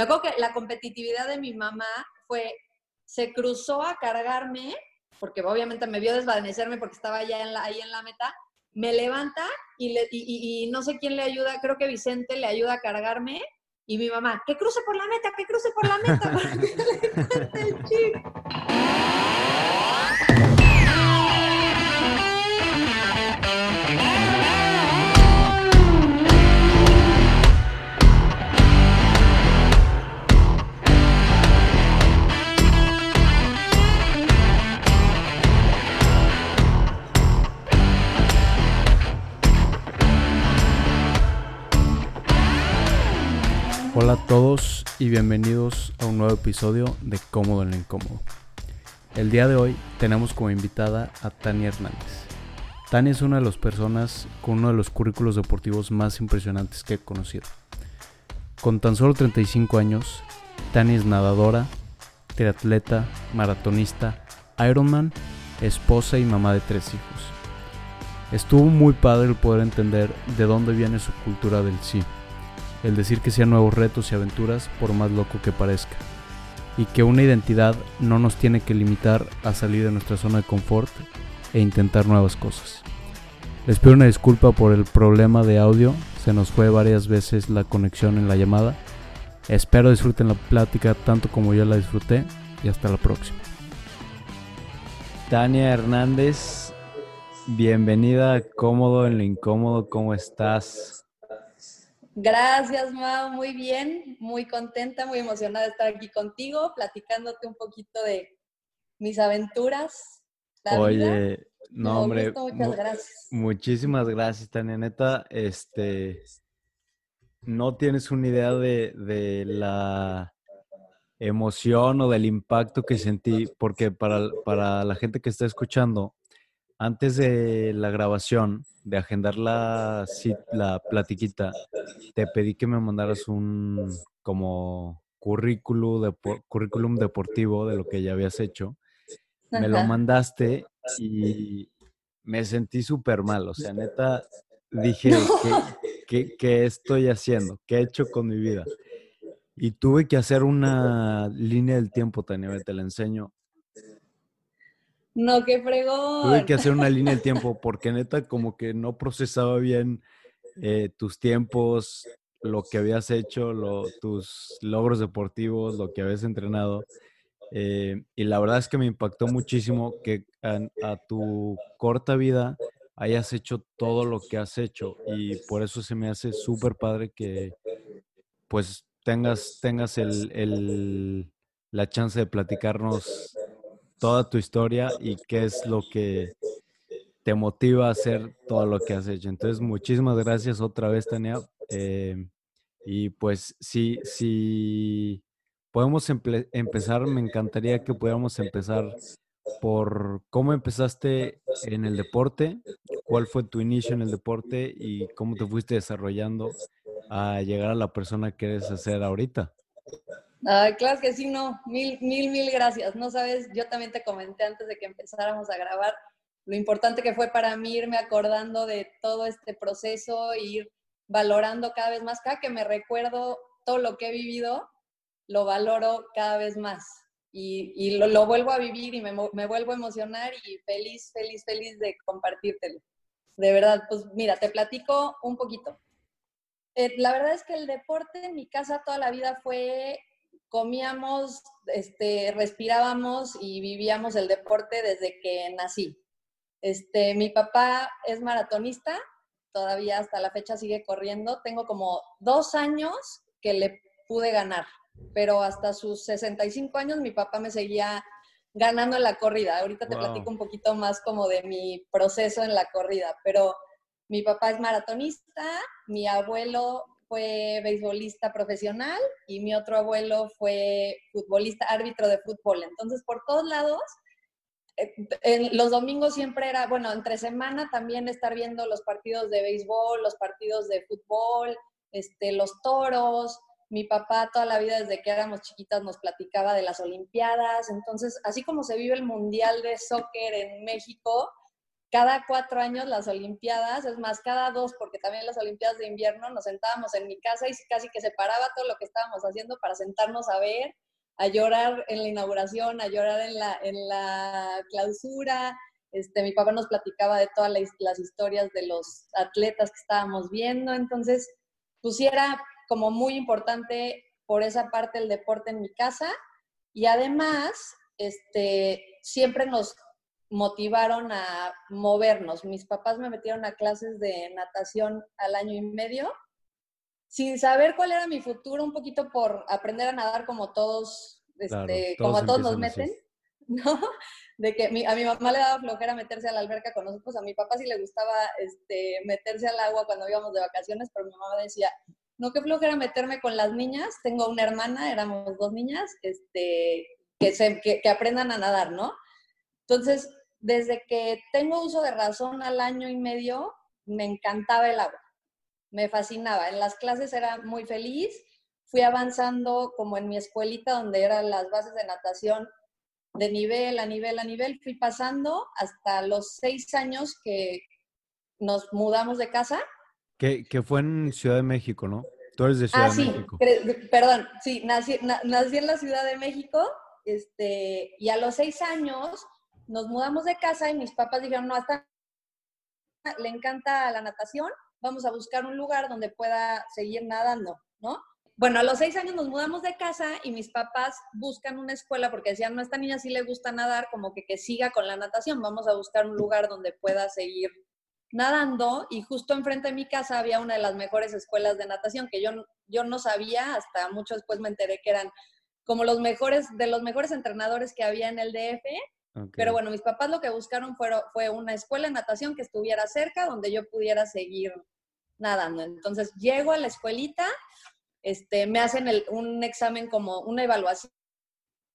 Me acuerdo que la competitividad de mi mamá fue, se cruzó a cargarme, porque obviamente me vio desvanecerme porque estaba ya ahí en la meta, me levanta y, no sé quién le ayuda, creo que Vicente le ayuda a cargarme y mi mamá, que cruce por la meta, que cruce por la meta, para que le cuente el. Hola a todos y bienvenidos a un nuevo episodio de Cómodo en lo Incómodo. El día de hoy tenemos como invitada a Tania Hernández. Tania es una de las personas con uno de los currículos deportivos más impresionantes que he conocido. Con tan solo 35 años, Tania es nadadora, triatleta, maratonista, Ironman, esposa y mamá de tres hijos. Estuvo muy padre el poder entender de dónde viene su cultura del sí el decir que sean nuevos retos y aventuras por más loco que parezca, y que una identidad no nos tiene que limitar a salir de nuestra zona de confort e intentar nuevas cosas. Les pido una disculpa por el problema de audio, se nos fue varias veces la conexión en la llamada. Espero disfruten la plática tanto como yo la disfruté y hasta la próxima. Tania Hernández, bienvenida Cómodo en lo Incómodo, ¿cómo estás? Gracias, Mao. Muy bien, muy contenta, muy emocionada de estar aquí contigo, platicándote un poquito de mis aventuras. Oye, no, hombre. muchas gracias. Muchísimas gracias, Tania. Neta, este. No tienes una idea de, de la emoción o del impacto que sentí, porque para, para la gente que está escuchando, antes de la grabación, de agendar la, la platiquita, te pedí que me mandaras un como currículum, de, currículum deportivo de lo que ya habías hecho. Me lo mandaste y me sentí súper mal. O sea, neta, dije, ¿qué, qué estoy haciendo? ¿Qué he hecho con mi vida? Y tuve que hacer una línea del tiempo, Tania, te la enseño. No, qué fregón. Tuve que hacer una línea del tiempo porque neta como que no procesaba bien eh, tus tiempos, lo que habías hecho, tus logros deportivos, lo que habías entrenado. Eh, y la verdad es que me impactó muchísimo que a, tu corta vida hayas hecho todo lo que has hecho y por eso se me hace súper padre que pues tengas, tengas el, la chance de platicarnos toda tu historia y qué es lo que te motiva a hacer todo lo que has hecho. Entonces, muchísimas gracias otra vez, Tania. Eh, y pues sí, si podemos empezar, me encantaría que pudiéramos empezar por cómo empezaste en el deporte, cuál fue tu inicio en el deporte y cómo te fuiste desarrollando a llegar a la persona que eres hacer ahorita. Ay, claro que sí, no. Mil, mil, mil gracias. No sabes, yo también te comenté antes de que empezáramos a grabar lo importante que fue para mí irme acordando de todo este proceso e ir valorando cada vez más. Cada que me recuerdo todo lo que he vivido, lo valoro cada vez más. Y, y lo, lo, vuelvo a vivir y me, me, vuelvo a emocionar y feliz, feliz, feliz de compartírtelo. De verdad, pues mira, te platico un poquito. Eh, la verdad es que el deporte en mi casa toda la vida fue comíamos, este, respirábamos y vivíamos el deporte desde que nací. Este, mi papá es maratonista, todavía hasta la fecha sigue corriendo. Tengo como dos años que le pude ganar, pero hasta sus 65 años mi papá me seguía ganando en la corrida. Ahorita te platico un poquito más como de mi proceso en la corrida, pero mi papá es maratonista, mi abuelo fue beisbolista profesional y mi otro abuelo fue futbolista, árbitro de fútbol. Entonces, por todos lados, eh, los domingos siempre era, bueno, entre semana también estar viendo los partidos de béisbol, los partidos de fútbol, este, los toros. Mi papá toda la vida desde que éramos chiquitas nos platicaba de las Olimpiadas. Entonces, así como se vive el Mundial de Soccer en México, cada cuatro años las Olimpiadas, es más, cada dos, porque también las Olimpiadas de invierno nos sentábamos en mi casa y casi que se paraba todo lo que estábamos haciendo para sentarnos a ver, a llorar en la inauguración, a llorar en la, en la clausura. Este, mi papá nos platicaba de todas las, historias de los atletas que estábamos viendo, entonces, pusiera como muy importante por esa parte el deporte en mi casa y además, este, siempre nos motivaron a movernos. Mis papás me metieron a clases de natación al año y medio, sin saber cuál era mi futuro, un poquito por aprender a nadar como todos, este, como a todos nos meten, ¿no? De que a mi mamá le daba flojera meterse a la alberca con nosotros, a mi papá sí le gustaba este, meterse al agua cuando íbamos de vacaciones, pero mi mamá decía, no, qué flojera meterme con las niñas, tengo una hermana, éramos dos niñas, este, que, se, que aprendan a nadar, ¿no? Entonces, desde que tengo uso de razón al año y medio, me encantaba el agua, me fascinaba. En las clases era muy feliz, fui avanzando como en mi escuelita donde eran las bases de natación de nivel a nivel a nivel, fui pasando hasta los seis años que nos mudamos de casa. Que, fue en Ciudad de México, ¿no? Tú eres de Ciudad ah, de México. Perdón, sí, nací, nací en la Ciudad de México este, y a los seis años nos mudamos de casa y mis papás dijeron, no, hasta le encanta la natación, vamos a buscar un lugar donde pueda seguir nadando, ¿no? Bueno, a los seis años nos mudamos de casa y mis papás buscan una escuela porque decían, no, esta niña sí le gusta nadar, como que que siga con la natación, vamos a buscar un lugar donde pueda seguir nadando y justo enfrente de mi casa había una de las mejores escuelas de natación que yo, yo no sabía, hasta mucho después me enteré que eran como los mejores, de los mejores entrenadores que había en el DF pero bueno, mis papás lo que buscaron fue, fue una escuela de natación que estuviera cerca, donde yo pudiera seguir nadando. Entonces llego a la escuelita, este, me hacen un examen como una evaluación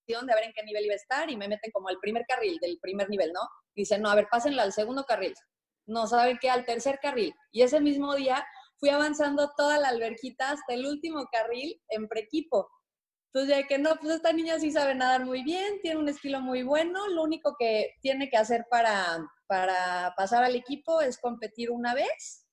de ver en qué nivel iba a estar y me meten como al primer carril del primer nivel, ¿no? Dicen, no, a ver, pásenlo al segundo carril. No, ¿saben qué? Al tercer carril. Y ese mismo día fui avanzando toda la alberquita hasta el último carril en preequipo. Entonces, ya que no, pues esta niña sí sabe nadar muy bien, tiene un estilo muy bueno, lo único que tiene que hacer para, para pasar al equipo es competir una vez.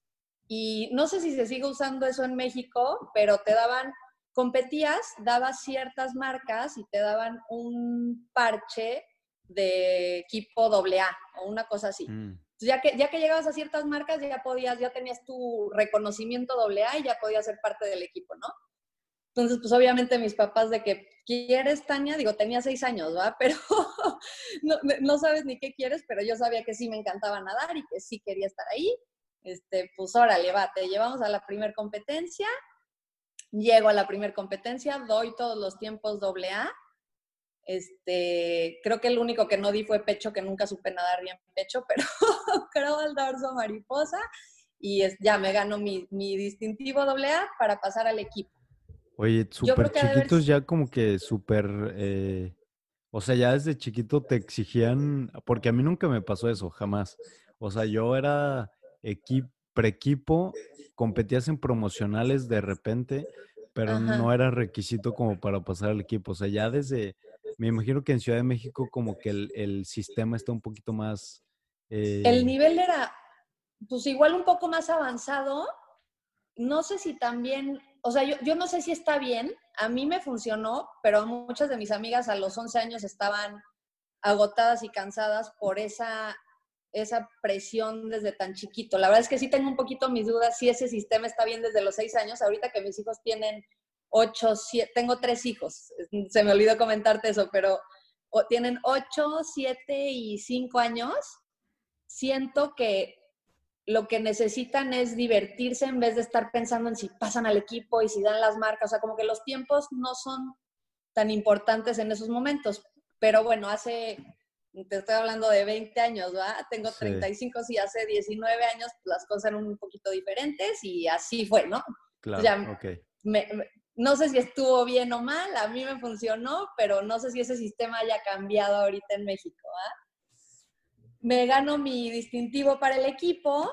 Y no sé si se sigue usando eso en México, pero te daban, competías, dabas ciertas marcas y te daban un parche de equipo AA o una cosa así. Mm. ya que, ya que llegabas a ciertas marcas, ya podías, ya tenías tu reconocimiento AA y ya podías ser parte del equipo, ¿no? Entonces, pues obviamente mis papás de que, ¿quieres, Tania? Digo, tenía seis años, ¿va? Pero no, sabes ni qué quieres, pero yo sabía que sí me encantaba nadar y que sí quería estar ahí. Este, pues órale, va, te llevamos a la primer competencia. Llego a la primer competencia, doy todos los tiempos doble A. Este, creo que el único que no di fue pecho, que nunca supe nadar bien pecho, pero creo al dorso mariposa y es, ya me gano mi, mi distintivo doble A para pasar al equipo. Oye, súper chiquitos ya como que súper, eh, o sea, ya desde chiquito te exigían, porque a mí nunca me pasó eso, jamás. O sea, yo era equipo, pre-equipo, competías en promocionales de repente, pero no era requisito como para pasar al equipo. O sea, ya desde, me imagino que en Ciudad de México como que el, sistema está un poquito más... El eh nivel era, pues igual un poco más avanzado. No sé si también o sea, yo, no sé si está bien, a mí me funcionó, pero muchas de mis amigas a los 11 años estaban agotadas y cansadas por esa, esa presión desde tan chiquito. La verdad es que sí tengo un poquito mis dudas si ese sistema está bien desde los 6 años, ahorita que mis hijos tienen 8, 7, tengo tres hijos, se me olvidó comentarte eso, pero tienen 8, 7 y 5 años, siento que lo que necesitan es divertirse en vez de estar pensando en si pasan al equipo y si dan las marcas. O sea, como que los tiempos no son tan importantes en esos momentos. Pero bueno, hace, te estoy hablando de 20 años, ¿va? Tengo 35, sí, hace 19 años las cosas eran un poquito diferentes y así fue, ¿no? Claro, no sé si estuvo bien o mal, a mí me funcionó, pero no sé si ese sistema haya cambiado ahorita en México, ¿va? me gano mi distintivo para el equipo,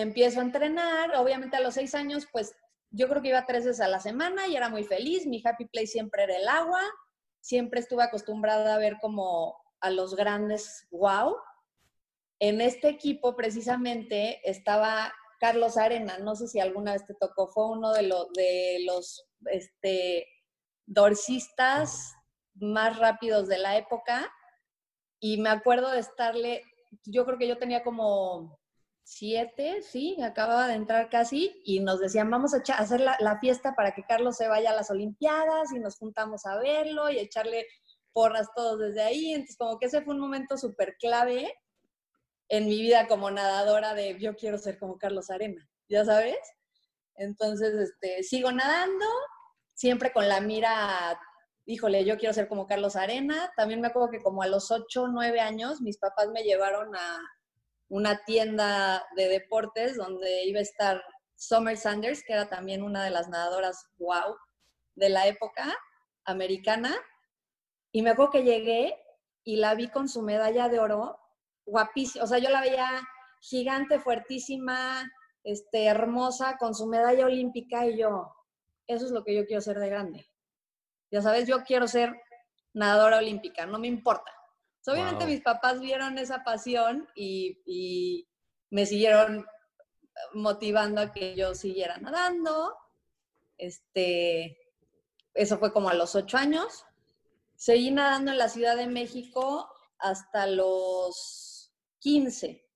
empiezo a entrenar, obviamente a los seis años, pues yo creo que iba tres veces a la semana y era muy feliz, mi happy place siempre era el agua, siempre estuve acostumbrada a ver como a los grandes wow, en este equipo precisamente estaba Carlos Arena, no sé si alguna vez te tocó, fue uno de, los de los este, dorsistas más rápidos de la época. Y me acuerdo de estarle, yo creo que yo tenía como siete, sí, acababa de entrar casi, y nos decían, vamos a hacer la, fiesta para que Carlos se vaya a las Olimpiadas y nos juntamos a verlo y echarle porras todos desde ahí. Entonces, como que ese fue un momento súper clave en mi vida como nadadora de yo quiero ser como Carlos Arena, ¿ya sabes? Entonces, este, sigo nadando, siempre con la mira, híjole, yo quiero ser como Carlos Arena. También me acuerdo que como a los 8, 9 años, mis papás me llevaron a una tienda de deportes donde iba a estar Summer Sanders, que era también una de las nadadoras wow de la época americana. Y me acuerdo que llegué y la vi con su medalla de oro, guapísima. O sea, yo la veía gigante, fuertísima, este, hermosa, con su medalla olímpica y yo, eso es lo que yo quiero ser de grande. Ya sabes, yo quiero ser nadadora olímpica, no me importa. Obviamente mis papás vieron esa pasión y, me siguieron motivando a que yo siguiera nadando. Este, eso fue como a los ocho años. Seguí nadando en la Ciudad de México hasta los 15.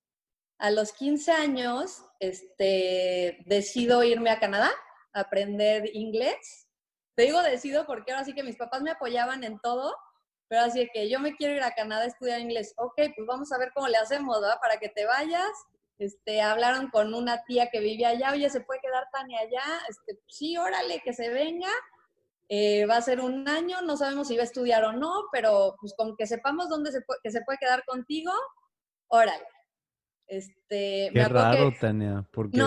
A los 15 años, este, decido irme a Canadá aprender inglés. Te digo decido porque ahora sí que mis papás me apoyaban en todo, pero así que yo me quiero ir a Canadá a estudiar inglés. Ok, pues vamos a ver cómo le hacemos, ¿verdad? Para que te vayas. Este, hablaron con una tía que vivía allá, oye, ¿se puede quedar Tania allá? Este, sí, órale, que se venga. Eh, va a ser un año, no sabemos si va a estudiar o no, pero pues con que sepamos dónde se puede, que se puede quedar contigo, órale. Este, Qué raro, Tania, porque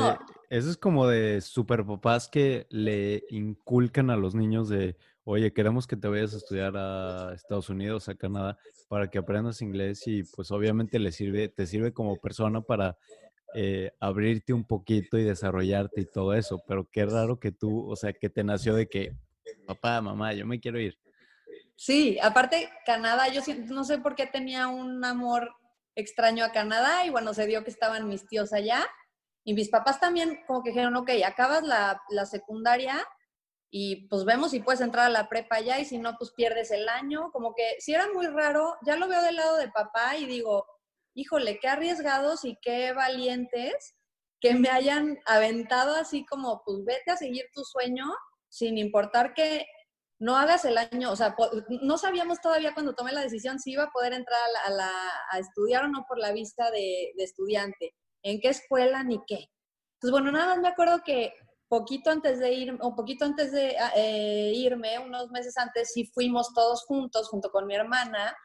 eso es como de super papás que le inculcan a los niños de, oye, queremos que te vayas a estudiar a Estados Unidos, a Canadá, para que aprendas inglés y pues obviamente le sirve, te sirve como persona para eh, abrirte un poquito y desarrollarte y todo eso, pero qué raro que tú, o sea, que te nació de que, papá, mamá, yo me quiero ir. Sí, aparte Canadá, yo no sé por qué tenía un amor extraño a Canadá y bueno, se dio que estaban mis tíos allá y mis papás también como que dijeron, ok, acabas la, la secundaria y pues vemos si puedes entrar a la prepa ya y si no, pues pierdes el año. Como que si era muy raro, ya lo veo del lado de papá y digo, híjole, qué arriesgados y qué valientes que me hayan aventado así como, pues vete a seguir tu sueño sin importar que no hagas el año, o sea, no sabíamos todavía cuando tomé la decisión si iba a poder entrar a, estudiar o no por la vista de, de estudiante en qué escuela ni qué. Entonces, bueno, nada más me acuerdo que poquito antes de ir, o poquito antes de ah, eh, irme, unos meses antes, sí fuimos todos juntos, junto con mi hermana,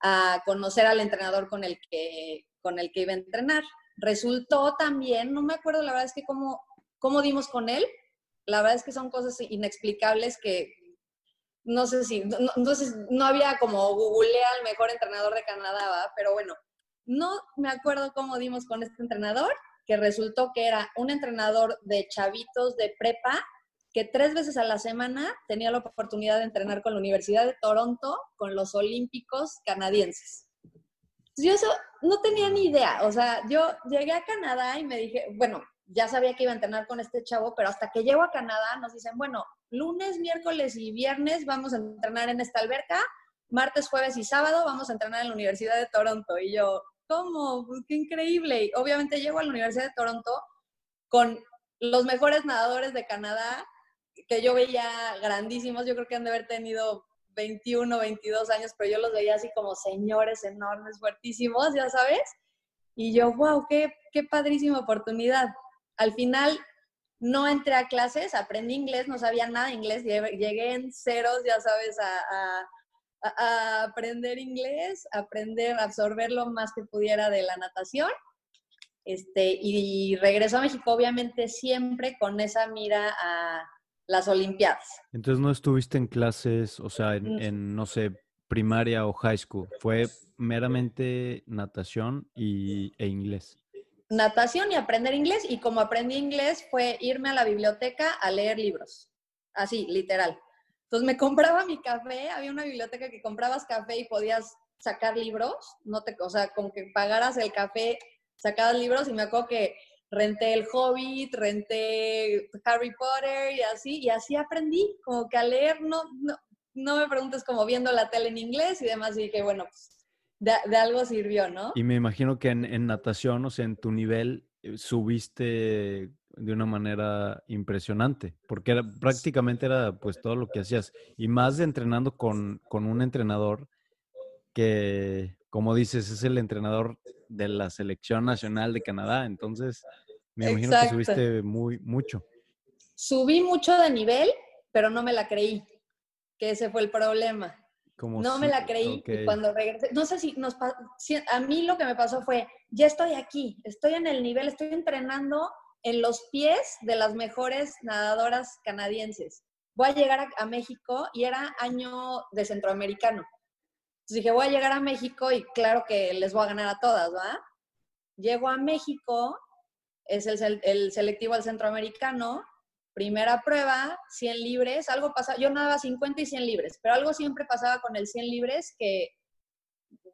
a conocer al entrenador con el que, con el que iba a entrenar. Resultó también, no me acuerdo la verdad es que cómo, cómo dimos con él, la verdad es que son cosas inexplicables que no sé si, no, no había como googleé al mejor entrenador de Canadá, pero bueno, no me acuerdo cómo dimos con este entrenador, que resultó que era un entrenador de chavitos de prepa que tres veces a la semana tenía la oportunidad de entrenar con la Universidad de Toronto, con los Olímpicos canadienses. Yo eso no tenía ni idea, o sea, yo llegué a Canadá y me dije, bueno, ya sabía que iba a entrenar con este chavo, pero hasta que llego a Canadá nos dicen, bueno, lunes, miércoles y viernes vamos a entrenar en esta alberca, martes, jueves y sábado vamos a entrenar en la Universidad de Toronto. Y yo, ¿cómo? Pues, qué increíble. Y obviamente llego a la Universidad de Toronto con los mejores nadadores de Canadá, que yo veía grandísimos, yo creo que han de haber tenido 21, 22 años, pero yo los veía así como señores enormes, fuertísimos, ya sabes. Y yo, wow, qué, qué padrísima oportunidad. Al final no entré a clases, aprendí inglés, no sabía nada de inglés, llegué en ceros, ya sabes, a a, aprender inglés, aprender, a absorber lo más que pudiera de la natación. Este, y regresó a México, obviamente, siempre con esa mira a las Olimpiadas. Entonces, ¿no estuviste en clases, o sea, en, no sé, primaria o high school? ¿Fue meramente natación y, e inglés? Natación y aprender inglés. Y como aprendí inglés, fue irme a la biblioteca a leer libros. Así, literal. Entonces me compraba mi café, había una biblioteca que comprabas café y podías sacar libros, no te, o sea, con que pagaras el café, sacabas libros y me acuerdo que renté El Hobbit, renté Harry Potter y así, y así aprendí, como que a leer, no, no, me preguntes como viendo la tele en inglés y demás, y que bueno, pues de, algo sirvió, ¿no? Y me imagino que en, en, natación, o sea, en tu nivel, eh, subiste de una manera impresionante, porque era, prácticamente era pues todo lo que hacías, y más de entrenando con, con un entrenador que, como dices, es el entrenador de la selección nacional de Canadá, entonces me imagino que subiste muy, mucho. Subí mucho de nivel, pero no me la creí, que ese fue el problema. no me la creí y cuando regresé, no sé si nos a mí lo que me pasó fue, ya estoy aquí, estoy en el nivel, estoy entrenando en los pies de las mejores nadadoras canadienses. Voy a llegar a, México y era año de centroamericano. Entonces dije, voy a llegar a México y claro que les voy a ganar a todas, ¿va? Llego a México es el, el selectivo al centroamericano, primera prueba, 100 libres, algo pasaba, yo nadaba 50 y 100 libres, pero algo siempre pasaba con el 100 libres que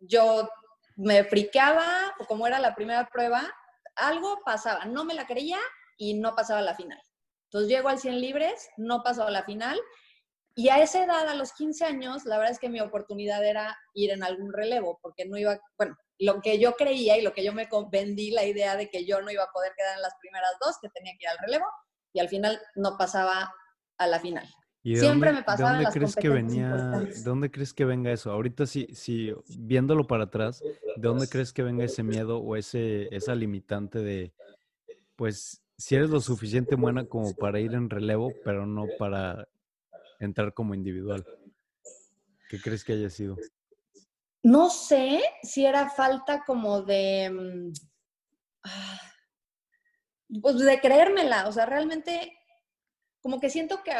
yo me friqueaba, como era la primera prueba, algo pasaba, no me la creía y no pasaba la final. Entonces llego al 100 libres, no paso a la final, y a esa edad, a los 15 años, la verdad es que mi oportunidad era ir en algún relevo, porque no iba, bueno, lo que yo creía y lo que yo me vendí la idea de que yo no iba a poder quedar en las primeras dos, que tenía que ir al relevo, y al final no pasaba a la final. Siempre me pasaba ¿de dónde crees que venía, ¿De dónde crees que venga eso? Ahorita sí, sí, viéndolo para atrás, ¿de dónde crees que venga ese miedo o ese, esa limitante de, pues, si eres lo suficiente buena como para ir en relevo, pero no para entrar como individual? ¿Qué crees que haya sido? No sé si era falta como de, mm, ah, pues de creérmela, o sea, realmente como que siento que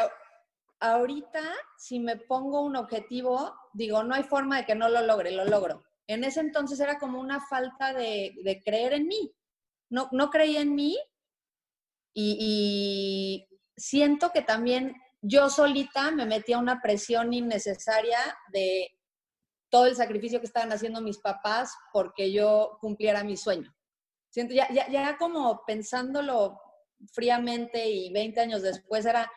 ahorita si me pongo un objetivo, digo, no hay forma de que no lo logre, lo logro. En ese entonces era como una falta de, creer en mí. No, no creía en mí y, y siento que también yo solita me metía una presión innecesaria de todo el sacrificio que estaban haciendo mis papás porque yo cumpliera mi sueño. Siento, ya, ya, ya como pensándolo fríamente y 20 años después era,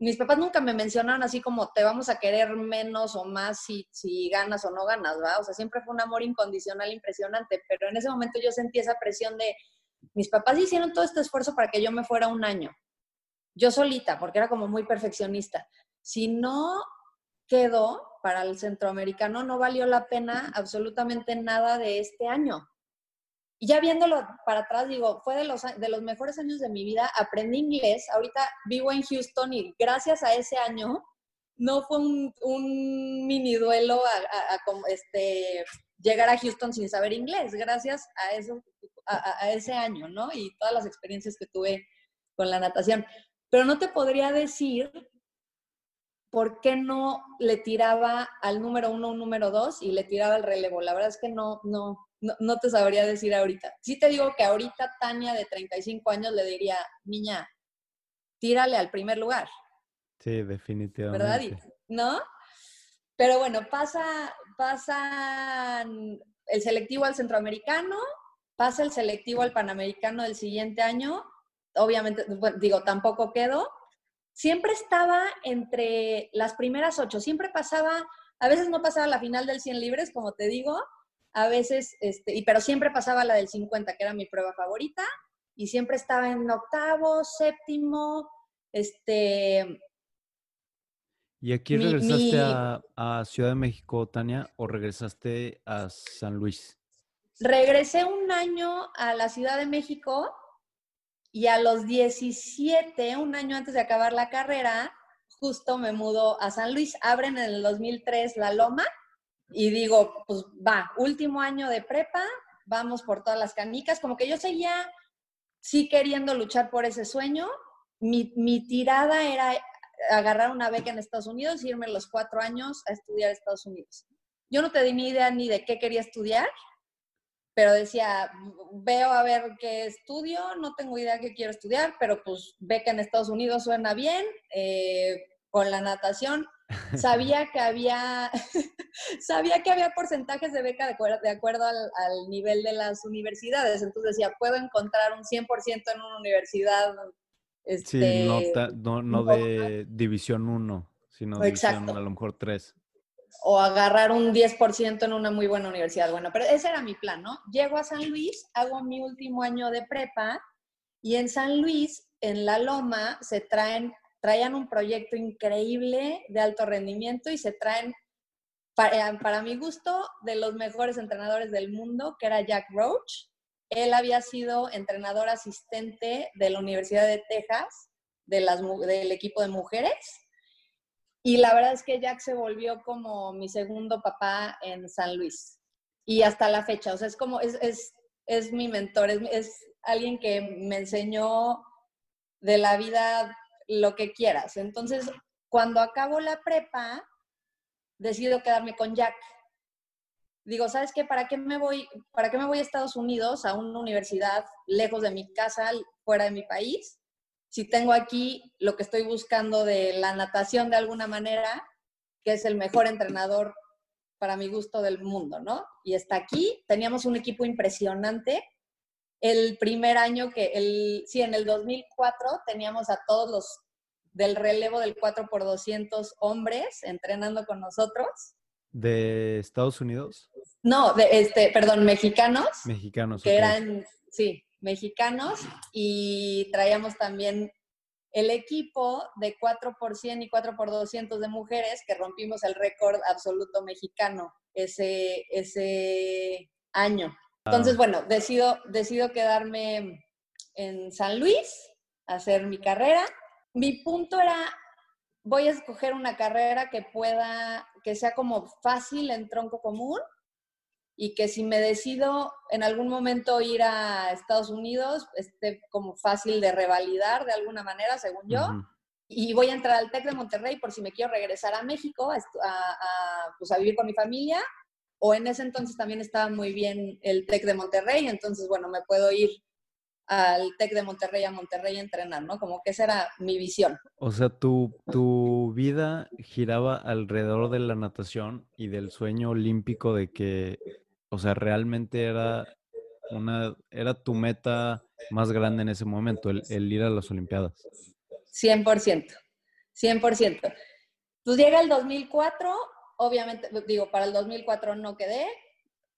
mis papás nunca me mencionaron así como te vamos a querer menos o más si, si ganas o no ganas, ¿va? O sea, siempre fue un amor incondicional impresionante, pero en ese momento yo sentí esa presión de, mis papás hicieron todo este esfuerzo para que yo me fuera un año, yo solita, porque era como muy perfeccionista. Si no quedó para el centroamericano, no valió la pena absolutamente nada de este año. Y ya viéndolo para atrás, digo, fue de los, de los mejores años de mi vida. Aprendí inglés. Ahorita vivo en Houston y gracias a ese año no fue un, un mini duelo este, llegar a Houston sin saber inglés. Gracias a, eso, a ese año, ¿no? Y todas las experiencias que tuve con la natación. Pero no te podría decir por qué no le tiraba al número uno un número dos y le tiraba el relevo. La verdad es que no, no, no, te sabría decir ahorita. Sí te digo que ahorita Tania de 35 años le diría, niña, tírale al primer lugar. Sí, definitivamente. ¿Verdad? ¿No? Pero bueno, pasa, pasa el selectivo al centroamericano, pasa el selectivo al panamericano del siguiente año. Obviamente, digo, tampoco quedó. Siempre estaba entre las primeras ocho, siempre pasaba, a veces no pasaba la final del 100 libres, como te digo, a veces, este, y, pero siempre pasaba la del 50, que era mi prueba favorita, y siempre estaba en octavo, séptimo, este... ¿Y aquí regresaste A, a, Ciudad de México, Tania, o regresaste a San Luis? Regresé un año a la Ciudad de México y a los 17, un año antes de acabar la carrera, justo me mudo a San Luis. Abren en el 2003 la Loma y digo, pues va, último año de prepa, vamos por todas las canicas, como que yo seguía sí queriendo luchar por ese sueño. Mi, mi tirada era agarrar una beca en Estados Unidos y irme los cuatro años a estudiar Estados Unidos. Yo no te di ni idea ni de qué quería estudiar, pero decía, veo a ver qué estudio, no tengo idea qué quiero estudiar, pero pues beca en Estados Unidos suena bien, eh, con la natación sabía que había, sabía que había porcentajes de beca de, acuerdo, al, nivel de las universidades. Entonces decía, puedo encontrar un 100% en una universidad. Este, sí, no, no, de división 1, sino de división a lo mejor 3. O agarrar un 10% en una muy buena universidad. Bueno, pero ese era mi plan, ¿no? Llego a San Luis, hago mi último año de prepa y en San Luis, en La Loma, se traen traían un proyecto increíble de alto rendimiento y se traen, para, para, mi gusto, de los mejores entrenadores del mundo, que era Jack Roach. Él había sido entrenador asistente de la Universidad de Texas, de las, del equipo de mujeres. Y la verdad es que Jack se volvió como mi segundo papá en San Luis. Y hasta la fecha, o sea, es como, es, es, es mi mentor, es, es alguien que me enseñó de la vida lo que quieras. Entonces, cuando acabo la prepa, decido quedarme con Jack. Digo, ¿sabes qué? ¿Para qué me voy, para qué me voy a Estados Unidos, a una universidad lejos de mi casa, fuera de mi país? Si tengo aquí lo que estoy buscando de la natación de alguna manera, que es el mejor entrenador para mi gusto del mundo, ¿no? Y está aquí, teníamos un equipo impresionante el primer año que, el, sí, en el 2004 teníamos a todos los del relevo del 4x200 hombres entrenando con nosotros. ¿De Estados Unidos? No, de este, perdón, mexicanos. Mexicanos. Que eran, sí, mexicanos. Y traíamos también el equipo de 4x100 y 4x200 de mujeres que rompimos el récord absoluto mexicano ese, ese año. Entonces, bueno, decido, decido quedarme en San Luis, hacer mi carrera. Mi punto era, voy a escoger una carrera que pueda, que sea como fácil en tronco común y que si me decido en algún momento ir a Estados Unidos, esté como fácil de revalidar de alguna manera, según yo. Y voy a entrar al TEC de Monterrey por si me quiero regresar a México a, a, pues a vivir con mi familia o en ese entonces también estaba muy bien el TEC de Monterrey, entonces, bueno, me puedo ir al TEC de Monterrey a Monterrey a entrenar, ¿no? Como que esa era mi visión. O sea, tu, tu vida giraba alrededor de la natación y del sueño olímpico de que, o sea, realmente era una, era tu meta más grande en ese momento, el, el ir a las Olimpiadas. 100%, 100%. Pues llega el 2004 obviamente, digo, para el 2004 no quedé,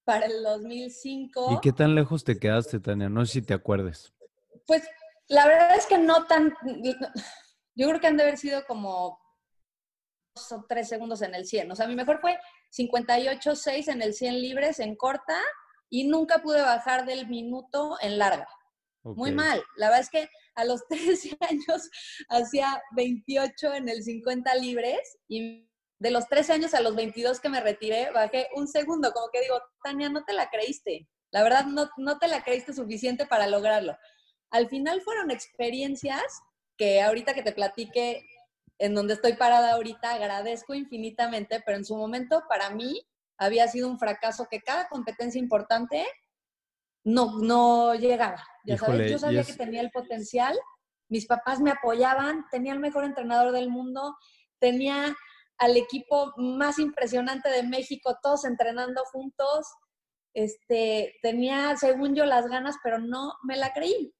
para el 2005... ¿Y qué tan lejos te quedaste, Tania? No sé si te acuerdes. Pues la verdad es que no tan... Yo creo que han de haber sido como o tres segundos en el 100. O sea, mi mejor fue 58.6 en el 100 libres en corta y nunca pude bajar del minuto en larga. Muy mal. La verdad es que a los 13 años hacía 28 en el 50 libres y de los 13 años a los 22 que me retiré, bajé un segundo, como que digo, Tania, no te la creíste. La verdad, no, no te la creíste suficiente para lograrlo. Al final fueron experiencias que ahorita que te platique en donde estoy parada ahorita, agradezco infinitamente, pero en su momento para mí había sido un fracaso que cada competencia importante no, no llegaba. Ya sabes, yo sabía que tenía el potencial, mis papás me apoyaban, tenía el mejor entrenador del mundo, tenía al equipo más impresionante de México, todos entrenando juntos. Este, tenía, según yo, las ganas, pero no me la creí.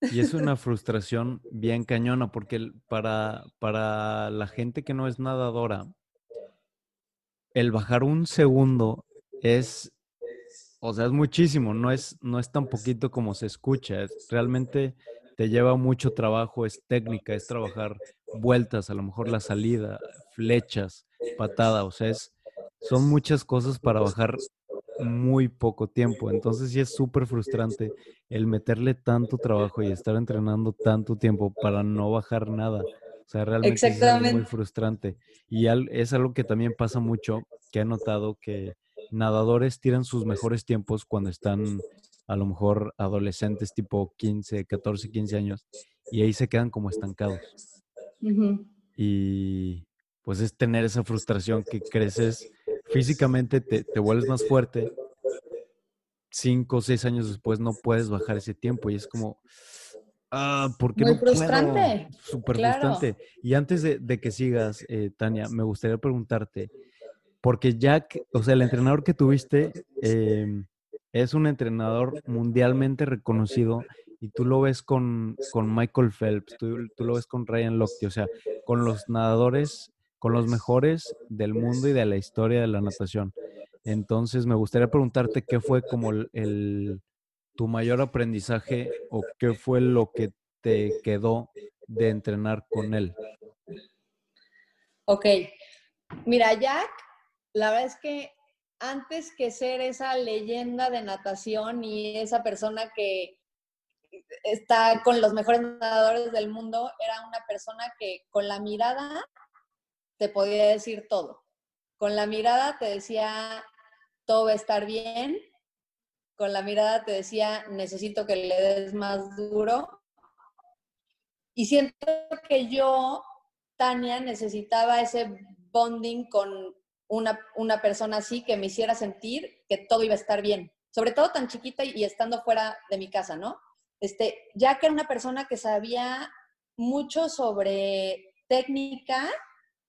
Y es una frustración bien cañona, porque para, para la gente que no es nadadora, el bajar un segundo es, o sea, es muchísimo, no es, no es tan poquito como se escucha, es, realmente te lleva mucho trabajo, es técnica, es trabajar vueltas, a lo mejor la salida, flechas, patada, o sea, es, son muchas cosas para bajar muy poco tiempo. Entonces sí es súper frustrante el meterle tanto trabajo y estar entrenando tanto tiempo para no bajar nada. O sea, realmente es muy frustrante. Y es algo que también pasa mucho, que he notado que nadadores tiran sus mejores tiempos cuando están a lo mejor adolescentes tipo 15, 14, 15 años y ahí se quedan como estancados. Y pues es tener esa frustración que creces físicamente, te, te vuelves más fuerte. Cinco o seis años después no puedes bajar ese tiempo y es como, Ah, porque Muy no frustrante. Súper frustrante. Y antes de, que sigas, eh, Tania, me gustaría preguntarte, porque Jack, o sea, el entrenador que tuviste em, es un entrenador mundialmente reconocido y tú lo ves con, con Michael Phelps, tú, tú, lo ves con Ryan Lochte, o sea, con los nadadores, con los mejores del mundo y de la historia de la natación. Entonces, me gustaría preguntarte qué fue como el, tu mayor aprendizaje o qué fue lo que te quedó de entrenar con él. Ok, mira, Jack, la verdad es que antes que ser esa leyenda de natación y esa persona que está con los mejores nadadores del mundo, era una persona que con la mirada te podía decir todo. Con la mirada te decía, todo va a estar bien. Con la mirada te decía, necesito que le des más duro. Y siento que yo, Tania, necesitaba ese bonding con una, una persona así que me hiciera sentir que todo iba a estar bien. Sobre todo tan chiquita y estando fuera de mi casa, ¿no? Este, ya que era una persona que sabía mucho sobre técnica,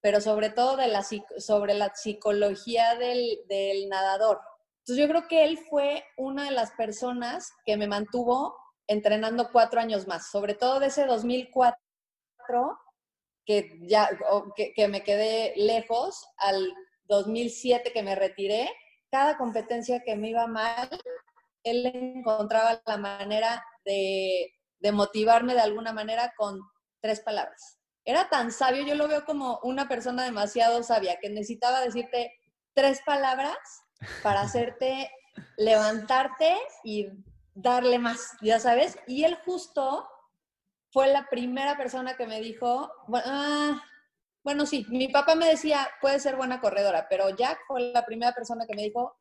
pero sobre todo de la, sobre la psicología del, nadador. Entonces yo creo que él fue una de las personas que me mantuvo entrenando cuatro años más, sobre todo de ese 2004 que ya que, me quedé lejos al 2007 que me retiré, cada competencia que me iba mal, él encontraba la manera de motivarme de alguna manera con tres palabras. Era tan sabio, yo lo veo como una persona demasiado sabia, que necesitaba decirte tres palabras para hacerte levantarte y darle más, ya sabes. Y él justo fue la primera persona que me dijo, ah, bueno, sí, mi papá me decía, puede ser buena corredora, pero Jack fue la primera persona que me dijo,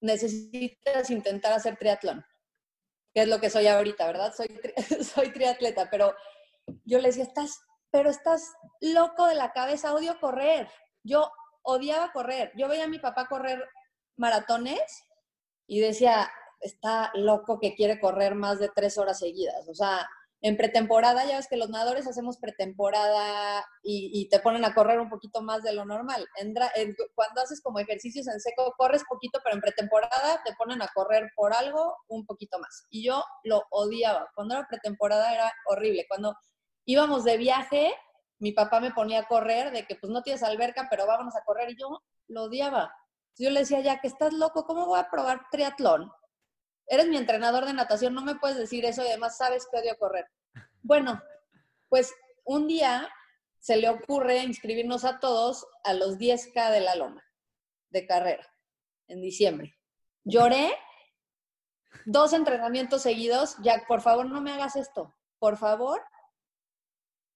necesitas intentar hacer triatlón, que es lo que soy ahorita, ¿verdad? Soy, soy triatleta, pero yo le decía, estás, pero estás loco de la cabeza, odio correr. Yo odiaba correr. Yo veía a mi papá correr maratones y decía, está loco que quiere correr más de tres horas seguidas. O sea, en pretemporada, ya ves que los nadadores hacemos pretemporada y, te ponen a correr un poquito más de lo normal. cuando haces como ejercicios en seco, corres poquito, pero en pretemporada te ponen a correr por algo un poquito más. Y yo lo odiaba. Cuando era pretemporada era horrible. Cuando íbamos de viaje, mi papá me ponía a correr de que pues no tienes alberca, pero vámonos a correr. Y yo lo odiaba. Yo le decía, ya que estás loco, ¿cómo voy a probar triatlón? eres mi entrenador de natación, no me puedes decir eso y además sabes que odio correr. Bueno, pues un día se le ocurre inscribirnos a todos a los 10K de la loma de carrera en diciembre. Lloré dos entrenamientos seguidos. Jack, por favor, no me hagas esto. Por favor,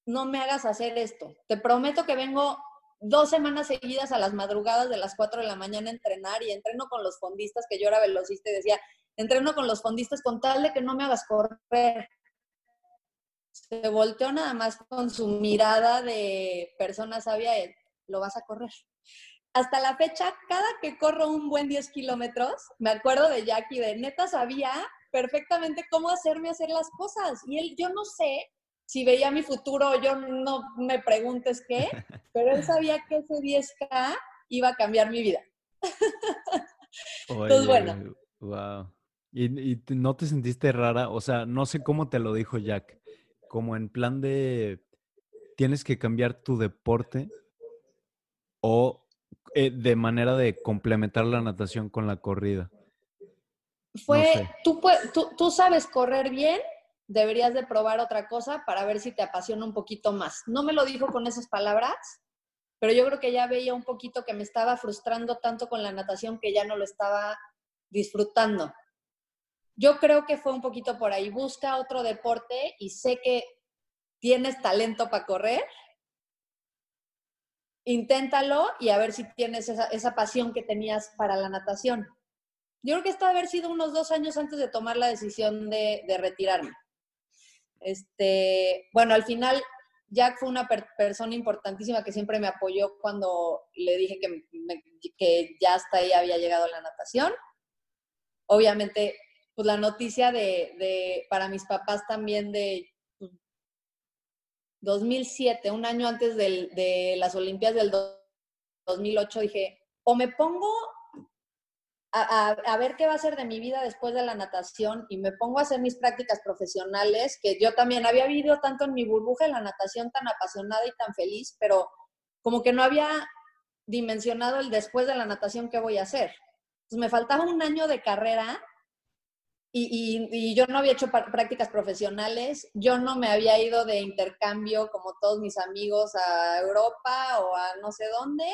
no me hagas hacer esto. Te prometo que vengo dos semanas seguidas a las madrugadas de las 4 de la mañana a entrenar y entreno con los fondistas, que yo era velocista y decía, entreno con los fondistas con tal de que no me hagas correr. Se volteó nada más con su mirada de persona sabia, él, lo vas a correr. Hasta la fecha, cada que corro un buen 10 kilómetros, me acuerdo de Jackie, de neta sabía perfectamente cómo hacerme hacer las cosas. Y él, yo no sé si veía mi futuro, yo no me preguntes qué, pero él sabía que ese 10K iba a cambiar mi vida. Entonces, bueno. Wow. ¿Y, no te sentiste rara? O sea, no sé cómo te lo dijo Jack. Como en plan de, tienes que cambiar tu deporte o eh, de manera de complementar la natación con la corrida. Fue, tú, tú, tú sabes correr bien, deberías de probar otra cosa para ver si te apasiona un poquito más. No me lo dijo con esas palabras, pero yo creo que ya veía un poquito que me estaba frustrando tanto con la natación que ya no lo estaba disfrutando. Yo creo que fue un poquito por ahí. Busca otro deporte y sé que tienes talento para correr. Inténtalo y a ver si tienes esa, pasión que tenías para la natación. Yo creo que esto haber sido unos dos años antes de tomar la decisión de, retirarme. Este, bueno, al final Jack fue una persona importantísima que siempre me apoyó cuando le dije que, que ya hasta ahí había llegado la natación. Obviamente pues la noticia de, de para mis papás también de 2007, pues, un año antes del, de las Olimpiadas del 2008, dije, o me pongo a, ver qué va a ser de mi vida después de la natación y me pongo a hacer mis prácticas profesionales, que yo también había vivido tanto en mi burbuja en la natación tan apasionada y tan feliz, pero como que no había dimensionado el después de la natación qué voy a hacer. Entonces me faltaba un año de carrera y, y, yo no había hecho prácticas profesionales, yo no me había ido de intercambio como todos mis amigos a Europa o a no sé dónde,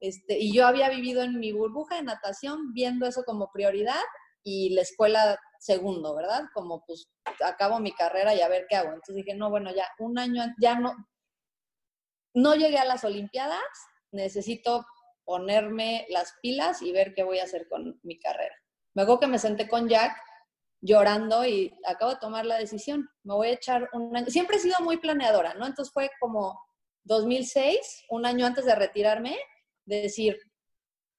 este, y yo había vivido en mi burbuja de natación viendo eso como prioridad y la escuela segundo, ¿verdad? Como pues acabo mi carrera y a ver qué hago. Entonces dije, no, bueno, ya un año, ya no, no llegué a las Olimpiadas, necesito ponerme las pilas y ver qué voy a hacer con mi carrera. Me acuerdo que me senté con Jack llorando y acabo de tomar la decisión. Me voy a echar un año. Siempre he sido muy planeadora, ¿no? Entonces fue como 2006, un año antes de retirarme, decir,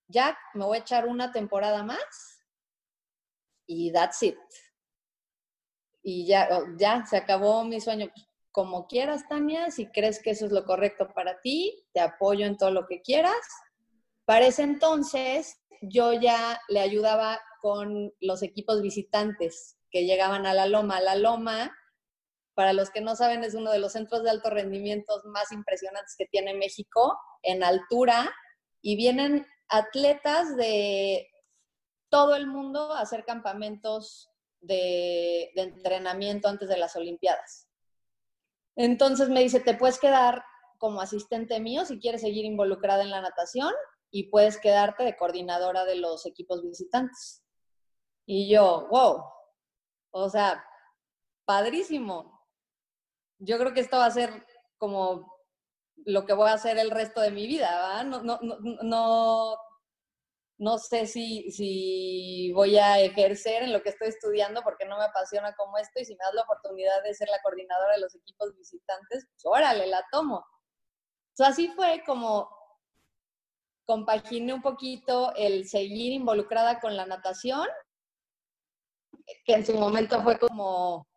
Jack, me voy a echar una temporada más y that's it. Y ya, ya se acabó mi sueño. Como quieras, Tania, si crees que eso es lo correcto para ti, te apoyo en todo lo que quieras. Para ese entonces, yo ya le ayudaba con los equipos visitantes que llegaban a la Loma. La Loma, para los que no saben, es uno de los centros de alto rendimiento más impresionantes que tiene México en altura y vienen atletas de todo el mundo a hacer campamentos de, entrenamiento antes de las Olimpiadas. Entonces me dice, te puedes quedar como asistente mío si quieres seguir involucrada en la natación y puedes quedarte de coordinadora de los equipos visitantes. Y yo, wow, o sea, padrísimo. Yo creo que esto va a ser como lo que voy a hacer el resto de mi vida, ¿verdad? No, no, no, no, sé si, si voy a ejercer en lo que estoy estudiando porque no me apasiona como esto y si me das la oportunidad de ser la coordinadora de los equipos visitantes, pues órale, la tomo. Entonces así fue como compaginé un poquito el seguir involucrada con la natación que en su momento fue como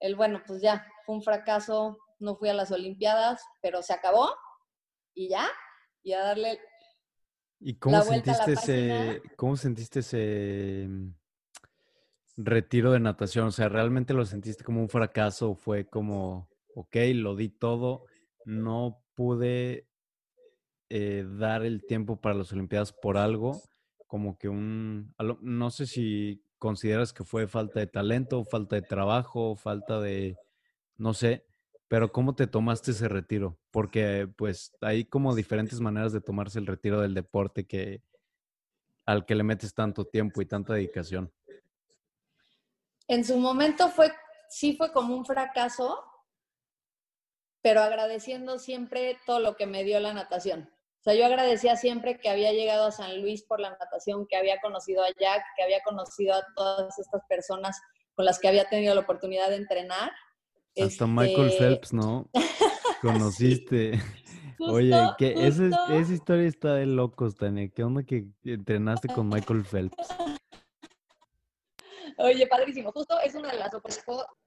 el, bueno, pues ya, fue un fracaso, no fui a las Olimpiadas, pero se acabó y ya, y a darle ¿Y cómo sentiste ese, cómo sentiste ese mm, retiro de natación? O sea, ¿realmente lo sentiste como un fracaso? ¿Fue como, ok, lo di todo, no pude eh, dar el tiempo para las Olimpiadas por algo? Como que un, no sé si consideras que fue falta de talento, falta de trabajo, falta de, no sé, pero ¿cómo te tomaste ese retiro? Porque pues hay como diferentes maneras de tomarse el retiro del deporte que al que le metes tanto tiempo y tanta dedicación. En su momento fue, sí fue como un fracaso, pero agradeciendo siempre todo lo que me dio la natación. O sea, yo agradecía siempre que había llegado a San Luis por la natación, que había conocido a Jack, que había conocido a todas estas personas con las que había tenido la oportunidad de entrenar. Hasta Michael este Phelps, ¿no? Conociste. Oye, que esa, esa, historia está de locos, Tania. ¿Qué onda que entrenaste con Michael Phelps? Oye, padrísimo. Justo es una de las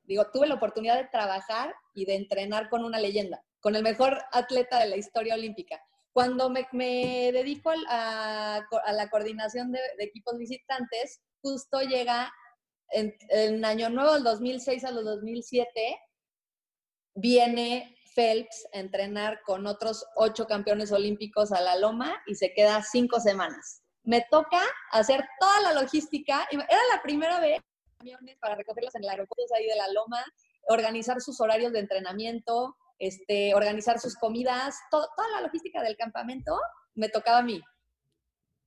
digo, tuve la oportunidad de trabajar y de entrenar con una leyenda, con el mejor atleta de la historia olímpica. Cuando me, dedico a, la coordinación de, equipos visitantes, justo llega en, en, Año Nuevo del 2006 a los 2007, viene Phelps a entrenar con otros ocho campeones olímpicos a la Loma y se queda cinco semanas. Me toca hacer toda la logística. Era la primera vez para recogerlos en el aeropuerto ahí de la Loma, organizar sus horarios de entrenamiento, este, organizar sus comidas, toda la logística del campamento me tocaba a mí.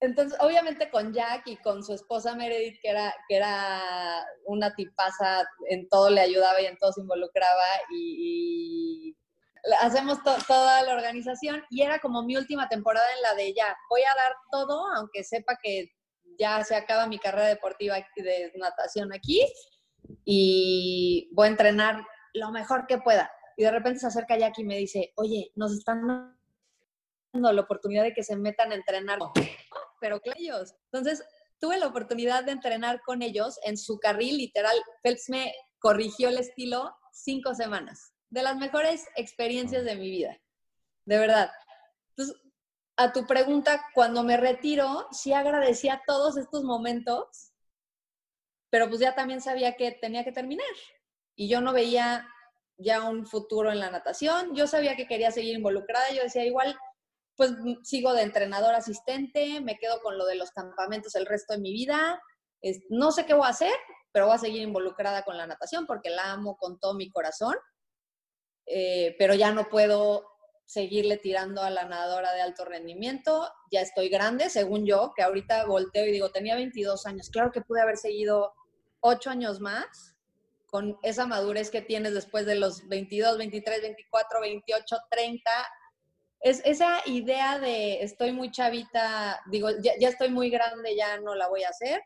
Entonces, obviamente con Jack y con su esposa Meredith, que era, que era una tipaza, en todo le ayudaba y en todo se involucraba y, hacemos toda la organización y era como mi última temporada en la de ya, voy a dar todo, aunque sepa que ya se acaba mi carrera deportiva de natación aquí y voy a entrenar lo mejor que pueda. Y de repente se acerca Jackie y me dice, oye, nos están dando la oportunidad de que se metan a entrenar. Pero claro, entonces tuve la oportunidad de entrenar con ellos en su carril, literal. Phelps me corrigió el estilo cinco semanas. De las mejores experiencias de mi vida, de verdad. Entonces, a tu pregunta, cuando me retiro, sí agradecía todos estos momentos, pero pues ya también sabía que tenía que terminar. Y yo no veía ya un futuro en la natación. Yo sabía que quería seguir involucrada. Yo decía, igual, pues sigo de entrenador asistente, me quedo con lo de los campamentos el resto de mi vida. no sé qué voy a hacer, pero voy a seguir involucrada con la natación porque la amo con todo mi corazón. Eh, pero ya no puedo seguirle tirando a la nadadora de alto rendimiento. Ya estoy grande, según yo, que ahorita volteo y digo, tenía 22 años. Claro que pude haber seguido 8 años más con esa madurez que tienes después de los 22, 23, 24, 28, 30. Es esa idea de estoy muy chavita, digo, ya, ya estoy muy grande, ya no la voy a hacer,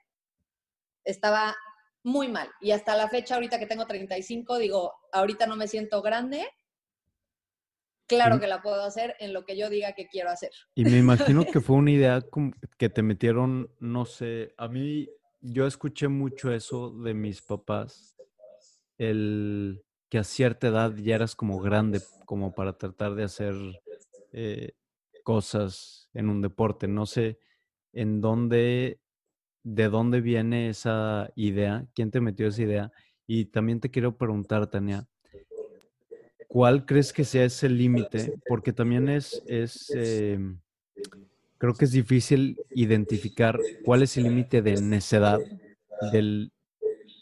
estaba muy mal. Y hasta la fecha, ahorita que tengo 35, digo, ahorita no me siento grande, claro que la puedo hacer en lo que yo diga que quiero hacer. Y me imagino que fue una idea que te metieron, no sé, a mí yo escuché mucho eso de mis papás, el que a cierta edad ya eras como grande como para tratar de hacer eh, cosas en un deporte. No sé en dónde, de dónde viene esa idea, quién te metió esa idea. Y también te quiero preguntar, Tania, ¿cuál crees que sea ese límite? Porque también es, es em, creo que es difícil identificar cuál es el límite de necedad, del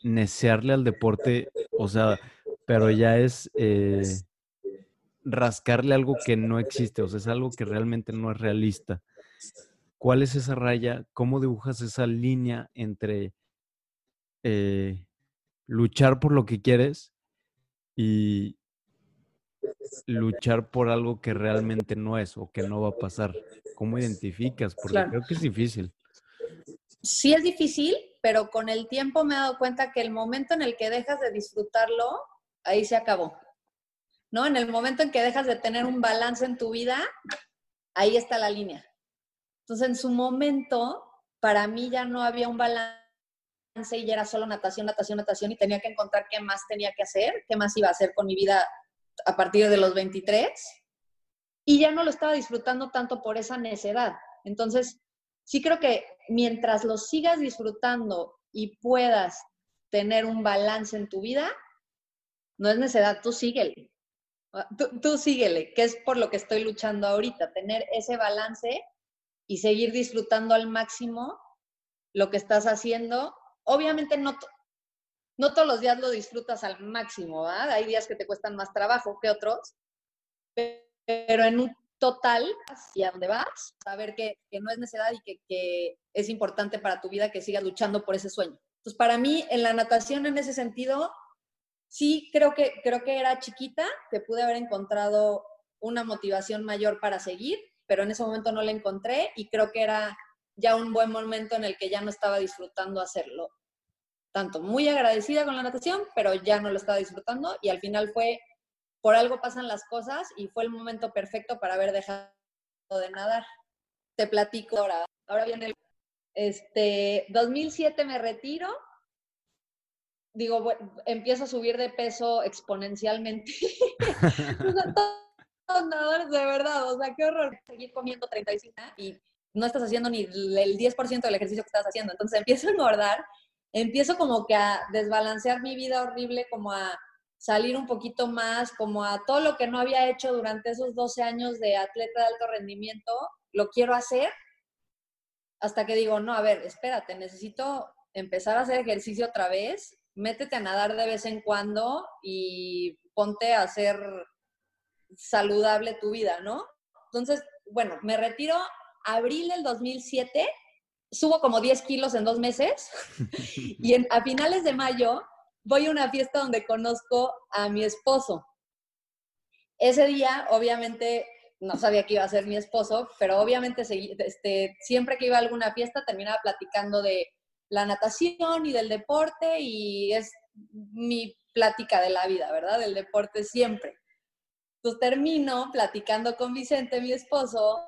necearle al deporte, o sea, pero ya es eh, rascarle algo que no existe, o sea, es algo que realmente no es realista. ¿Cuál es esa raya? ¿Cómo dibujas esa línea entre eh, luchar por lo que quieres y, luchar por algo que realmente no es o que no va a pasar? ¿Cómo identificas? Porque creo que es difícil. Sí es difícil, pero con el tiempo me he dado cuenta que el momento en el que dejas de disfrutarlo, ahí se acabó. ¿No? En el momento en que dejas de tener un balance en tu vida, ahí está la línea. Entonces, en su momento, para mí ya no había un balance y ya era solo natación, natación, natación y tenía que encontrar qué más tenía que hacer, qué más iba a hacer con mi vida a partir de los 23 y ya no lo estaba disfrutando tanto por esa necedad. Entonces, sí creo que mientras lo sigas disfrutando y puedas tener un balance en tu vida, no es necedad, tú síguele. Ah, tú, tú síguele, que es por lo que estoy luchando ahorita, tener ese balance y seguir disfrutando al máximo lo que estás haciendo. Obviamente no, no todos los días lo disfrutas al máximo, ¿verdad? Hay días que te cuestan más trabajo que otros, pero en un total, hacia dónde vas, saber que, que no es necesidad y que, que, es importante para tu vida que sigas luchando por ese sueño. Entonces, para mí, en la natación, en ese sentido, sí creo que, creo que era chiquita, que pude haber encontrado una motivación mayor para seguir, pero en ese momento no la encontré y creo que era ya un buen momento en el que ya no estaba disfrutando hacerlo tanto muy agradecida con la natación, pero ya no lo estaba disfrutando y al final fue, por algo pasan las cosas y fue el momento perfecto para haber dejado de nadar. Te platico ahora. Ahora viene el... Este, 2007 me retiro. Digo, bueno, empiezo a subir de peso exponencialmente. nadadores de verdad, o sea, qué horror. Seguir comiendo 35 y no estás haciendo ni el 10% del ejercicio que estás haciendo. Entonces empiezo a engordar empiezo como que a desbalancear mi vida horrible, como a salir un poquito más, como a todo lo que no había hecho durante esos 12 años de atleta de alto rendimiento, lo quiero hacer, hasta que digo, no, a ver, espérate, necesito empezar a hacer ejercicio otra vez, métete a nadar de vez en cuando y ponte a hacer saludable tu vida, ¿no? Entonces, bueno, me retiro abril del 2007 subo como 10 kilos en dos meses y a finales de mayo voy a una fiesta donde conozco a mi esposo. Ese día, obviamente, no sabía que iba a ser mi esposo, pero obviamente este, siempre que iba a alguna fiesta terminaba platicando de la natación y del deporte y es mi plática de la vida, ¿verdad? Del deporte siempre. Entonces termino platicando con Vicente, mi esposo,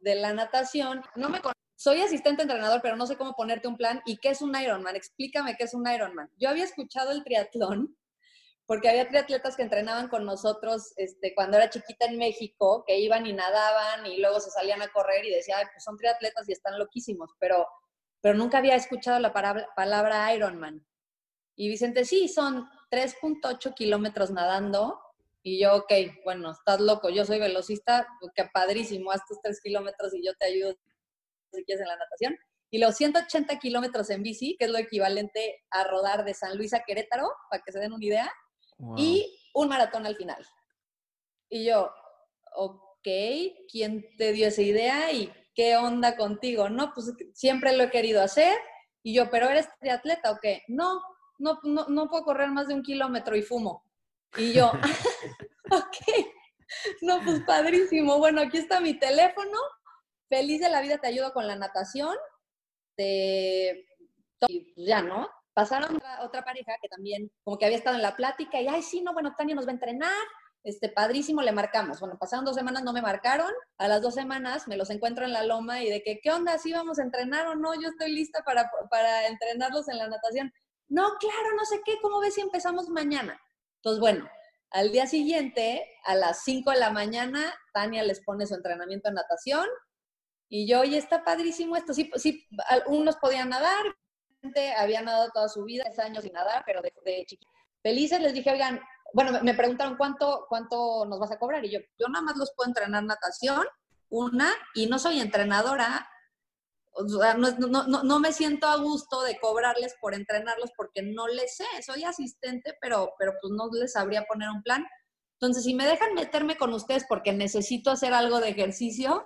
de la natación. No me soy asistente entrenador, pero no sé cómo ponerte un plan. ¿Y qué es un Ironman? Explícame qué es un Ironman. Yo había escuchado el triatlón porque había triatletas que entrenaban con nosotros este, cuando era chiquita en México, que iban y nadaban y luego se salían a correr y decía, pues son triatletas y están loquísimos, pero, pero nunca había escuchado la palabra, palabra Ironman. Y Vicente, sí, son 3.8 kilómetros nadando. Y yo, ok, bueno, estás loco, yo soy velocista, pues, qué padrísimo, haz tus 3 kilómetros y yo te ayudo si quieres en la natación. Y los 180 kilómetros en bici, que es lo equivalente a rodar de San Luis a Querétaro, para que se den una idea, y un maratón al final. Y yo, ok, ¿quién te dio esa idea y qué onda contigo? No, pues siempre lo he querido hacer. Y yo, ¿pero eres triatleta o qué? No, no, no, no puedo correr más de un kilómetro y fumo. Y yo, ok, no, pues padrísimo. Bueno, aquí está mi teléfono. Feliz de la vida, te ayudo con la natación. Te... Y pues ya, ¿no? pasaron otra, pareja que también como que había estado en la plática y, ay, sí, no, bueno, Tania nos va a entrenar, este, padrísimo, le marcamos. Bueno, pasaron dos semanas, no me marcaron, a las dos semanas me los encuentro en la loma y de que, ¿qué onda? ¿Sí vamos a entrenar o no? Yo estoy lista para, para entrenarlos en la natación. No, claro, no sé qué, ¿cómo ves si empezamos mañana? Entonces, bueno, al día siguiente, a las 5 de la mañana, Tania les pone su entrenamiento en natación y yo, oye, está padrísimo esto. Sí, sí, algunos podían nadar, había nadado toda su vida, 10 años sin nadar, pero de, de Felices les dije, oigan, bueno, me preguntaron cuánto, cuánto nos vas a cobrar y yo, yo nada más los puedo entrenar natación, una, y no soy entrenadora, o sea, no, no, no, no, me siento a gusto de cobrarles por entrenarlos porque no les sé, soy asistente, pero, pero pues no les sabría poner un plan. Entonces, si me dejan meterme con ustedes porque necesito hacer algo de ejercicio,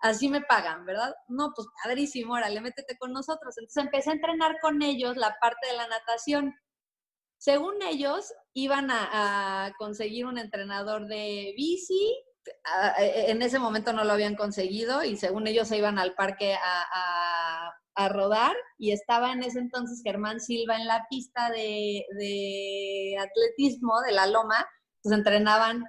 así me pagan, ¿verdad? No, pues padrísimo, órale, métete con nosotros. Entonces empecé a entrenar con ellos la parte de la natación. Según ellos, iban a, conseguir un entrenador de bici. E, en ese momento no lo habían conseguido y según ellos se iban al parque a, rodar y estaba en ese entonces Germán Silva en la pista de, de atletismo de la Loma. Pues entrenaban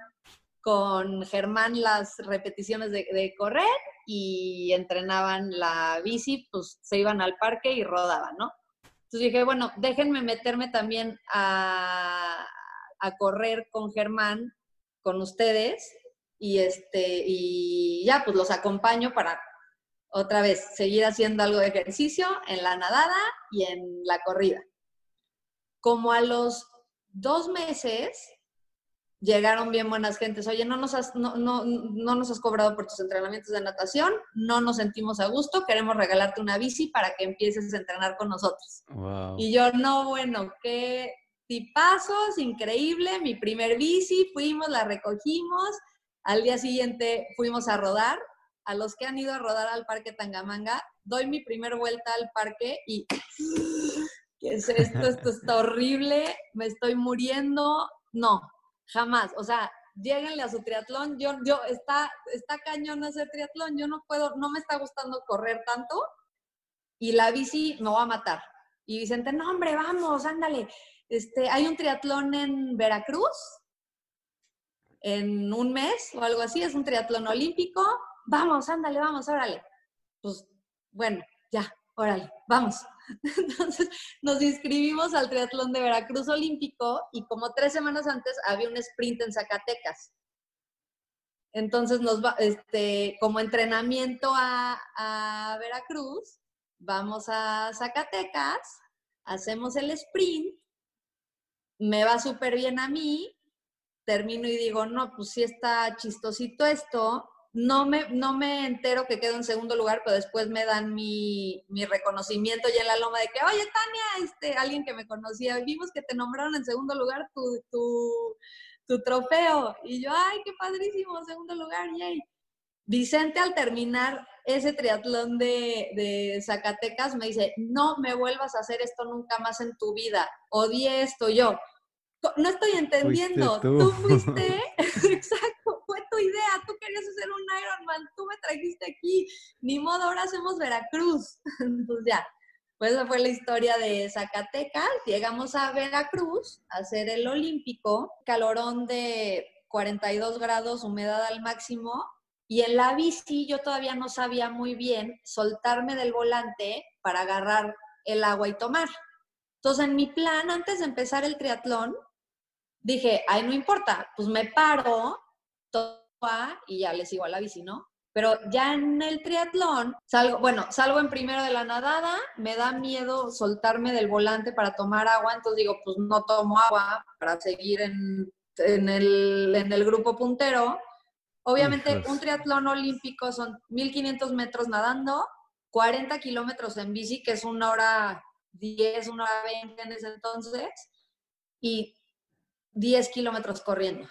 con Germán las repeticiones de, correr y entrenaban la bici, pues se iban al parque y rodaban, ¿no? Entonces dije, bueno, déjenme meterme también a, correr con Germán, con ustedes, y este, y ya, pues los acompaño para otra vez seguir haciendo algo de ejercicio en la nadada y en la corrida. Como a los dos meses, llegaron bien buenas gentes, oye, no nos, has, no, no, no nos has cobrado por tus entrenamientos de natación, no nos sentimos a gusto, queremos regalarte una bici para que empieces a entrenar con nosotros. Y yo, no, bueno, qué tipazos, increíble, mi primer bici, fuimos, la recogimos, al día siguiente fuimos a rodar, a los que han ido a rodar al Parque Tangamanga, doy mi primer vuelta al parque y... ¿Qué es esto? Esto está horrible, me estoy muriendo. No, jamás. O sea, lléguenle a su triatlón. Yo, yo, está, está cañón hacer triatlón. Yo no puedo, no me está gustando correr tanto y la bici me va a matar. Y Vicente, no, hombre, vamos, ándale. Este, hay un triatlón en Veracruz en un mes o algo así, es un triatlón olímpico. Vamos, ándale, vamos, órale. Pues bueno, ya, órale, vamos. Entonces nos inscribimos al triatlón de Veracruz Olímpico y como tres semanas antes había un sprint en Zacatecas. Entonces nos va, este, como entrenamiento a, a Veracruz, vamos a Zacatecas, hacemos el sprint, me va súper bien a mí, termino y digo, no, pues sí está chistosito esto, no me, no me entero que quedo en segundo lugar, pero después me dan mi, reconocimiento ya en la loma de que, oye, Tania, este, alguien que me conocía, vimos que te nombraron en segundo lugar tu, tu, trofeo. Y yo, ay, qué padrísimo, segundo lugar, yay. Vicente al terminar ese triatlón de, de, Zacatecas me dice, no me vuelvas a hacer esto nunca más en tu vida, odié esto yo no estoy entendiendo. tú. fuiste, exacto, idea, tú querías hacer un Ironman, tú me trajiste aquí, ni modo, ahora hacemos Veracruz. Entonces ya, pues esa fue la historia de Zacatecas. Llegamos a Veracruz a hacer el Olímpico, calorón de 42 grados, humedad al máximo. Y en la bici yo todavía no sabía muy bien soltarme del volante para agarrar el agua y tomar. Entonces, en mi plan, antes de empezar el triatlón, dije, ay, no importa, pues me paro, y ya les sigo a la bici, ¿no? Pero ya en el triatlón, salgo, bueno, salgo en primero de la nadada, me da miedo soltarme del volante para tomar agua, entonces digo, pues no tomo agua para seguir en, el, en el grupo puntero. Obviamente, un triatlón olímpico son 1500 metros nadando, 40 kilómetros en bici, que es una hora 10, una hora 20 en ese entonces, y 10 kilómetros corriendo.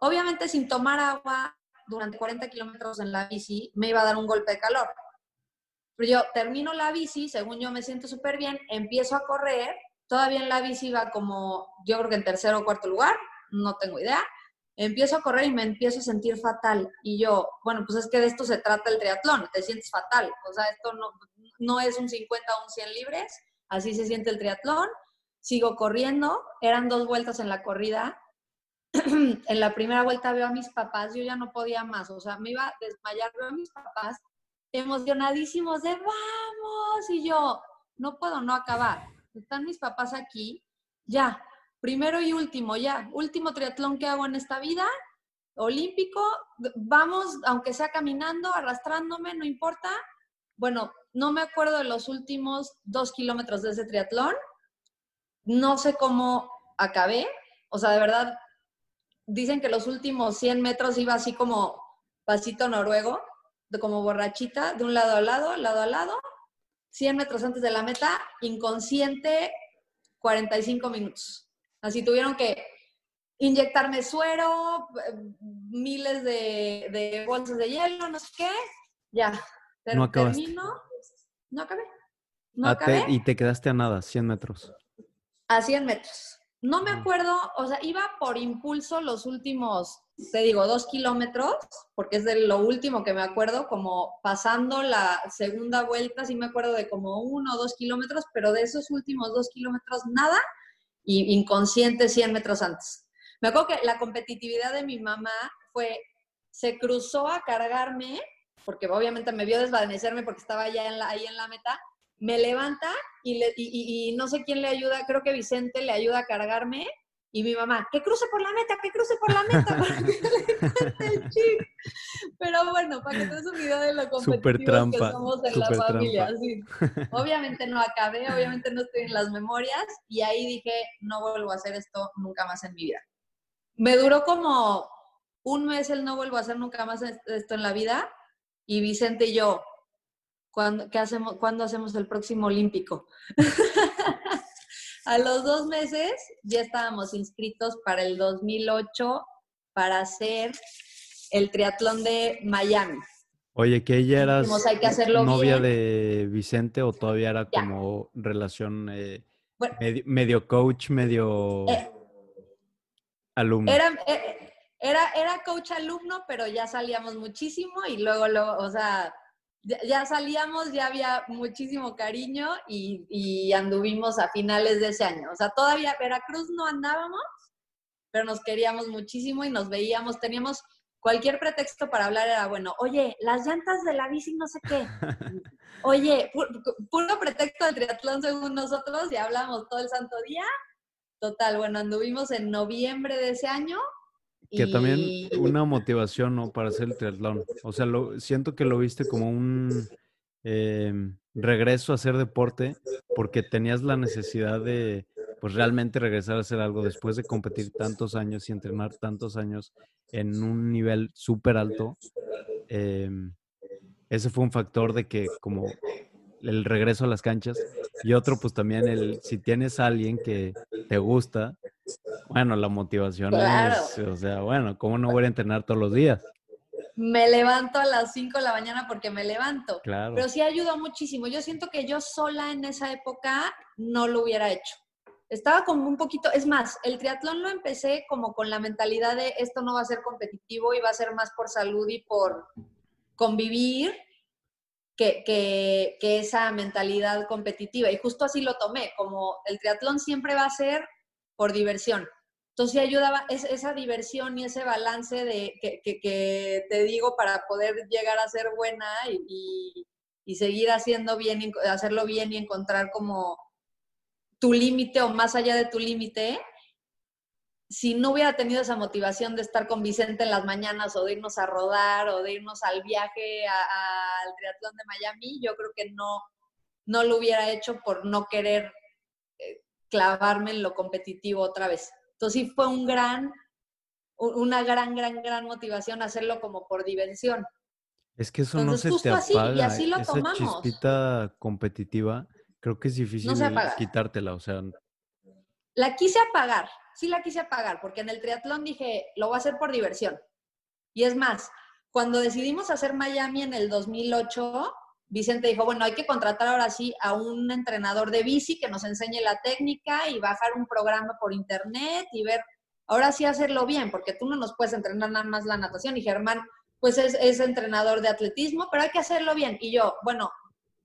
Obviamente, sin tomar agua, durante 40 kilómetros en la bici, me iba a dar un golpe de calor. Pero yo termino la bici, según yo me siento súper bien, empiezo a correr, todavía en la bici iba como, yo creo que en tercero o cuarto lugar, no tengo idea. Empiezo a correr y me empiezo a sentir fatal. Y yo, bueno, pues es que de esto se trata el triatlón, te sientes fatal. O sea, esto no, no es un 50 o un 100 libres, así se siente el triatlón. Sigo corriendo, eran dos vueltas en la corrida en la primera vuelta veo a mis papás, yo ya no podía más, o sea, me iba a desmayar, veo a mis papás emocionadísimos de vamos, y yo, no puedo no acabar, están mis papás aquí, ya, primero y último, ya, último triatlón que hago en esta vida, olímpico, vamos, aunque sea caminando, arrastrándome, no importa. Bueno, no me acuerdo de los últimos dos kilómetros de ese triatlón, no sé cómo acabé, o sea, de verdad, dicen que los últimos 100 metros iba así como pasito noruego, de como borrachita, de un lado a lado, lado a lado. 100 metros antes de la meta, inconsciente, 45 minutos. Así tuvieron que inyectarme suero, miles de, de bolsas de hielo, no sé qué. Ya, no termino. No acabé. No acabé. y te quedaste a nada, 100 metros. A 100 metros. No me acuerdo, o sea, iba por impulso los últimos, te digo, dos kilómetros, porque es de lo último que me acuerdo, como pasando la segunda vuelta, sí me acuerdo de como uno o dos kilómetros, pero de esos últimos dos kilómetros nada, y inconsciente 100 metros antes. Me acuerdo que la competitividad de mi mamá fue, se cruzó a cargarme, porque obviamente me vio desvanecerme porque estaba ya en la, ahí en la meta, me levanta y, y, no sé quién le ayuda, creo que Vicente le ayuda a cargarme y mi mamá, que cruce por la meta, que cruce por la meta, para que el chip. Pero bueno, para que te des un video de lo competitivos que somos en la familia. Obviamente no acabé, obviamente no estoy en las memorias y ahí dije, no vuelvo a hacer esto nunca más en mi vida. Me duró como un mes el no vuelvo a hacer nunca más esto en la vida y Vicente y yo, ¿Cuándo, hacemos, ¿cuándo hacemos el próximo olímpico? a los dos meses ya estábamos inscritos para el 2008 para hacer el triatlón de Miami. Oye, que ella era novia de Vicente o todavía era como relación eh, medio, coach, medio eh, alumno. Era, eh, era, era coach alumno, pero ya salíamos muchísimo y luego, luego o sea, ya, salíamos, ya había muchísimo cariño y, anduvimos a finales de ese año. O sea, todavía Veracruz no andábamos, pero nos queríamos muchísimo y nos veíamos, teníamos cualquier pretexto para hablar era bueno, oye, las llantas de la bici no sé qué. Oye, puro pretexto de triatlón según nosotros y hablamos todo el santo día. Total, bueno, anduvimos en noviembre de ese año que también una motivación, ¿no? Para hacer el triatlón. O sea, lo, siento que lo viste como un em, regreso a hacer deporte porque tenías la necesidad de, pues, realmente regresar a hacer algo después de competir tantos años y entrenar tantos años en un nivel súper alto. Em, ese fue un factor de que como el regreso a las canchas y otro pues también el si tienes a alguien que te gusta bueno, la motivación es, o sea, bueno, ¿cómo no voy a entrenar todos los días? Me levanto a las 5 de la mañana porque me levanto. Claro. Pero sí ayudó muchísimo. Yo siento que yo sola en esa época no lo hubiera hecho. Estaba como un poquito, es más, el triatlón lo empecé como con la mentalidad de esto no va a ser competitivo y va a ser más por salud y por convivir que, que, esa mentalidad competitiva. Y justo así lo tomé, como el triatlón siempre va a ser por diversión. Entonces ayudaba es, esa diversión y ese balance de que, que, te digo para poder llegar a ser buena y, y, seguir haciendo bien, hacerlo bien y encontrar como tu límite o más allá de tu límite, si no hubiera tenido esa motivación de estar con Vicente en las mañanas o de irnos a rodar o de irnos al viaje al triatlón de Miami, yo creo que no, no lo hubiera hecho por no querer eh, clavarme en lo competitivo otra vez. Entonces sí fue un gran, una gran, gran, gran motivación hacerlo como por diversión. Es que eso no se te apaga. y así lo Esa tomamos. chispita competitiva, creo que es difícil quitártela, o sea. La quise apagar, sí la quise apagar, porque en el triatlón dije, lo voy a hacer por diversión. Y es más, cuando decidimos hacer Miami en el 2008, Vicente dijo, bueno, hay que contratar ahora sí a un entrenador de bici que nos enseñe la técnica y bajar un programa por internet y ver, ahora sí hacerlo bien, porque tú no nos puedes entrenar nada más la natación. Y Germán, pues es, es entrenador de atletismo, pero hay que hacerlo bien. Y yo, bueno,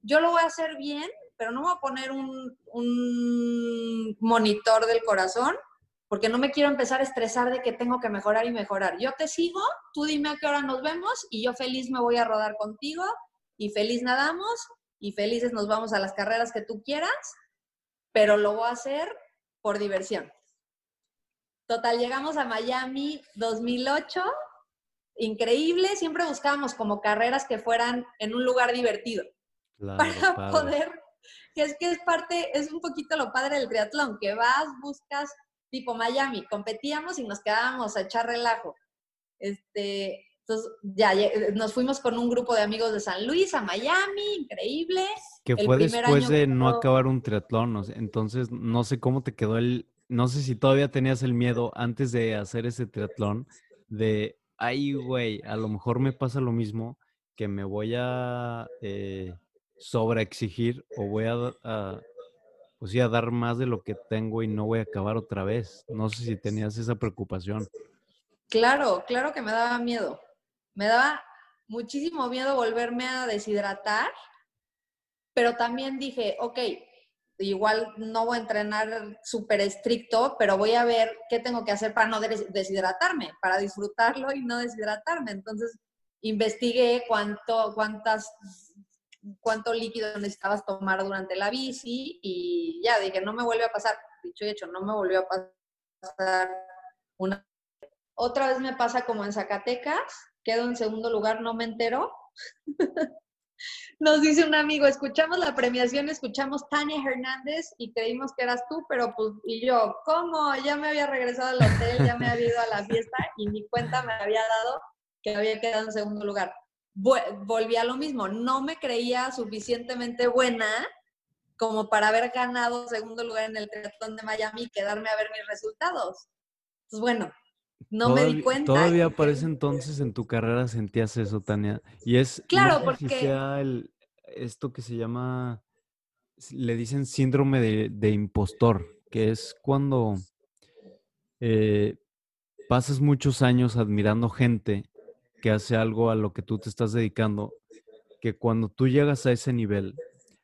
yo lo voy a hacer bien, pero no voy a poner un, un monitor del corazón porque no me quiero empezar a estresar de que tengo que mejorar y mejorar. Yo te sigo, tú dime a qué hora nos vemos y yo feliz me voy a rodar contigo y feliz nadamos y felices nos vamos a las carreras que tú quieras, pero lo voy a hacer por diversión. Total, llegamos a Miami 2008, increíble, siempre buscábamos como carreras que fueran en un lugar divertido para poder, que es que es parte, es un poquito lo padre del triatlón, que vas, buscas tipo Miami, competíamos y nos quedábamos a echar relajo. Este, entonces, ya nos fuimos con un grupo de amigos de San Luis a Miami, increíble. Que fue después de no acabar un triatlón, entonces no sé cómo te quedó el, no sé si todavía tenías el miedo antes de hacer ese triatlón de, ay, güey, a lo mejor me pasa lo mismo, que me voy a eh, sobreexigir o voy a pues a dar más de lo que tengo y no voy a acabar otra vez. No sé si tenías esa preocupación. Claro, claro que me daba miedo. Me daba muchísimo miedo volverme a deshidratar, pero también dije, ok, igual no voy a entrenar súper estricto, pero voy a ver qué tengo que hacer para no deshidratarme, para disfrutarlo y no deshidratarme. Entonces, investigué cuánto, cuántas cuánto líquido necesitabas tomar durante la bici y ya dije, no me vuelve a pasar, dicho y hecho, no me volvió a pasar una... Otra vez me pasa como en Zacatecas, quedo en segundo lugar, no me entero. Nos dice un amigo, escuchamos la premiación, escuchamos Tania Hernández y creímos que eras tú, pero pues, y yo, ¿cómo? Ya me había regresado al hotel, ya me había ido a la fiesta y mi cuenta me había dado que había quedado en segundo lugar volví a lo mismo, no me creía suficientemente buena como para haber ganado segundo lugar en el triatlón de Miami y quedarme a ver mis resultados. Pues bueno, no me di cuenta. Todavía aparece entonces en tu carrera sentías eso, Tania. Y es claro, porque sea el, esto que se llama, le dicen síndrome de, impostor, que es cuando eh, pasas muchos años admirando gente que hace algo a lo que tú te estás dedicando, que cuando tú llegas a ese nivel,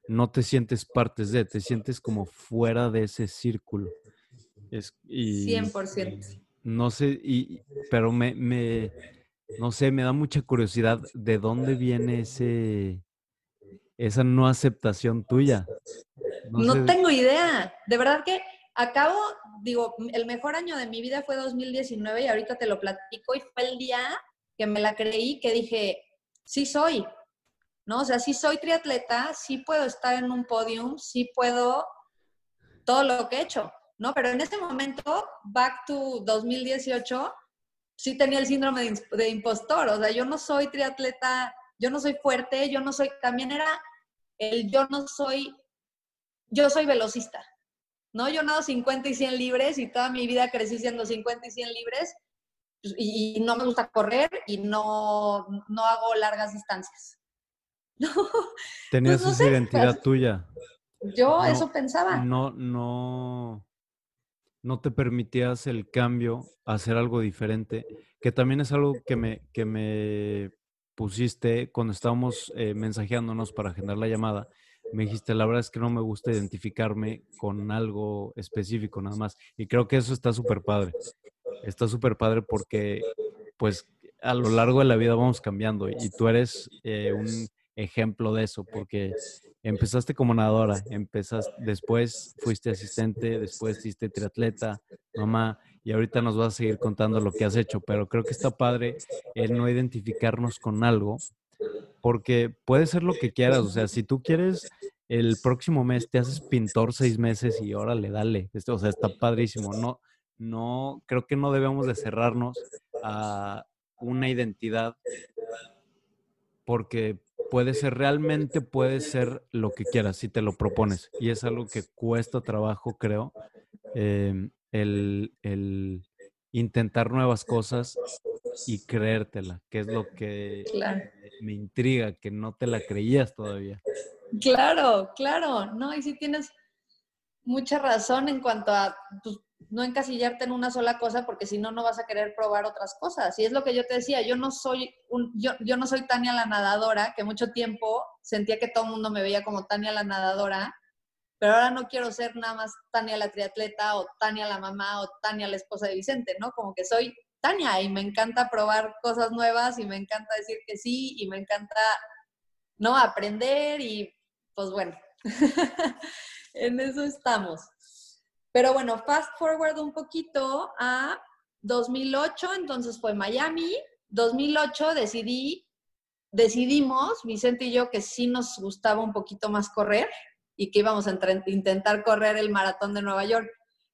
no te sientes parte de, te sientes como fuera de ese círculo. Es, y, 100%. No sé, y, pero me, me, no sé, me da mucha curiosidad de dónde viene ese, esa no aceptación tuya. No, tengo idea. De verdad que acabo, digo, el mejor año de mi vida fue 2019 y ahorita te lo platico y fue el día que me la creí, que dije, sí soy, ¿no? O sea, sí soy triatleta, sí puedo estar en un podium, sí puedo todo lo que he hecho, ¿no? Pero en ese momento, back to 2018, sí tenía el síndrome de, impostor, o sea, yo no soy triatleta, yo no soy fuerte, yo no soy, también era el yo no soy, yo soy velocista, ¿no? Yo nado 50 y 100 libres y toda mi vida crecí siendo 50 y 100 libres y, no me gusta correr y no, no hago largas distancias. Tenías pues, esa identidad tuya. Yo eso pensaba. No, no, no te permitías el cambio, hacer algo diferente, que también es algo que me, que me pusiste cuando estábamos eh, mensajeándonos para agendar la llamada. me dijiste, la verdad es que no me gusta identificarme con algo específico nada más. Y creo que eso está súper padre. Está súper padre porque, pues, a lo largo de la vida vamos cambiando y tú eres eh, un ejemplo de eso, porque empezaste como nadadora, empezaste, después fuiste asistente, después fuiste triatleta, mamá, y ahorita nos vas a seguir contando lo que has hecho, pero creo que está padre el no identificarnos con algo, porque puede ser lo que quieras, o sea, si tú quieres el próximo mes te haces pintor seis meses y órale, dale, o sea, está padrísimo, no, no, creo que no debemos de cerrarnos a una identidad porque puede ser, realmente puede ser lo que quieras si te lo propones. Y es algo que cuesta trabajo, creo, em, el, intentar nuevas cosas y creértela, que es lo que me intriga, que no te la creías todavía. Claro, claro, no, y si tienes mucha razón en cuanto a pues, no encasillarte en una sola cosa porque si no, no vas a querer probar otras cosas. Y es lo que yo te decía, yo no soy, un, yo, yo no soy Tania la nadadora, que mucho tiempo sentía que todo el mundo me veía como Tania la nadadora, pero ahora no quiero ser nada más Tania la triatleta o Tania la mamá o Tania la esposa de Vicente, ¿no? Como que soy Tania y me encanta probar cosas nuevas y me encanta decir que sí y me encanta, ¿no? Aprender y pues bueno, en eso estamos. Pero bueno, fast forward un poquito a 2008, entonces fue Miami. 2008 decidí, decidimos, Vicente y yo, que sí nos gustaba un poquito más correr y que íbamos a intentar correr el maratón de Nueva York.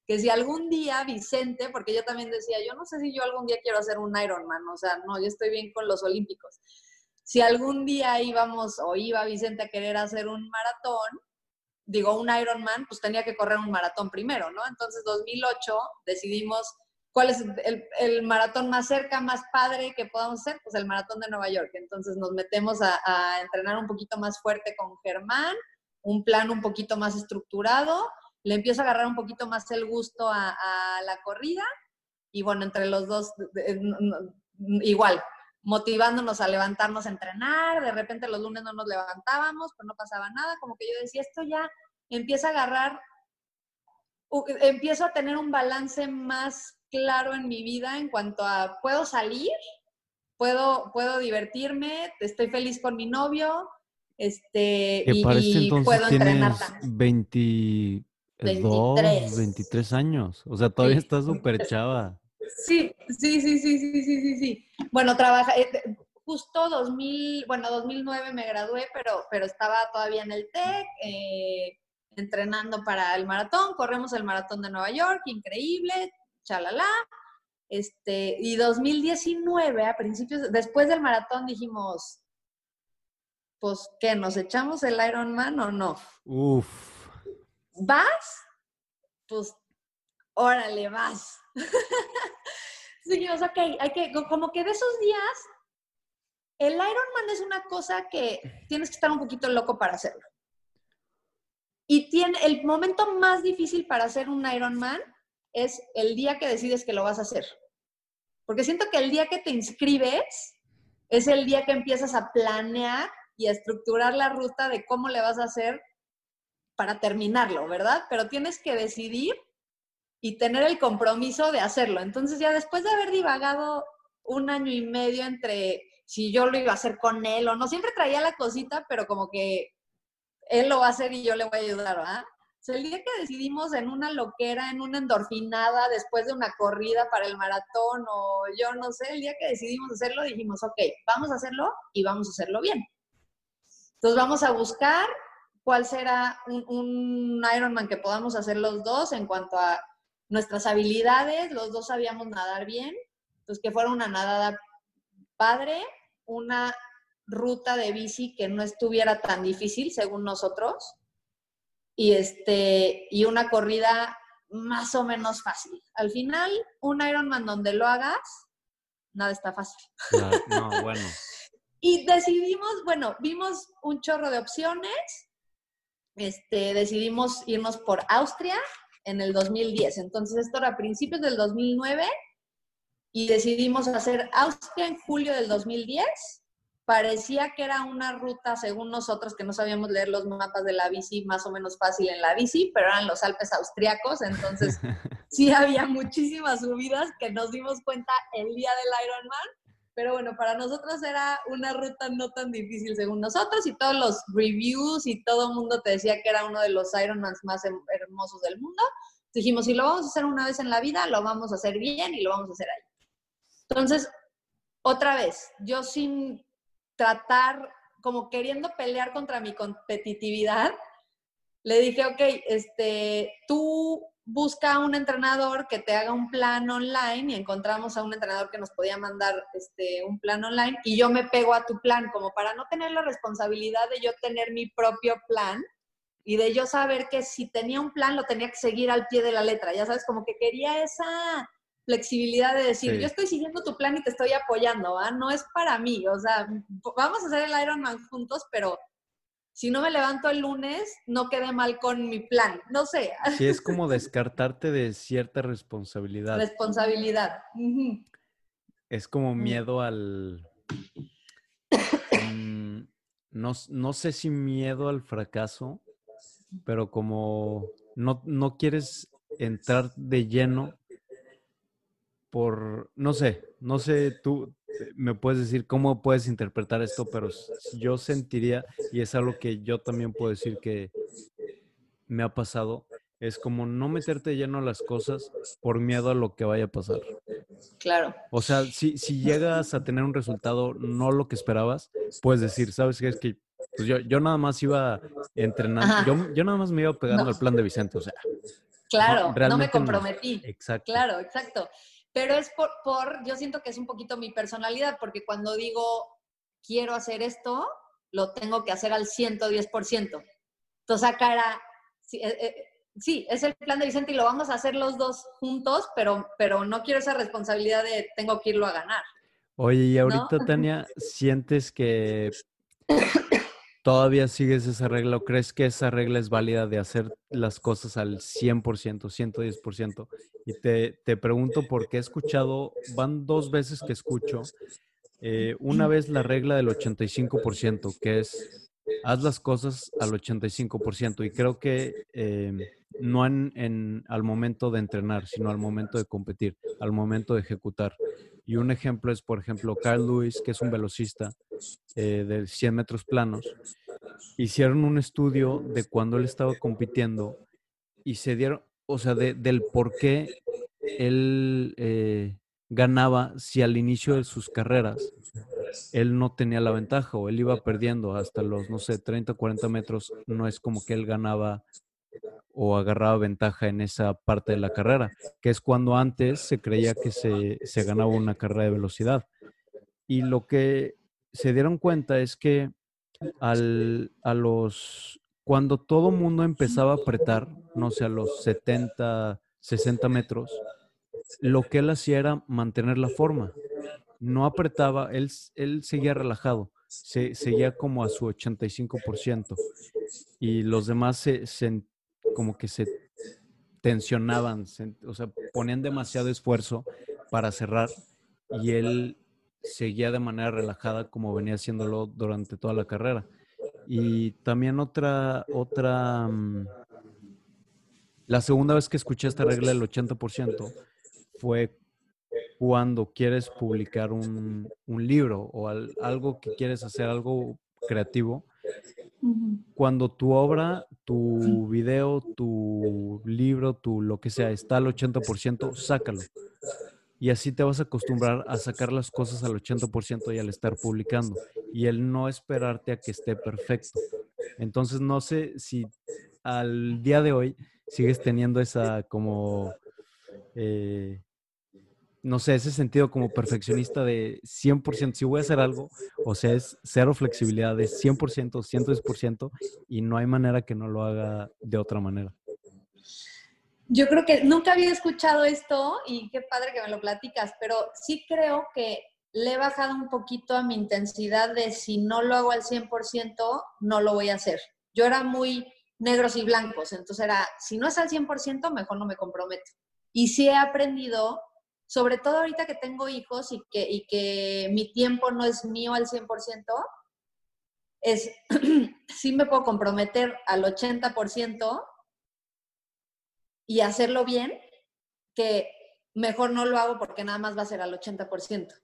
Que si algún día Vicente, porque yo también decía, yo no sé si yo algún día quiero hacer un Ironman, o sea, no, yo estoy bien con los Olímpicos. Si algún día íbamos o iba Vicente a querer hacer un maratón, digo, un Ironman, pues tenía que correr un maratón primero, ¿no? Entonces, 2008 decidimos cuál es el, maratón más cerca, más padre que podamos hacer, pues el maratón de Nueva York. Entonces nos metemos a, entrenar un poquito más fuerte con Germán, un plan un poquito más estructurado, le empiezo a agarrar un poquito más el gusto a, la corrida y bueno, entre los dos, igual, motivándonos a levantarnos a entrenar, de repente los lunes no nos levantábamos, pues no pasaba nada, como que yo decía, esto ya empieza a agarrar, empiezo a tener un balance más claro en mi vida en cuanto a, puedo salir, puedo, puedo divertirme, estoy feliz con mi novio, este, y, puedo entrenar también. 22, 23. 23 años, o sea, todavía estás súper chava. Sí, sí, sí, sí, sí, sí, sí, sí. Bueno, trabaja, eh, justo 2000, bueno, 2009 me gradué, pero, pero estaba todavía en el TEC, eh, entrenando para el maratón, corremos el maratón de Nueva York, increíble, chalala. Este, y 2019, a principios, después del maratón dijimos, pues, ¿qué? ¿Nos echamos el Ironman o no? Uf. ¿Vas? Pues, órale, vas. Ok, hay que, como que de esos días, el Ironman es una cosa que tienes que estar un poquito loco para hacerlo. Y tiene, el momento más difícil para hacer un Ironman es el día que decides que lo vas a hacer. Porque siento que el día que te inscribes es el día que empiezas a planear y a estructurar la ruta de cómo le vas a hacer para terminarlo, ¿verdad? Pero tienes que decidir y tener el compromiso de hacerlo. Entonces ya después de haber divagado un año y medio entre si yo lo iba a hacer con él o no, siempre traía la cosita, pero como que él lo va a hacer y yo le voy a ayudar, ¿verdad? O sea, el día que decidimos en una loquera, en una endorfinada, después de una corrida para el maratón o yo no sé, el día que decidimos hacerlo, dijimos, ok, vamos a hacerlo y vamos a hacerlo bien. Entonces vamos a buscar cuál será un, un Ironman que podamos hacer los dos en cuanto a nuestras habilidades, los dos sabíamos nadar bien, entonces que fuera una nadada padre, una ruta de bici que no estuviera tan difícil según nosotros y este y una corrida más o menos fácil. Al final, un Ironman donde lo hagas, nada está fácil. No, no bueno. y decidimos, bueno, vimos un chorro de opciones. Este, decidimos irnos por Austria en el 2010. Entonces, esto era a principios del 2009 y decidimos hacer Austria en julio del 2010 parecía que era una ruta, según nosotros, que no sabíamos leer los mapas de la bici más o menos fácil en la bici, pero eran los Alpes austriacos, entonces sí había muchísimas subidas que nos dimos cuenta el día del Ironman, pero bueno, para nosotros era una ruta no tan difícil según nosotros y todos los reviews y todo el mundo te decía que era uno de los Ironmans más hermosos del mundo. Dijimos, si lo vamos a hacer una vez en la vida, lo vamos a hacer bien y lo vamos a hacer ahí. Entonces, otra vez, yo sin tratar, como queriendo pelear contra mi competitividad, le dije, ok, este, tú busca un entrenador que te haga un plan online y encontramos a un entrenador que nos podía mandar este, un plan online y yo me pego a tu plan, como para no tener la responsabilidad de yo tener mi propio plan y de yo saber que si tenía un plan lo tenía que seguir al pie de la letra, ya sabes, como que quería esa flexibilidad de decir, yo estoy siguiendo tu plan y te estoy apoyando, ¿ah? No es para mí, o sea, vamos a hacer el Ironman juntos, pero si no me levanto el lunes, no quede mal con mi plan, no sé. Sí, es como descartarte de cierta responsabilidad. Responsabilidad. Es como mm. miedo al... Mm, no, no sé si miedo al fracaso, pero como no, no quieres entrar de lleno por, no sé, no sé, tú me puedes decir cómo puedes interpretar esto, pero yo sentiría, y es algo que yo también puedo decir que me ha pasado, es como no meterte lleno a las cosas por miedo a lo que vaya a pasar. Claro. O sea, si, si llegas a tener un resultado no lo que esperabas, puedes decir, ¿sabes qué? Es que pues yo, yo nada más iba entrenando, yo, yo, nada más me iba pegando al plan de Vicente, o sea. Claro, no, me comprometí. Exacto. Claro, exacto pero es por, por, yo siento que es un poquito mi personalidad, porque cuando digo quiero hacer esto, lo tengo que hacer al 110%. Entonces acá era, sí, eh, eh, sí, es el plan de Vicente y lo vamos a hacer los dos juntos, pero, pero no quiero esa responsabilidad de tengo que irlo a ganar. Oye, y ahorita, Tania, ¿sientes que ¿Todavía sigues esa regla o crees que esa regla es válida de hacer las cosas al 100%, 110%? Y te, te pregunto porque he escuchado, van dos veces que escucho, eh, una vez la regla del 85%, que es haz las cosas al 85%. Y creo que eh, no en, al momento de entrenar, sino al momento de competir, al momento de ejecutar. Y un ejemplo es, por ejemplo, Carl Lewis, que es un velocista eh, de 100 metros planos. Hicieron un estudio de cuando él estaba compitiendo y se dieron, o sea, del por qué él eh, ganaba si al inicio de sus carreras él no tenía la ventaja o él iba perdiendo hasta los, no sé, 30, 40 metros. No es como que él ganaba o agarraba ventaja en esa parte de la carrera, que es cuando antes se creía que se, se ganaba una carrera de velocidad. Y lo que se dieron cuenta es que al, a los, cuando todo mundo empezaba a apretar, no sé, a los 70, 60 metros, lo que él hacía era mantener la forma. No apretaba, él, él seguía relajado, se, seguía como a su 85%. Y los demás se, se, como que se tensionaban, o sea, ponían demasiado esfuerzo para cerrar y él seguía de manera relajada como venía haciéndolo durante toda la carrera. Y también otra, otra, mm, la segunda vez que escuché esta regla del 80% fue cuando quieres publicar un, un libro o algo que quieres hacer, algo creativo, cuando tu obra, tu video, tu libro, tu lo que sea, está al 80%, sácalo. Y así te vas a acostumbrar a sacar las cosas al 80% y al estar publicando. Y el no esperarte a que esté perfecto. Entonces, no sé si al día de hoy sigues teniendo esa como eh, no sé, ese sentido como perfeccionista de 100%, si voy a hacer algo, o sea, es cero flexibilidad, de 100%, 110%, y no hay manera que no lo haga de otra manera. Yo creo que nunca había escuchado esto y qué padre que me lo platicas, pero sí creo que le he bajado un poquito a mi intensidad de si no lo hago al 100%, no lo voy a hacer. Yo era muy negros y blancos, entonces era, si no es al 100%, mejor no me comprometo. Y sí he aprendido sobre todo ahorita que tengo hijos y que, y que mi tiempo no es mío al 100%, es, sí me puedo comprometer al 80% y hacerlo bien, que mejor no lo hago porque nada más va a ser al 80%.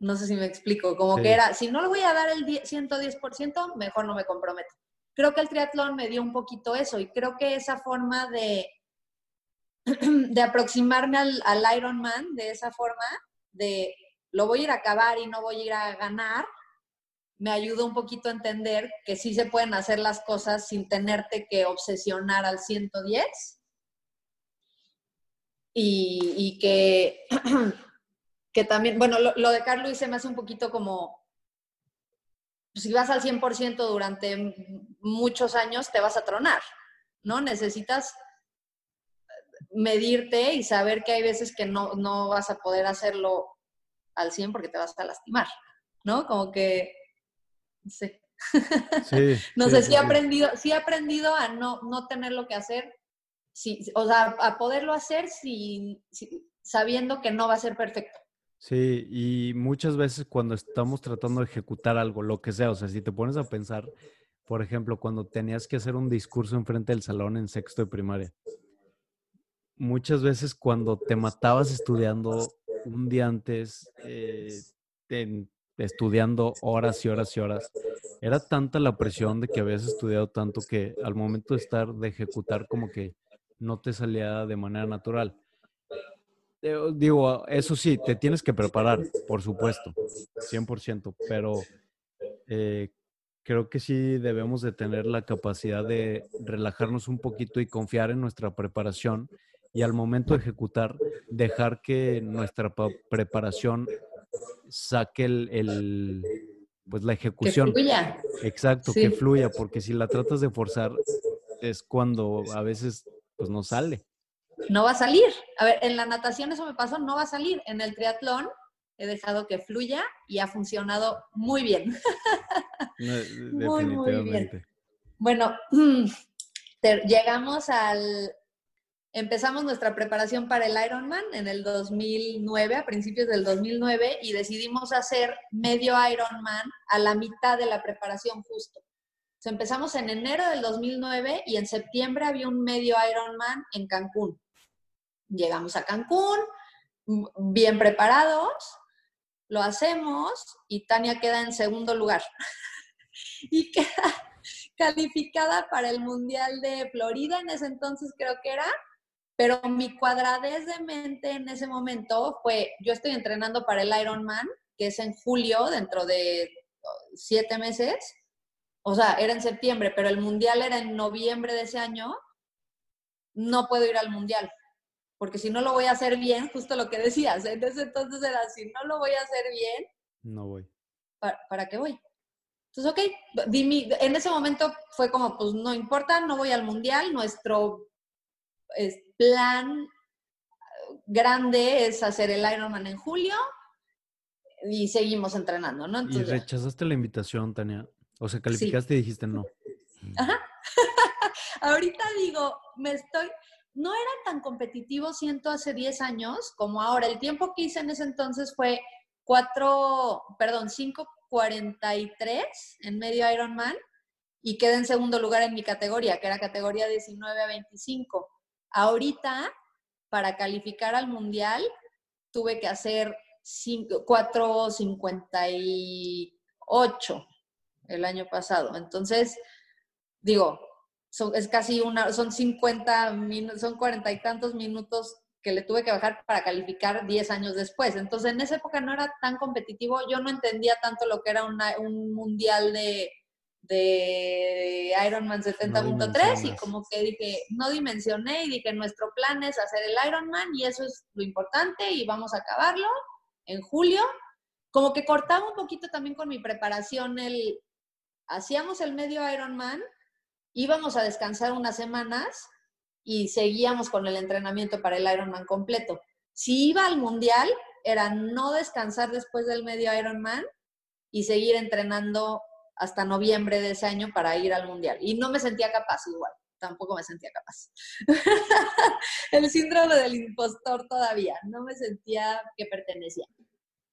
No sé si me explico, como que era, si no le voy a dar el 110%, mejor no me comprometo. Creo que el triatlón me dio un poquito eso y creo que esa forma de, de aproximarme al, al Ironman, de esa forma, de lo voy a ir a acabar y no voy a ir a ganar, me ayudó un poquito a entender que sí se pueden hacer las cosas sin tenerte que obsesionar al 110 y, y que, que también, bueno, lo, de Carlos se me hace un poquito como, si vas al 100% durante muchos años, te vas a tronar, ¿no? Necesitas medirte y saber que hay veces que no, no vas a poder hacerlo al 100 porque te vas a lastimar, ¿no? Como que Sí. no sé, si he aprendido, sí he aprendido a no, no tener lo que hacer, sí, o sea, a poderlo hacer sin, sabiendo que no va a ser perfecto. Sí, y muchas veces cuando estamos tratando de ejecutar algo, lo que sea, o sea, si te pones a pensar, por ejemplo, cuando tenías que hacer un discurso enfrente del salón en sexto de primaria, muchas veces cuando te matabas estudiando un día antes, eh, estudiando horas y horas y horas. Era tanta la presión de que habías estudiado tanto que al momento de estar, de ejecutar, como que no te salía de manera natural. Eh, digo, eso sí, te tienes que preparar, por supuesto, 100%, pero eh, creo que sí debemos de tener la capacidad de relajarnos un poquito y confiar en nuestra preparación y al momento de ejecutar, dejar que nuestra preparación saque el, pues la ejecución. Que fluya. Exacto, que fluya, porque si la tratas de forzar es cuando a veces pues no sale. No va a salir. A ver, en la natación eso me pasó, no va a salir. En el triatlón he dejado que fluya y ha funcionado muy bien. muy, muy bien. Bueno, llegamos al, Empezamos nuestra preparación para el Ironman en el 2009, a principios del 2009, y decidimos hacer medio Ironman a la mitad de la preparación justo. empezamos en enero del 2009 y en septiembre había un medio Ironman en Cancún. Llegamos a Cancún, bien preparados, lo hacemos y Tania queda en segundo lugar. y queda calificada para el Mundial de Florida en ese entonces creo que era pero mi cuadradez de mente en ese momento fue, yo estoy entrenando para el Ironman, que es en julio, dentro de siete meses. O sea, era en septiembre, pero el mundial era en noviembre de ese año. No puedo ir al mundial, porque si no lo voy a hacer bien, justo lo que decías. Entonces, entonces era, si no lo voy a hacer bien, no voy. ¿Para, qué voy? Entonces, ok, en ese momento fue como, pues no importa, no voy al mundial, nuestro plan grande es hacer el Ironman en julio y seguimos entrenando, ¿no? y rechazaste la invitación, Tania. O sea, calificaste y dijiste no. Ajá. Ahorita digo, me estoy, no era tan competitivo, siento, hace 10 años como ahora. El tiempo que hice en ese entonces fue 4, perdón, 5.43 en medio Ironman y quedé en segundo lugar en mi categoría, que era categoría 19 a 25. Ahorita, para calificar al mundial, tuve que hacer 4.58 el año pasado. Entonces, digo, es casi una, son 50 minutos, son cuarenta y tantos minutos que le tuve que bajar para calificar 10 años después. Entonces, en esa época no era tan competitivo, yo no entendía tanto lo que era un mundial de, de Ironman 70.3 y como que dije, no dimensioné y dije, nuestro plan es hacer el Ironman y eso es lo importante y vamos a acabarlo en julio. Como que cortaba un poquito también con mi preparación el, hacíamos el medio Ironman, íbamos a descansar unas semanas y seguíamos con el entrenamiento para el Ironman completo. Si iba al mundial, era no descansar después del medio Ironman y seguir entrenando hasta noviembre de ese año para ir al mundial. Y no me sentía capaz igual. tampoco me sentía capaz. el síndrome del impostor todavía, no me sentía que pertenecía.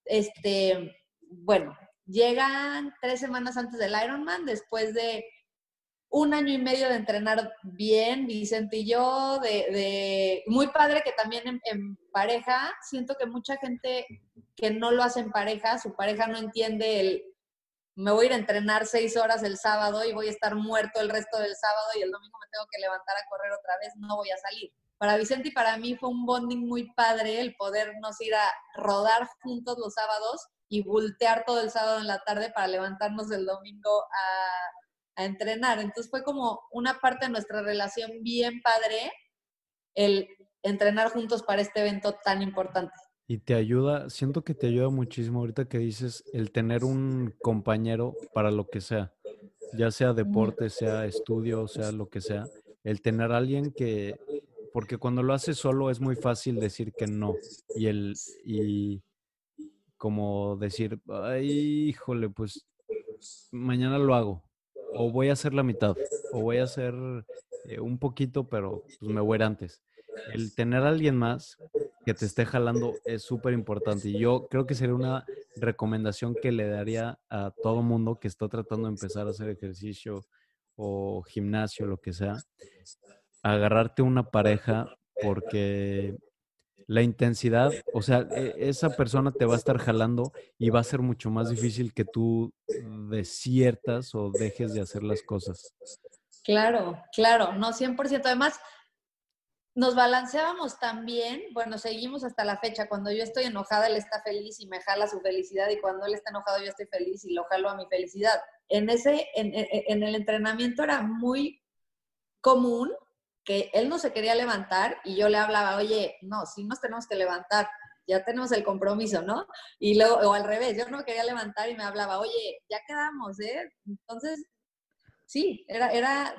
Este, bueno, llegan tres semanas antes del Ironman, después de un año y medio de entrenar bien, Vicente y yo, de, muy padre que también en, pareja, siento que mucha gente que no lo hace en pareja, su pareja no entiende el, me voy a ir a entrenar seis horas el sábado y voy a estar muerto el resto del sábado y el domingo me tengo que levantar a correr otra vez, no voy a salir. Para Vicente y para mí fue un bonding muy padre el podernos ir a rodar juntos los sábados y voltear todo el sábado en la tarde para levantarnos el domingo a a entrenar. Entonces fue como una parte de nuestra relación bien padre el entrenar juntos para este evento tan importante. Y te ayuda, siento que te ayuda muchísimo ahorita que dices el tener un compañero para lo que sea, ya sea deporte, sea estudio, sea lo que sea, el tener alguien que, porque cuando lo haces solo es muy fácil decir que no y el, y como decir, ay, híjole, pues mañana lo hago, o voy a hacer la mitad, o voy a hacer eh, un poquito, pero pues me voy a ir antes. El tener a alguien más que te esté jalando es súper importante. Y yo creo que sería una recomendación que le daría a todo mundo que está tratando de empezar a hacer ejercicio o gimnasio, lo que sea, agarrarte una pareja porque la intensidad, o sea, e, esa persona te va a estar jalando y va a ser mucho más difícil que tú desiertas o dejes de hacer las cosas. Claro, claro, no, 100%. Además, nos balanceábamos también, bueno, seguimos hasta la fecha, cuando yo estoy enojada, él está feliz y me jala su felicidad, y cuando él está enojado, yo estoy feliz y lo jalo a mi felicidad. En ese, en, en el entrenamiento era muy común que él no se quería levantar y yo le hablaba, oye, no, sí nos tenemos que levantar, ya tenemos el compromiso, ¿no? Y luego, o al revés, yo no quería levantar y me hablaba, oye, ya quedamos, ¿eh? Entonces, sí, era, era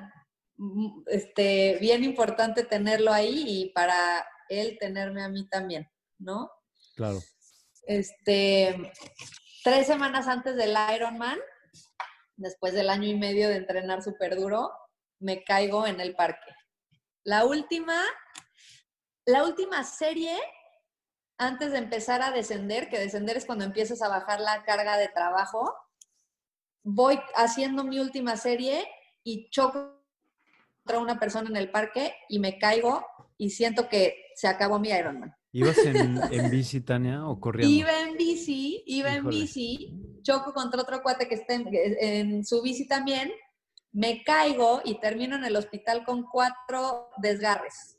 este, bien importante tenerlo ahí y para él tenerme a mí también, ¿no? Claro. Este, tres semanas antes del Ironman, después del año y medio de entrenar súper duro, me caigo en el parque. La última, la última serie antes de empezar a descender, que descender es cuando empiezas a bajar la carga de trabajo, voy haciendo mi última serie y choco contra una persona en el parque y me caigo y siento que se acabó mi Ironman. ¿Ibas en, bici, Tania, o corriendo? Iba en bici, iba en bici, choco contra otro cuate que está en su bici también me caigo y termino en el hospital con cuatro desgarres.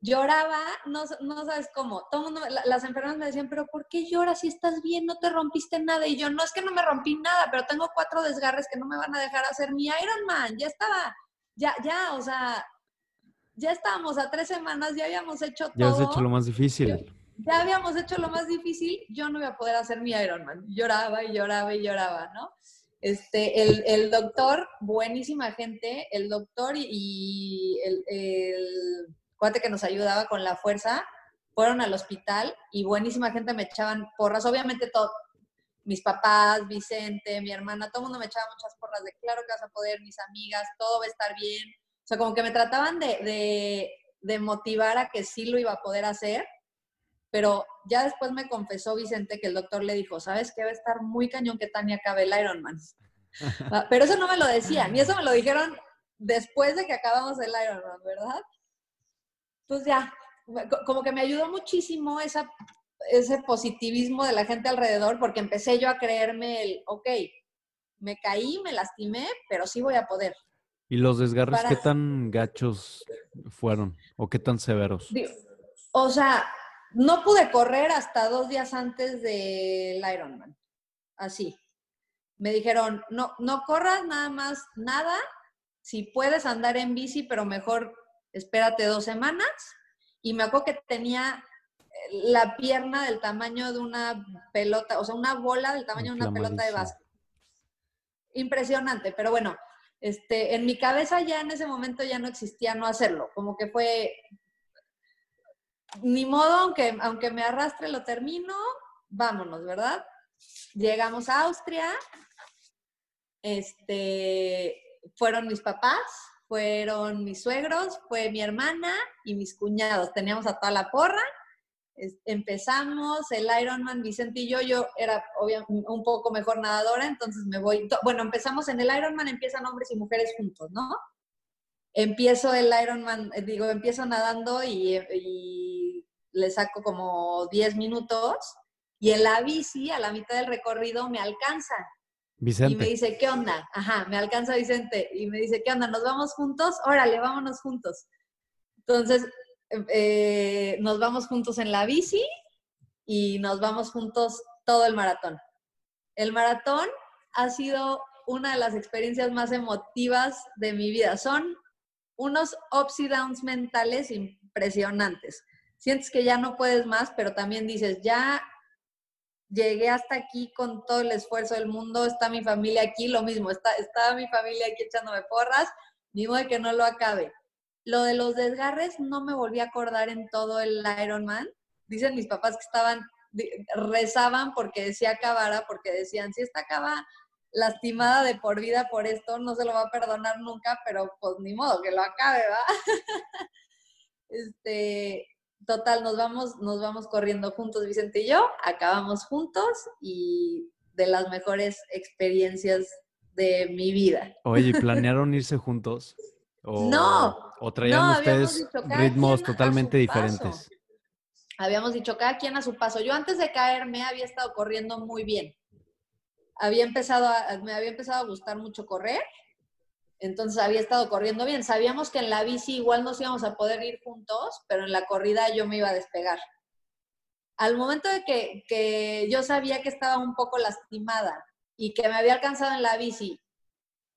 Lloraba, no, no sabes cómo. Todo mundo, las enfermeras me decían, pero ¿por qué lloras si estás bien? No te rompiste nada. Y yo, no es que no me rompí nada, pero tengo cuatro desgarres que no me van a dejar hacer mi Ironman. Ya estaba, ya, ya, o sea, ya estábamos a tres semanas, ya habíamos hecho todo. Ya has hecho lo más difícil. Ya habíamos hecho lo más difícil, yo no iba a poder hacer mi Ironman. Lloraba y lloraba y lloraba, ¿no? Este, el, el, doctor, buenísima gente, el doctor y, el, el, cuate que nos ayudaba con la fuerza, fueron al hospital y buenísima gente me echaban porras, obviamente todo, mis papás, Vicente, mi hermana, todo el mundo me echaba muchas porras de claro que vas a poder, mis amigas, todo va a estar bien. O sea, como que me trataban de, de, de motivar a que sí lo iba a poder hacer pero ya después me confesó Vicente que el doctor le dijo, ¿sabes qué? Va a estar muy cañón que Tania acabe el Ironman. Ah, pero eso no me lo decían, y eso me lo dijeron después de que acabamos el Ironman, ¿verdad? Pues ya, como que me ayudó muchísimo esa, ese positivismo de la gente alrededor, porque empecé yo a creerme el, ok, me caí, me lastimé, pero sí voy a poder. ¿Y los desgarres qué tan gachos fueron o qué tan severos? O sea, no pude correr hasta dos días antes del Ironman. Así. Me dijeron, no, no corras nada más, nada. Si puedes andar en bici, pero mejor espérate dos semanas. Y me acuerdo que tenía la pierna del tamaño de una pelota, o sea, una bola del tamaño de una pelota de básquet. Impresionante, pero bueno, este, en mi cabeza ya en ese momento ya no existía no hacerlo, como que fue, ni modo, aunque, aunque me arrastre, lo termino, vámonos, ¿verdad? Llegamos a Austria, este, fueron mis papás, fueron mis suegros, fue mi hermana y mis cuñados. Teníamos a toda la porra. Empezamos el Ironman, Vicente y yo, yo era obviamente un poco mejor nadadora, entonces me voy, bueno, empezamos en el Ironman, empiezan hombres y mujeres juntos, ¿no? Empiezo el Ironman, eh, digo, empiezo nadando y, y le saco como 10 minutos y en la bici, a la mitad del recorrido, me alcanza. Vicente. Y me dice, ¿qué onda? Ajá, me alcanza Vicente. Y me dice, ¿qué onda? ¿Nos vamos juntos? Órale, vámonos juntos. Entonces, eh, nos vamos juntos en la bici y nos vamos juntos todo el maratón. El maratón ha sido una de las experiencias más emotivas de mi vida. Son unos ups y downs mentales impresionantes. Sientes que ya no puedes más, pero también dices, ya llegué hasta aquí con todo el esfuerzo del mundo, está mi familia aquí, lo mismo, está, está mi familia aquí echándome porras, ni modo que no lo acabe. Lo de los desgarres no me volví a acordar en todo el Ironman. Dicen mis papás que estaban, rezaban porque decía acabara, porque decían, si esta acaba lastimada de por vida por esto, no se lo va a perdonar nunca, pero pues ni modo, que lo acabe, ¿va? este, total, nos vamos, nos vamos corriendo juntos, Vicente y yo, acabamos juntos y de las mejores experiencias de mi vida. Oye, ¿planearon irse juntos? No. ¿O traían ustedes ritmos totalmente diferentes? Habíamos dicho cada quien a su paso. Yo antes de caerme había estado corriendo muy bien. Había empezado me había empezado a gustar mucho correr entonces había estado corriendo bien. Sabíamos que en la bici igual nos íbamos a poder ir juntos, pero en la corrida yo me iba a despegar. Al momento de que, yo sabía que estaba un poco lastimada y que me había alcanzado en la bici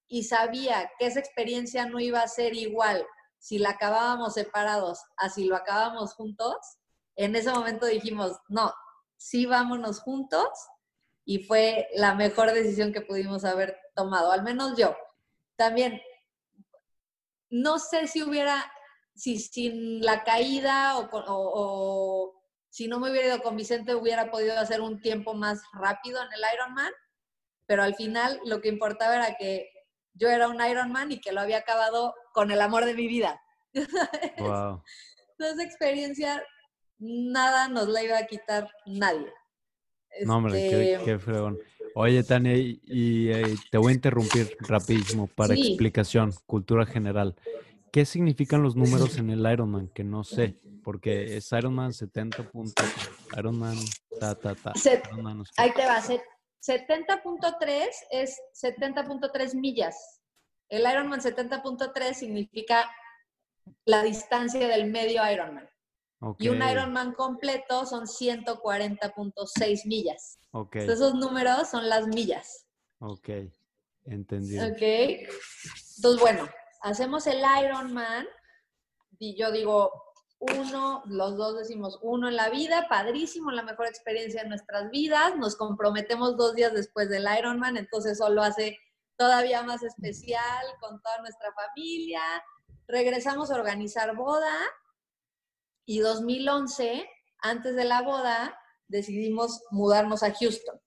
y sabía que esa experiencia no iba a ser igual si la acabábamos separados a si lo acabábamos juntos, en ese momento dijimos, no, sí vámonos juntos y fue la mejor decisión que pudimos haber tomado, al menos yo. También, no sé si hubiera, si sin la caída o, si no me hubiera ido con Vicente hubiera podido hacer un tiempo más rápido en el Ironman, pero al final lo que importaba era que yo era un Ironman y que lo había acabado con el amor de mi vida. Wow. Entonces, experiencia, nada nos la iba a quitar nadie. No, hombre, qué, este, qué fregón. Oye, Tania, y, eh, te voy a interrumpir rapidísimo para explicación, cultura general. ¿Qué significan los números en el Ironman? Que no sé, porque es Ironman 70 puntos, Ironman ta, ta, ta. Ahí te va, 70.3 es 70.3 millas. El Ironman 70.3 significa la distancia del medio Ironman. Y un Ironman completo son 140.6 millas. Okay. esos números son las millas. Ok, entendido. Ok. Entonces, bueno, hacemos el Ironman. Y yo digo, uno, los dos decimos uno en la vida, padrísimo, la mejor experiencia de nuestras vidas. Nos comprometemos dos días después del Ironman, entonces eso lo hace todavía más especial con toda nuestra familia. Regresamos a organizar boda y 2011, antes de la boda, decidimos mudarnos a Houston.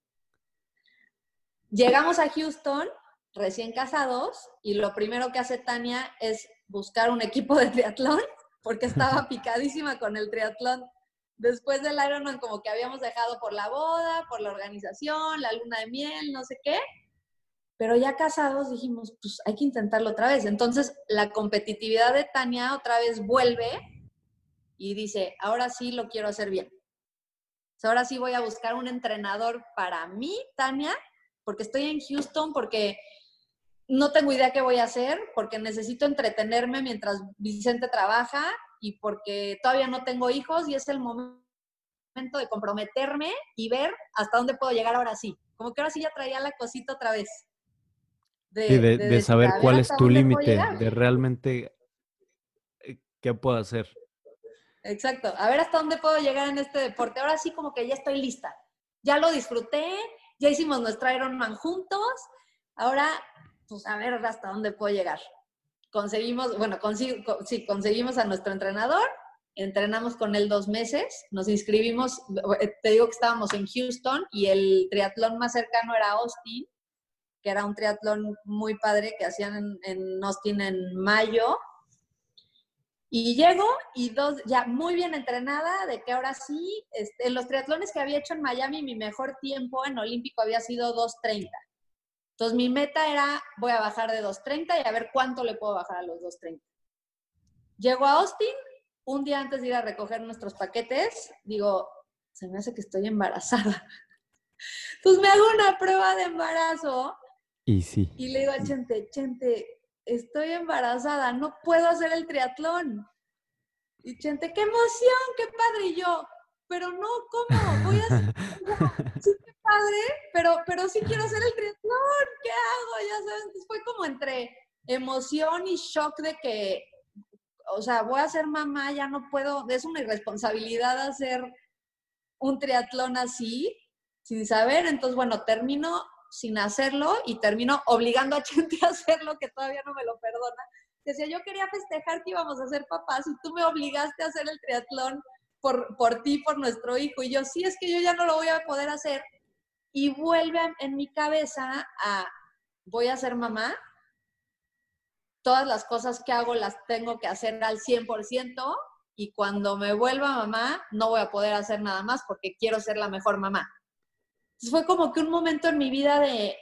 Llegamos a Houston recién casados y lo primero que hace Tania es buscar un equipo de triatlón porque estaba picadísima con el triatlón. Después del Ironman como que habíamos dejado por la boda, por la organización, la luna de miel, no sé qué. Pero ya casados dijimos, pues hay que intentarlo otra vez. Entonces la competitividad de Tania otra vez vuelve y dice, ahora sí lo quiero hacer bien. ahora sí voy a buscar un entrenador para mí, Tania, porque estoy en Houston, porque no tengo idea qué voy a hacer, porque necesito entretenerme mientras Vicente trabaja y porque todavía no tengo hijos y es el momento de comprometerme y ver hasta dónde puedo llegar ahora sí. Como que ahora sí ya traía la cosita otra vez. De, de saber cuál es tu límite, de realmente eh, qué puedo hacer. Exacto. A ver hasta dónde puedo llegar en este deporte. Ahora sí como que ya estoy lista. Ya lo disfruté, ya hicimos nuestra Ironman juntos. Ahora, pues a ver hasta dónde puedo llegar. Conseguimos, bueno, sí, conseguimos a nuestro entrenador, entrenamos con él dos meses, nos inscribimos, te digo que estábamos en Houston y el triatlón más cercano era Austin. que era un triatlón muy padre que hacían en, en Austin en mayo. Y llego y dos, ya muy bien entrenada, de que ahora sí, este, en los triatlones que había hecho en Miami, mi mejor tiempo en Olímpico había sido 2.30. Entonces mi meta era, voy a bajar de 2.30 y a ver cuánto le puedo bajar a los 2.30. Llego a Austin, un día antes de ir a recoger nuestros paquetes, digo, se me hace que estoy embarazada. Entonces me hago una prueba de embarazo. Y sí. Y le digo a Chente, Chente, estoy embarazada, no puedo hacer el triatlón. Y Chente, qué emoción, qué padre. Y yo, pero no, ¿cómo? Voy a hacer... pero, pero sí quiero hacer el triatlón. ¿Qué hago? Ya sabes, Entonces fue como entre emoción y shock de que o sea, voy a ser mamá, ya no puedo, es una irresponsabilidad hacer un triatlón así, sin saber, entonces, bueno, termino sin hacerlo y termino obligando a gente a hacerlo, que todavía no me lo perdona. Decía, yo quería festejar que íbamos a ser papás y tú me obligaste a hacer el triatlón por, por ti, por nuestro hijo. Y yo, sí, es que yo ya no lo voy a poder hacer. Y vuelve en mi cabeza a, voy a ser mamá, todas las cosas que hago las tengo que hacer al 100% y cuando me vuelva mamá no voy a poder hacer nada más porque quiero ser la mejor mamá. Entonces fue como que un momento en mi vida de,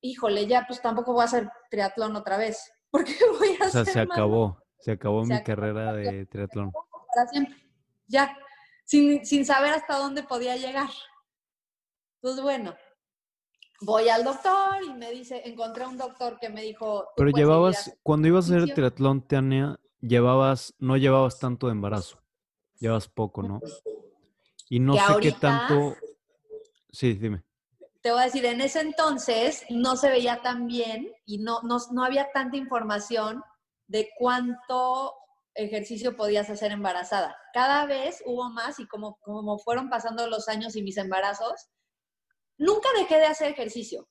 híjole, ya pues tampoco voy a hacer triatlón otra vez. Porque voy a O sea, se acabó, se acabó mi carrera de triatlón. Para siempre, ya, sin, sin saber hasta dónde podía llegar. Entonces, bueno, voy al doctor y me dice, encontré un doctor que me dijo... Pero llevabas, cuando ibas a hacer el triatlón, Tania, llevabas, no llevabas tanto de embarazo, llevas poco, ¿no? Y no sé qué tanto... Sí, dime. Te voy a decir, en ese entonces no se veía tan bien y no, no, no había tanta información de cuánto ejercicio podías hacer embarazada. Cada vez hubo más y como, como fueron pasando los años y mis embarazos, Nunca dejé de hacer ejercicio,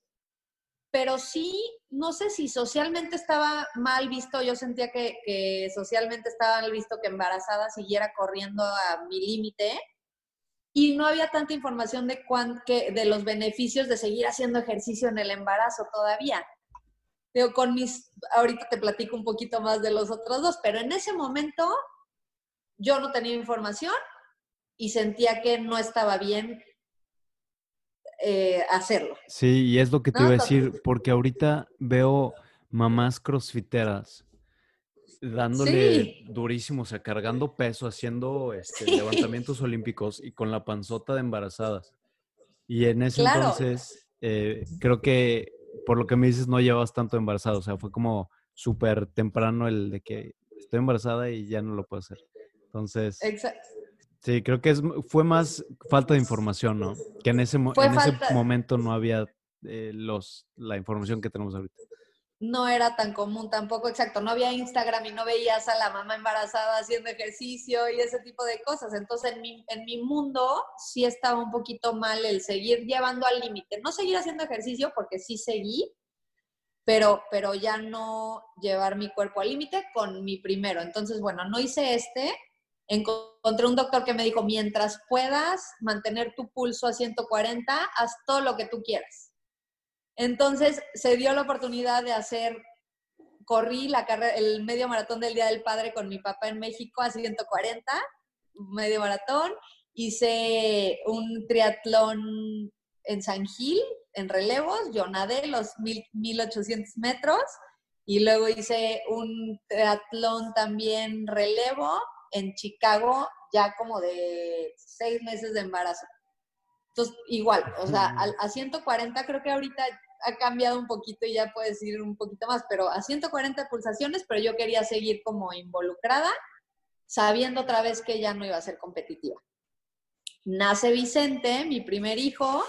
pero sí, no sé si socialmente estaba mal visto, yo sentía que, socialmente estaba mal visto que embarazada siguiera corriendo a mi límite y no había tanta información de, que, de los beneficios de seguir haciendo ejercicio en el embarazo todavía. Digo, con mis, ahorita te platico un poquito más de los otros dos, pero en ese momento yo no tenía información y sentía que no estaba bien eh, hacerlo. Sí, y es lo que te iba a decir, porque ahorita veo mamás crossfiteras dándole durísimo, o sea, cargando peso, haciendo este, levantamientos olímpicos y con la panzota de embarazadas. Y en ese entonces, eh, creo que por lo que me dices, no llevas tanto embarazado, o sea, fue como súper temprano el de que estoy embarazada y ya no lo puedo hacer. Entonces, Exacto. Sí, creo que es, fue más falta de información, ¿no? Que en ese, en ese momento no había eh, los, la información que tenemos ahorita. No era tan común tampoco, exacto. No había Instagram y no veías a la mamá embarazada haciendo ejercicio y ese tipo de cosas. Entonces, en mi, en mi mundo sí estaba un poquito mal el seguir llevando al límite. No seguir haciendo ejercicio porque sí seguí, pero, pero ya no llevar mi cuerpo al límite con mi primero. Entonces, bueno, no hice este, encontré un doctor que me dijo, mientras puedas mantener tu pulso a 140, haz todo lo que tú quieras. Entonces se dio la oportunidad de hacer, corrí la carrera, el medio maratón del Día del Padre con mi papá en México a 140, medio maratón, hice un triatlón en San Gil, en relevos, yo nadé los 1800 metros. Y luego hice un triatlón también relevo en Chicago ya como de seis meses de embarazo. Entonces, igual, o sea, a, 140 creo que ahorita ha cambiado un poquito y ya puedes ir un poquito más, pero a 140 pulsaciones, pero yo quería seguir como involucrada, sabiendo otra vez que ya no iba a ser competitiva. Nace Vicente, mi primer hijo,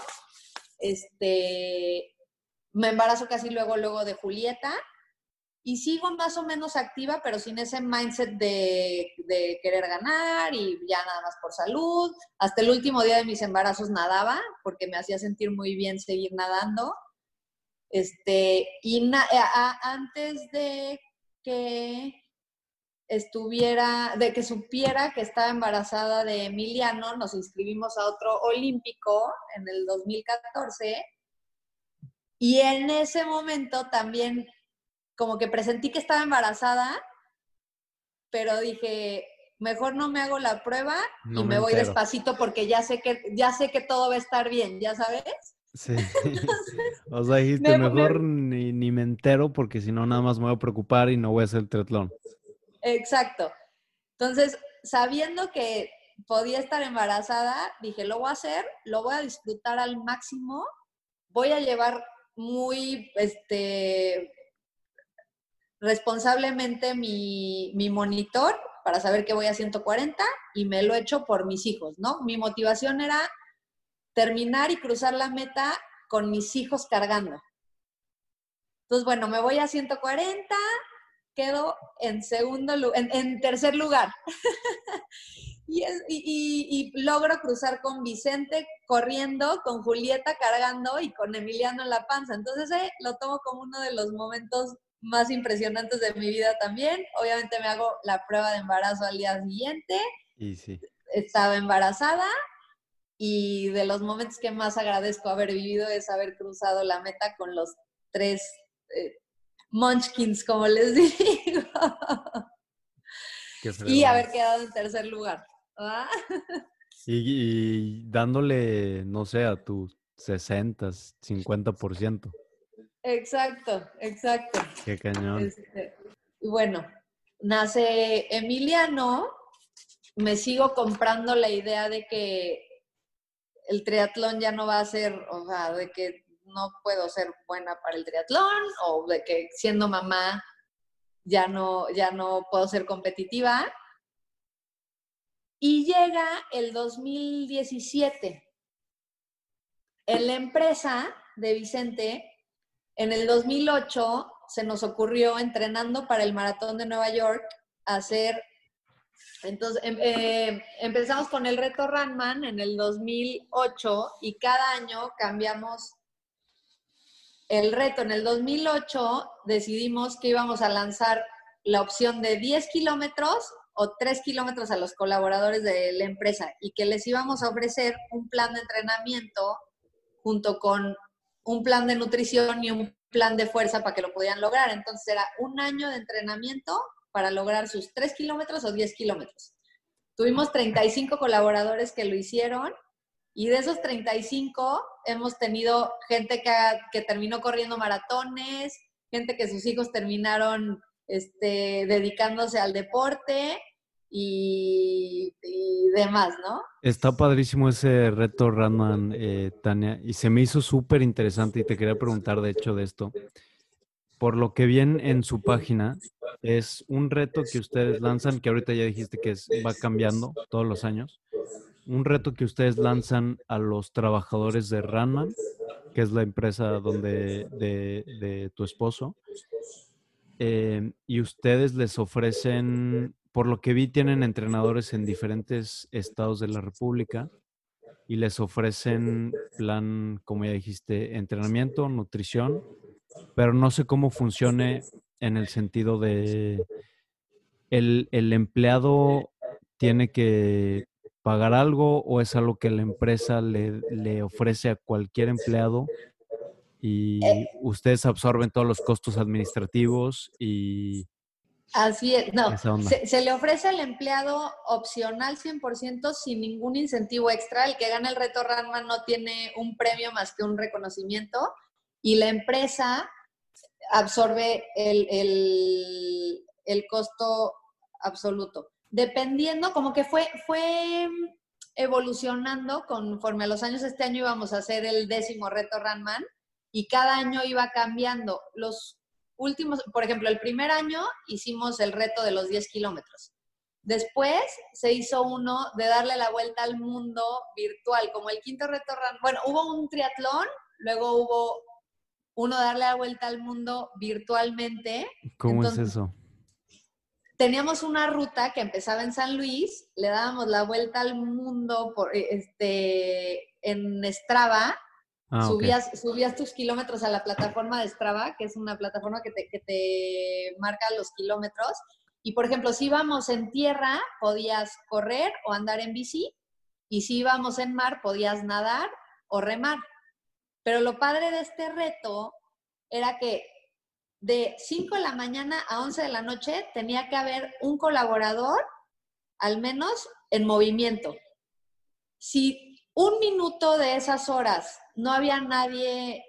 este, me embarazo casi luego, luego de Julieta, y sigo más o menos activa, pero sin ese mindset de, querer ganar y ya nada más por salud. Hasta el último día de mis embarazos nadaba porque me hacía sentir muy bien seguir nadando. Este, y antes de que estuviera, de que supiera que estaba embarazada de Emiliano, nos inscribimos a otro olímpico en el 2014 Y en ese momento también como que presentí que estaba embarazada, pero dije, mejor no me hago la prueba y me, voy despacito porque ya sé que ya sé que todo va a estar bien, ¿ya sabes? Sí. o sea, dijiste, mejor Ni, ni, me entero porque si no nada más me voy a preocupar y no voy a hacer el triatlón. Exacto. Entonces, sabiendo que podía estar embarazada, dije, lo voy a hacer, lo voy a disfrutar al máximo, voy a llevar muy, este, responsablemente mi, mi monitor para saber que voy a 140 y me lo he hecho por mis hijos, ¿no? Mi motivación era terminar y cruzar la meta con mis hijos cargando. Entonces, bueno, me voy a 140, quedo en segundo en, en tercer lugar. y, y, logro cruzar con Vicente corriendo, con Julieta cargando y con Emiliano en la panza. Entonces, eh, lo tomo como uno de los momentos más impresionantes de mi vida también. Obviamente me hago la prueba de embarazo al día siguiente. Y sí. Estaba embarazada y de los momentos que más agradezco haber vivido es haber cruzado la meta con los tres eh, munchkins, como les digo. y haber quedado en tercer lugar. Y, y, dándole, no sé, a tus 60, 50%. Exacto, exacto. Qué cañón. Este, bueno, nace Emiliano, me sigo comprando la idea de que el triatlón ya no va a ser, o sea, de que no puedo ser buena para el triatlón o de que siendo mamá ya no, ya no puedo ser competitiva. Y llega el 2017. En la empresa de Vicente en el 2008 se nos ocurrió, entrenando para el maratón de Nueva York, hacer, entonces em, eh, empezamos con el reto Runman en el 2008 y cada año cambiamos el reto. En el 2008 decidimos que íbamos a lanzar la opción de 10 kilómetros o 3 kilómetros a los colaboradores de la empresa y que les íbamos a ofrecer un plan de entrenamiento junto con un plan de nutrición y un plan de fuerza para que lo pudieran lograr. Entonces era un año de entrenamiento para lograr sus 3 kilómetros o 10 kilómetros. Tuvimos 35 colaboradores que lo hicieron y de esos 35 hemos tenido gente que, que terminó corriendo maratones, gente que sus hijos terminaron este, dedicándose al deporte y, demás, ¿no? Está padrísimo ese reto, Radman, eh, Tania, y se me hizo súper interesante y te quería preguntar, de hecho, de esto. Por lo que viene en su página, es un reto que ustedes lanzan, que ahorita ya dijiste que va cambiando todos los años. Un reto que ustedes lanzan a los trabajadores de Ranman, que es la empresa donde de, tu esposo, eh, y ustedes les ofrecen por lo que vi, tienen entrenadores en diferentes estados de la República y les ofrecen plan, como ya dijiste, entrenamiento, nutrición, pero no sé cómo funcione en el sentido de el, empleado tiene que pagar algo o es algo que la empresa le, le ofrece a cualquier empleado y eh. ustedes absorben todos los costos administrativos y Así es, no, se, le ofrece al empleado opcional 100% sin ningún incentivo extra. El que gana el reto Ranman no tiene un premio más que un reconocimiento y la empresa absorbe el, el costo absoluto. Dependiendo, como que fue, fue evolucionando conforme a los años. Este año íbamos a hacer el décimo reto Ranman y cada año iba cambiando. Los últimos, por ejemplo, el primer año hicimos el reto de los 10 kilómetros. Después se hizo uno de darle la vuelta al mundo virtual, como el quinto reto. Bueno, hubo un triatlón, luego hubo uno de darle la vuelta al mundo virtualmente. ¿Cómo es eso? Teníamos una ruta que empezaba en San Luis, le dábamos la vuelta al mundo por, este, en Strava Ah, subías, subías tus kilómetros a la plataforma de Strava, que es una plataforma que te, que te marca los kilómetros. Y por ejemplo, si íbamos en tierra, podías correr o andar en bici. Y si íbamos en mar, podías nadar o remar. Pero lo padre de este reto era que de 5 de la mañana a 11 de la noche tenía que haber un colaborador, al menos en movimiento. Si un minuto de esas horas no había nadie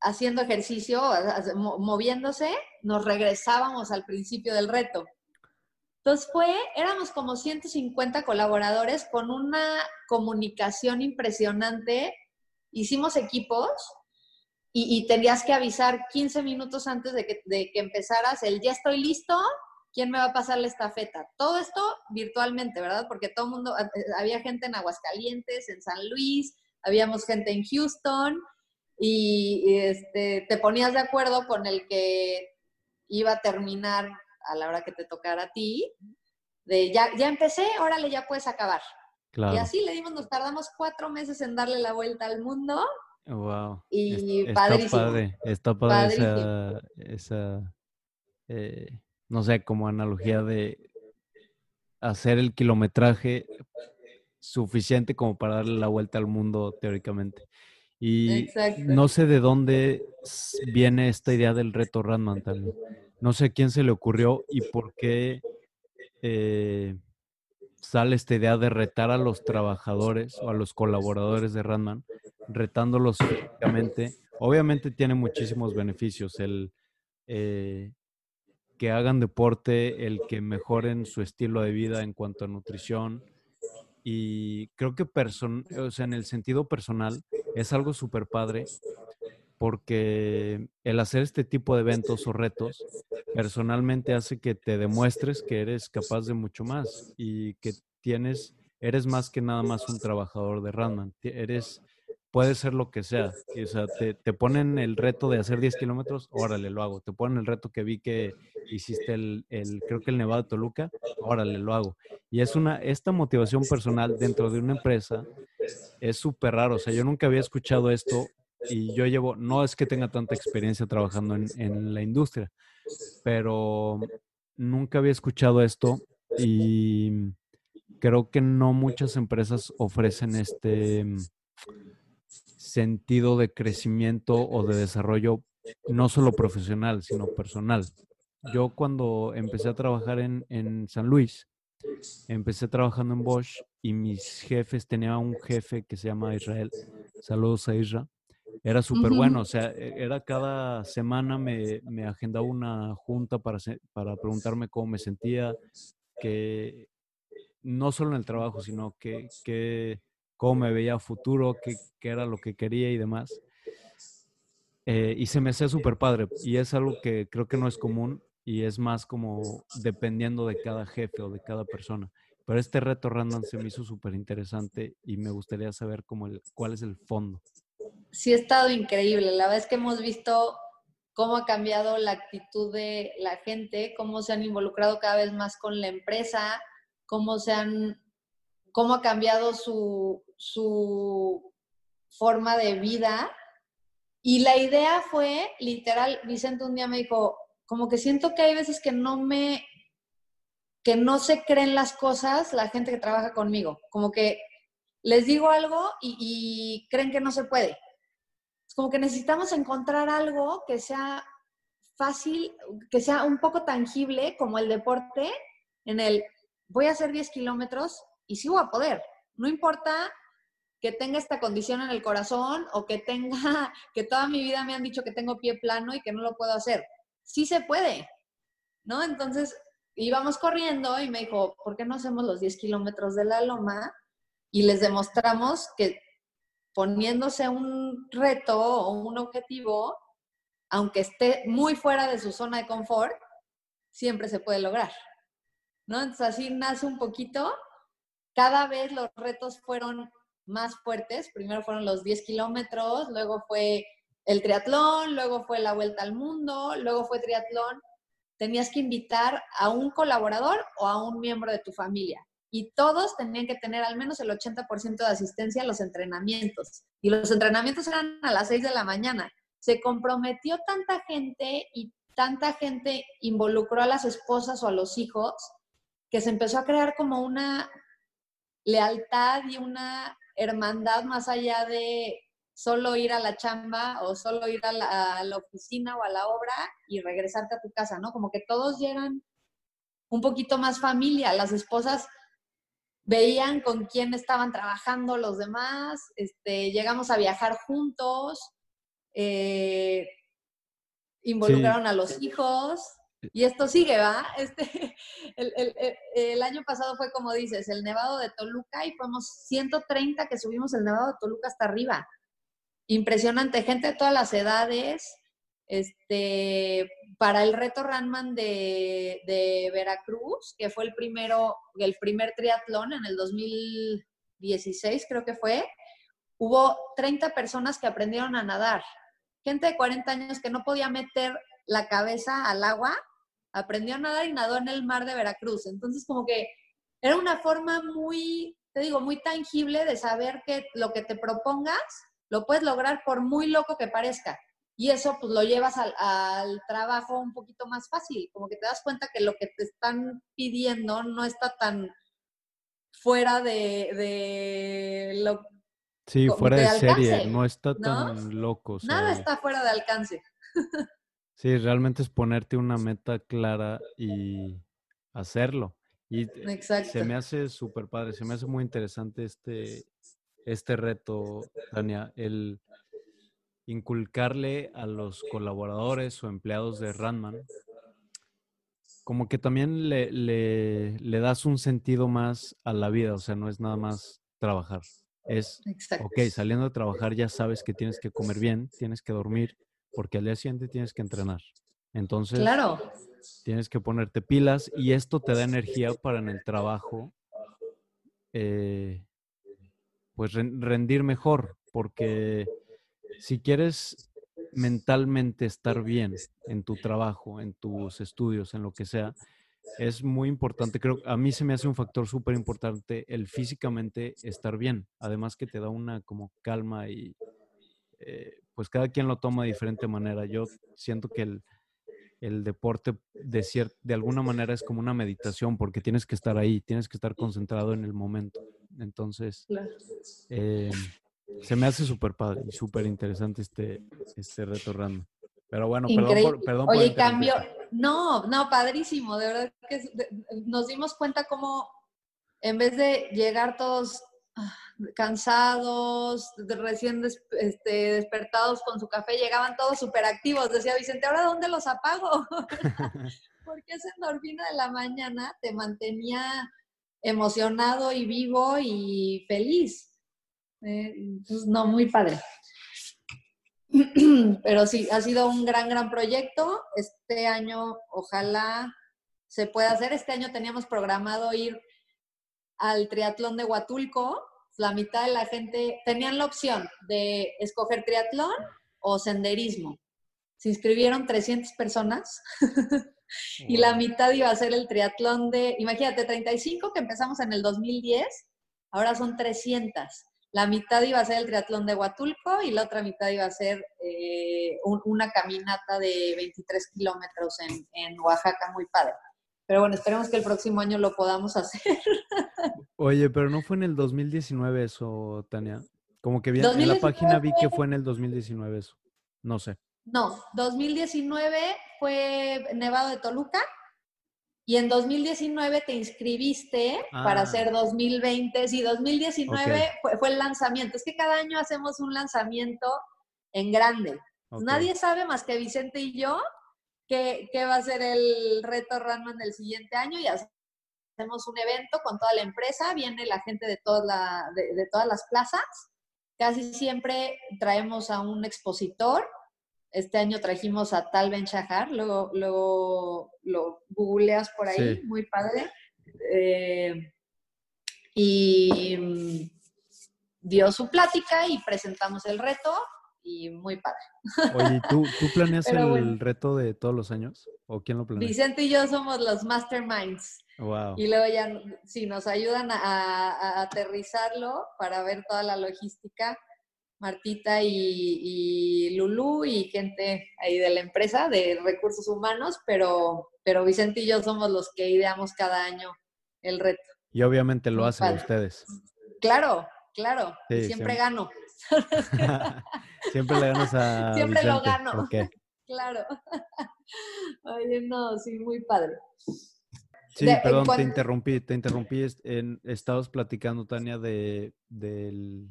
haciendo ejercicio, moviéndose, nos regresábamos al principio del reto. Entonces fue, éramos como 150 colaboradores con una comunicación impresionante. Hicimos equipos y, tenías que avisar 15 minutos antes de que, de que empezaras el ya estoy listo, ¿quién me va a pasar la estafeta? Todo esto virtualmente, ¿verdad? Porque todo el mundo, eh, había gente en Aguascalientes, en San Luis, habíamos gente en Houston y, este, te ponías de acuerdo con el que iba a terminar a la hora que te tocara a ti, de ya, ya empecé, órale, ya puedes acabar. Y así le dimos, nos tardamos cuatro meses en darle la vuelta al mundo. Wow. Y está Padre, está padre esa, esa eh, no sé, como analogía de hacer el kilometraje suficiente como para darle la vuelta al mundo teóricamente. Y no sé de dónde viene esta idea del reto Randman también. No sé a quién se le ocurrió y por qué eh, sale esta idea de retar a los trabajadores o a los colaboradores de Randman, retándolos físicamente. Obviamente tiene muchísimos beneficios el eh, que hagan deporte, el que mejoren su estilo de vida en cuanto a nutrición. Y creo que o sea, en el sentido personal es algo súper padre porque el hacer este tipo de eventos o retos personalmente hace que te demuestres que eres capaz de mucho más y que tienes, eres más que nada más un trabajador de Randman. Eres, puede ser lo que sea. O sea, te, te, ponen el reto de hacer 10 kilómetros, órale, lo hago. Te ponen el reto que vi que hiciste el, el, creo que el Nevado de Toluca, órale, lo hago. Y es una, esta motivación personal dentro de una empresa es súper raro. O sea, yo nunca había escuchado esto y yo llevo, no es que tenga tanta experiencia trabajando en, la industria, pero nunca había escuchado esto y creo que no muchas empresas ofrecen este sentido de crecimiento o de desarrollo, no solo profesional, sino personal. Yo cuando empecé a trabajar en, en San Luis, empecé trabajando en Bosch y mis jefes, tenía un jefe que se llama Israel. Saludos a Israel era súper bueno, o sea, e, era cada semana me, me agendaba una junta para, para preguntarme cómo me sentía, que no solo en el trabajo, sino que, que cómo me veía futuro, qué, qué, era lo que quería y demás. Eh, y se me hacía súper padre. Y es algo que creo que no es común y es más como dependiendo de cada jefe o de cada persona. Pero este reto random se me hizo súper interesante y me gustaría saber cómo el, cuál es el fondo sí ha estado increíble. La verdad es que hemos visto cómo ha cambiado la actitud de la gente, cómo se han involucrado cada vez más con la empresa, cómo se han, cómo ha cambiado su, su forma de vida. Y la idea fue, literal, Vicente un día me dijo, como que siento que hay veces que no me, que no se creen las cosas la gente que trabaja conmigo, como que les digo algo y creen que no se puede como que necesitamos encontrar algo que sea fácil, que sea un poco tangible como el deporte, en el voy a hacer 10 kilómetros y sí voy a poder. No importa que tenga esta condición en el corazón o que tenga, que toda mi vida me han dicho que tengo pie plano y que no lo puedo hacer. Sí se puede, ¿no? Entonces íbamos corriendo y me dijo, ¿por qué no hacemos los 10 kilómetros de la loma? Y les demostramos que poniéndose un reto o un objetivo, aunque esté muy fuera de su zona de confort, siempre se puede lograr. ¿No? Entonces así nace un poquito. Cada vez los retos fueron más fuertes. Primero fueron los 10 kilómetros, luego fue el triatlón, luego fue la vuelta al mundo, luego fue triatlón. Tenías que invitar a un colaborador o a un miembro de tu familia y todos tenían que tener al menos el 80% de asistencia a los entrenamientos. Y los entrenamientos eran a las 6 de la mañana. Se comprometió tanta gente y tanta gente involucró a las esposas o a los hijos que se empezó a crear como una lealtad y una hermandad más allá de solo ir a la chamba o solo ir a la, a la, oficina o a la obra y regresarte a tu casa, ¿no? Como que todos llegan un poquito más familia, las esposas veían con quién estaban trabajando los demás, este, llegamos a viajar juntos, eh, involucraron a los hijos, y esto sigue, ¿va? Este, el, el, año pasado fue como dices, el Nevado de Toluca y fuimos 130 que subimos el Nevado de Toluca hasta arriba. Impresionante, gente de todas las edades. Este, para el reto Runman de, de Veracruz, que fue el primero, el primer triatlón en el 2016, creo que fue, hubo 30 personas que aprendieron a nadar. Gente de 40 años que no podía meter la cabeza al agua aprendió a nadar y nadó en el mar de Veracruz. Entonces, como que era una forma muy, te digo, muy tangible de saber que lo que te propongas lo puedes lograr por muy loco que parezca. Y eso pues lo llevas al, trabajo un poquito más fácil, como que te das cuenta que lo que te están pidiendo no está tan fuera de, de lo Sí, fuera de, serie, no está tan loco. Nada está fuera de alcance. Sí, realmente es ponerte una meta clara y hacerlo. Y se me hace súper padre, se me hace muy interesante este, este reto, Tania, el inculcarle a los colaboradores o empleados de Ranman, como que también le, le, le, das un sentido más a la vida, o sea, no es nada más trabajar. Es, ok, saliendo de trabajar ya sabes que tienes que comer bien, tienes que dormir, porque al día siguiente tienes que entrenar. Entonces, claro. tienes que ponerte pilas y esto te da energía para en el trabajo, eh, pues rendir mejor, porque si quieres mentalmente estar bien en tu trabajo, en tus estudios, en lo que sea, es muy importante. Creo a mí se me hace un factor súper importante el físicamente estar bien. Además que te da una como calma y eh, pues cada quien lo toma de diferente manera. Yo siento que el, el deporte de, de alguna manera es como una meditación porque tienes que estar ahí, tienes que estar concentrado en el momento. Entonces, eh, se me hace súper padre y súper interesante este, este reto random. Pero bueno, perdón por, perdón Oye, cambio, no, no, padrísimo, de verdad que nos dimos cuenta cómo en vez de llegar todos cansados, recién este, despertados con su café, llegaban todos súper activos. Decía Vicente, ¿ahora dónde los apago? Porque esa endorfina de la mañana te mantenía emocionado y vivo y feliz. Eh, no, muy padre. Pero sí, ha sido un gran, gran proyecto. Este año, ojalá se pueda hacer. Este año teníamos programado ir al triatlón de Huatulco, la mitad de la gente tenían la opción de escoger triatlón o senderismo. Se inscribieron 300 personas y la mitad iba a ser el triatlón de, imagínate, 35 que empezamos en el 2010, ahora son 300. La mitad iba a ser el triatlón de Huatulco y la otra mitad iba a ser eh, una caminata de 23 kilómetros en, en Oaxaca, muy padre. Pero bueno, esperemos que el próximo año lo podamos hacer. Oye, pero no fue en el 2019 eso, Tania. Como que vi, en la página vi que fue en el 2019 eso. No sé. No, 2019 fue Nevado de Toluca y en 2019 te inscribiste para ah. hacer 2020. Sí, 2019 fue, el lanzamiento. Es que cada año hacemos un lanzamiento en grande. Nadie sabe más que Vicente y yo qué, va a ser el reto Runman del siguiente año y hacemos un evento con toda la empresa, viene la gente de, toda de, todas las plazas, casi siempre traemos a un expositor, este año trajimos a Tal Ben Shahar, luego, luego lo googleas por ahí, muy padre. Eh, y mm, dio su plática y presentamos el reto y muy padre. Oye, ¿tú, tú planeas el reto de todos los años? ¿O quién lo planea? Vicente y yo somos los masterminds. Wow. Y luego ya, sí, nos ayudan a, aterrizarlo para ver toda la logística. Martita y, y Lulú y gente ahí de la empresa de recursos humanos, pero, pero Vicente y yo somos los que ideamos cada año el reto. Y obviamente lo hacen ustedes. Claro, claro. siempre gano. Siempre le ganas a Siempre Vicente. lo gano. Claro. Oye, no, sí, muy padre. Sí, De- perdón, te interrumpí, te interrumpí. En, estabas platicando, Tania, de, del...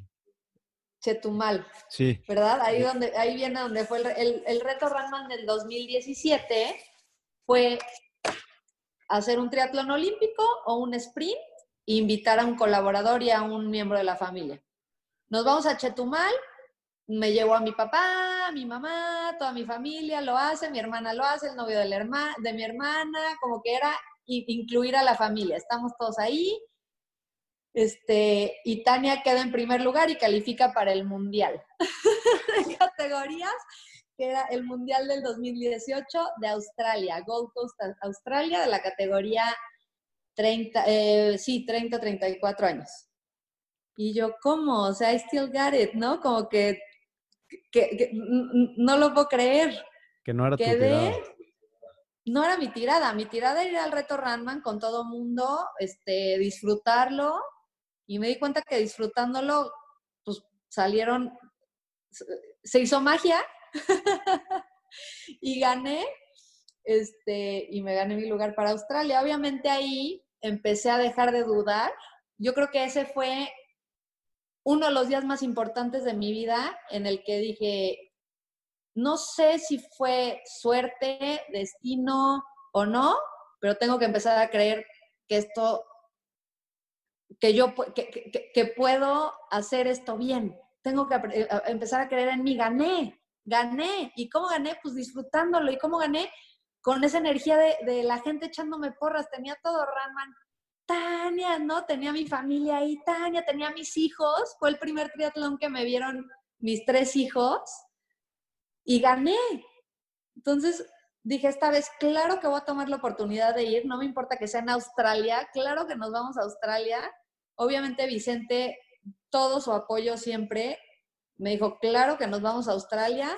Chetumal, Sí, ¿verdad? Ahí, De- donde, ahí viene donde fue el, el, el reto Runman del 2017, fue hacer un triatlón olímpico o un sprint e invitar a un colaborador y a un miembro de la familia. Nos vamos a Chetumal, me llevo a mi papá, a mi mamá, toda mi familia lo hace, mi hermana lo hace, el novio de, la de mi hermana, como que era incluir a la familia. Estamos todos ahí. Este, y Tania queda en primer lugar y califica para el Mundial de categorías, que era el Mundial del 2018 de Australia, Gold Coast, Australia, de la categoría 30, eh, sí, 30, 34 años. Y yo, ¿cómo? O sea, I still got it, ¿no? Como que, que- no lo puedo creer. que no era tu Quedé, tirada. no era mi tirada, mi tirada era ir al reto Runman con todo mundo, este, disfrutarlo, y me di cuenta que disfrutándolo, pues salieron, se hizo magia, y gané, este, y me gané mi lugar para Australia. Obviamente ahí empecé a dejar de dudar. Yo creo que ese fue uno de los días más importantes de mi vida en el que dije, no sé si fue suerte, destino o no, pero tengo que empezar a creer que esto, que yo que, que- puedo hacer esto bien. Tengo que empezar a creer en mí. Gané, gané. ¿Y cómo gané? Pues disfrutándolo. ¿Y cómo gané? Con esa energía de, de la gente echándome porras. Tenía todo Ranman. Tania, ¿no? Tenía mi familia ahí. Tania, tenía mis hijos. Fue el primer triatlón que me vieron mis tres hijos y gané. Entonces dije, esta vez, claro que voy a tomar la oportunidad de ir, no me importa que sea en Australia, claro que nos vamos a Australia. Obviamente Vicente, todo su apoyo siempre, me dijo, claro que nos vamos a Australia,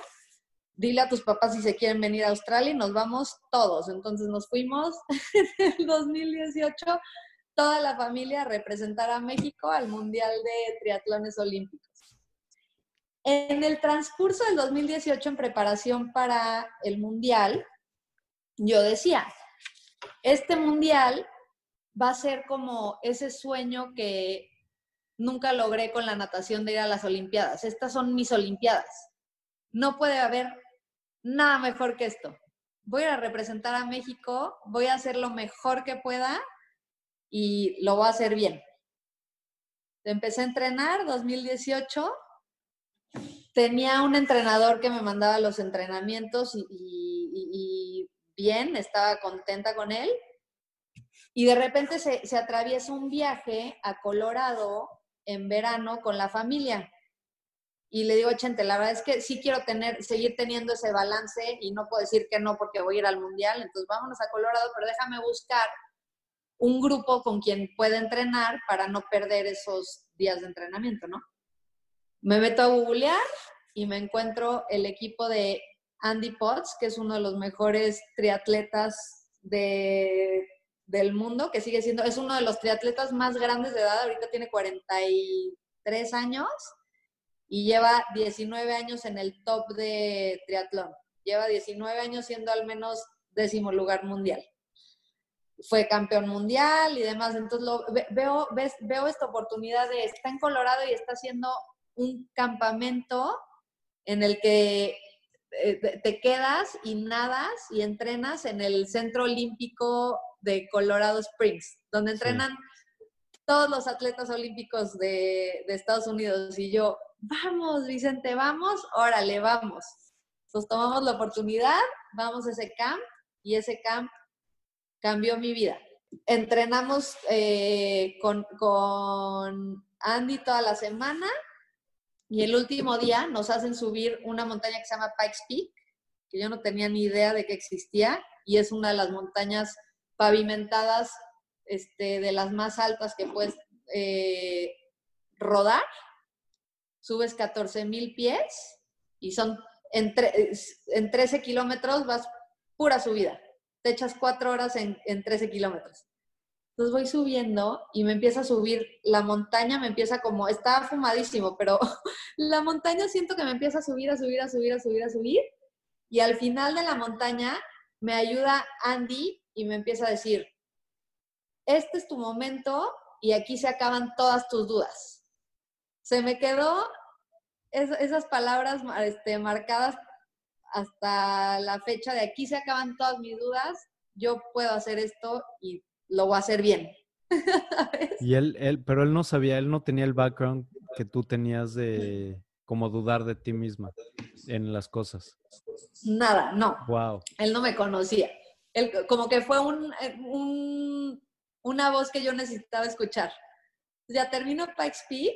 dile a tus papás si se quieren venir a Australia y nos vamos todos. Entonces nos fuimos en el 2018, toda la familia a representar a México al Mundial de Triatlones Olímpicos. En el transcurso del 2018, en preparación para el Mundial, yo decía, este Mundial va a ser como ese sueño que nunca logré con la natación de ir a las Olimpiadas. Estas son mis Olimpiadas. No puede haber nada mejor que esto. Voy a representar a México, voy a hacer lo mejor que pueda y lo voy a hacer bien. Empecé a entrenar 2018 tenía un entrenador que me mandaba los entrenamientos y, bien, estaba contenta con él. Y de repente se, se atraviesa un viaje a Colorado en verano con la familia. Y le digo, Chente, la verdad es que sí quiero tener, seguir teniendo ese balance y no puedo decir que no porque voy a ir al mundial. Entonces vámonos a Colorado, pero déjame buscar un grupo con quien pueda entrenar para no perder esos días de entrenamiento, ¿no? Me meto a googlear y me encuentro el equipo de Andy Potts, que es uno de los mejores triatletas de, del mundo, que sigue siendo, es uno de los triatletas más grandes de edad, ahorita tiene 43 años y lleva 19 años en el top de triatlón. Lleva 19 años siendo al menos décimo lugar mundial. Fue campeón mundial y demás. Entonces lo, ve- veo, ves- veo esta oportunidad de, está en Colorado y está haciendo un campamento en el que eh, te- te quedas y nadas y entrenas en el Centro Olímpico de Colorado Springs, donde entrenan todos los atletas olímpicos de, de Estados Unidos. Y yo, vamos, Vicente, vamos, órale, vamos. Entonces tomamos la oportunidad, vamos a ese camp y ese camp cambió mi vida. Entrenamos eh, con, con Andy toda la semana y el último día nos hacen subir una montaña que se llama Pikes Peak, que yo no tenía ni idea de que existía, y es una de las montañas pavimentadas este, de las más altas que puedes eh, rodar. Subes 14 mil pies y son en, tre- en 13 kilómetros vas pura subida. Te echas cuatro horas en, en 13 kilómetros. Entonces voy subiendo y me empieza a subir, la montaña me empieza como, estaba fumadísimo, pero la montaña siento que me empieza a subir, a subir, a subir, a subir, a subir. Y al final de la montaña me ayuda Andy y me empieza a decir, este es tu momento y aquí se acaban todas tus dudas. Se me quedó esas palabras este, marcadas hasta la fecha de aquí se acaban todas mis dudas, yo puedo hacer esto y lo voy a hacer bien. y él, él, pero él no sabía, él no tenía el background que tú tenías de como dudar de ti misma en las cosas. Nada, no. Wow. Él no me conocía. Él, como que fue un, eh, un, una voz que yo necesitaba escuchar. Ya termino Pikes Peak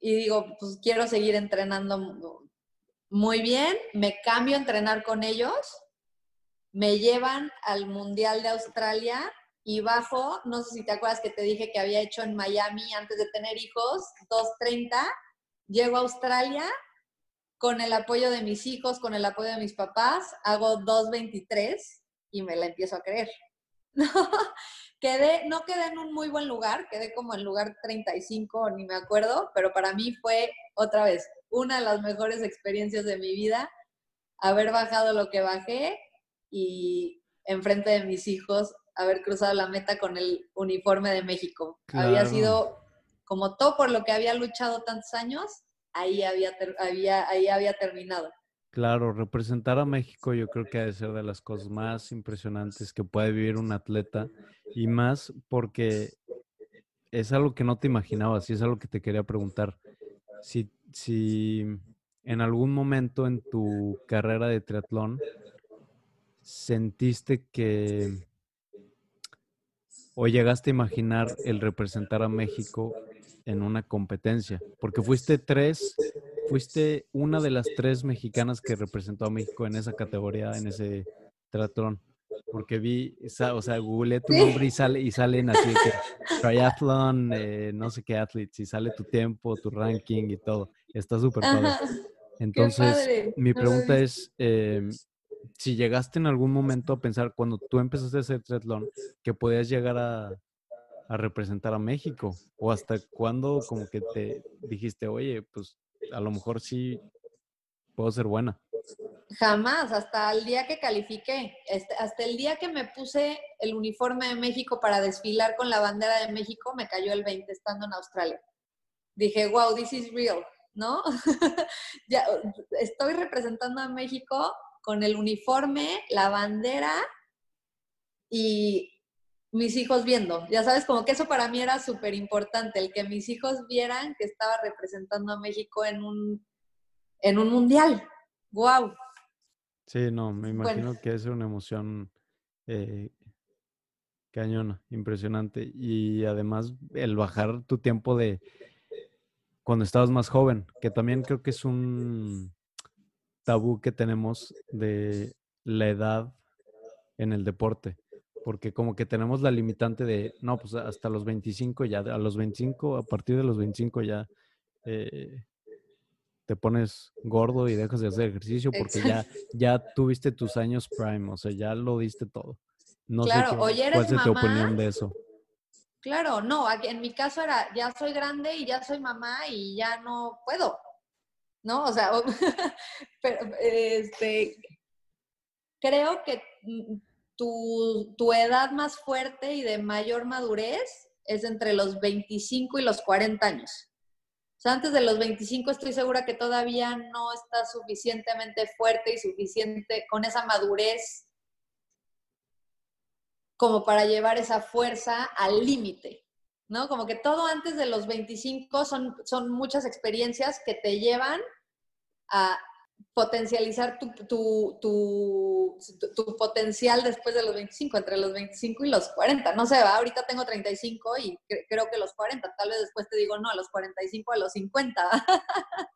y digo, pues quiero seguir entrenando muy bien, me cambio a entrenar con ellos, me llevan al Mundial de Australia y bajo, no sé si te acuerdas que te dije que había hecho en Miami antes de tener hijos, 2.30, llego a Australia con el apoyo de mis hijos, con el apoyo de mis papás, hago 2.23 y me la empiezo a creer. quedé, no quedé en un muy buen lugar, quedé como en lugar 35, ni me acuerdo, pero para mí fue otra vez una de las mejores experiencias de mi vida, haber bajado lo que bajé y enfrente de mis hijos haber cruzado la meta con el uniforme de México. Había sido como todo por lo que había luchado tantos años, ahí había, había, ahí había terminado. Claro, representar a México yo creo que ha de ser de las cosas más impresionantes que puede vivir un atleta y más porque es algo que no te imaginabas y es algo que te quería preguntar. Si, si en algún momento en tu carrera de triatlón sentiste que o llegaste a imaginar el representar a México en una competencia, porque fuiste tres, fuiste una de las tres mexicanas que representó a México en esa categoría, en ese triatlón porque vi, o sea, googleé tu nombre y sale y salen así que triathlon, eh, no sé qué athletes, y sale tu tiempo, tu ranking y todo. Está súper padre. Entonces, mi pregunta es, em, si llegaste en algún momento a pensar, cuando tú empezaste a hacer triatlón, que podías llegar a, a representar a México, o hasta cuándo como que te dijiste, oye, pues a lo mejor sí puedo ser buena. Jamás, hasta el día que califiqué, este, hasta el día que me puse el uniforme de México para desfilar con la bandera de México, me cayó el 20 estando en Australia. Dije, wow, this is real, ¿no? ya estoy representando a México con el uniforme, la bandera y mis hijos viendo. Ya sabes, como que eso para mí era súper importante, el que mis hijos vieran que estaba representando a México en un, en un mundial. ¡Wow! Sí, no, me imagino que es una emoción eh, cañona, impresionante. Y además el bajar tu tiempo de cuando estabas más joven, que también creo que es un tabú que tenemos de la edad en el deporte, porque como que tenemos la limitante de, no, pues hasta los 25 ya, a los 25, a partir de los 25 ya eh, te pones gordo y dejas de hacer ejercicio porque ya, ya tuviste tus años prime, o sea, ya lo diste todo. No claro, sé qué, cuál es tu opinión de eso. Claro, no, en mi caso era, ya soy grande y ya soy mamá y ya no puedo, ¿no? O sea, pero, este, creo que mm, tu, tu edad más fuerte y de mayor madurez es entre los 25 y los 40 años antes de los 25 estoy segura que todavía no está suficientemente fuerte y suficiente con esa madurez como para llevar esa fuerza al límite, ¿no? Como que todo antes de los 25 son, son muchas experiencias que te llevan a potencializar tu, tu, tu, tu, potencial después de los 25, entre los 25 y los 40. No sé, ahorita tengo 35 y creo que los 40. Tal vez después te digo, no, a los 45, a los 50.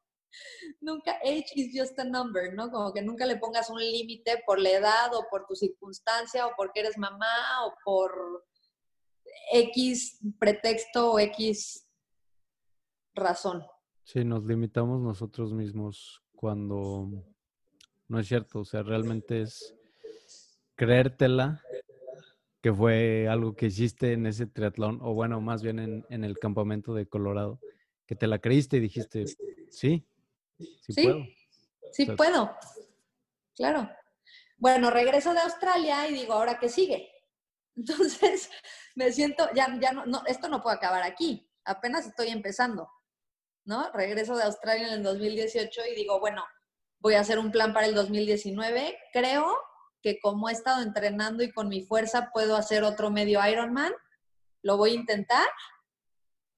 nunca, age is just a number, ¿no? Como que nunca le pongas un límite por la edad o por tu circunstancia o porque eres mamá o por X pretexto o X razón. Sí, nos limitamos nosotros mismos cuando no es cierto, o sea, realmente es creértela que fue algo que hiciste en ese triatlón, o bueno, más bien en, en el campamento de Colorado, que te la creíste y dijiste, sí, sí, puedo. Sí, puedo. Claro. Bueno, regreso de Australia y digo, ¿ahora qué sigue? Entonces, me siento, ya, ya no, no, esto no puede acabar aquí, apenas estoy empezando, ¿no? Regreso de Australia en el 2018 y digo, bueno, voy a hacer un plan para el 2019. Creo que como he estado entrenando y con mi fuerza puedo hacer otro medio Ironman, lo voy a intentar.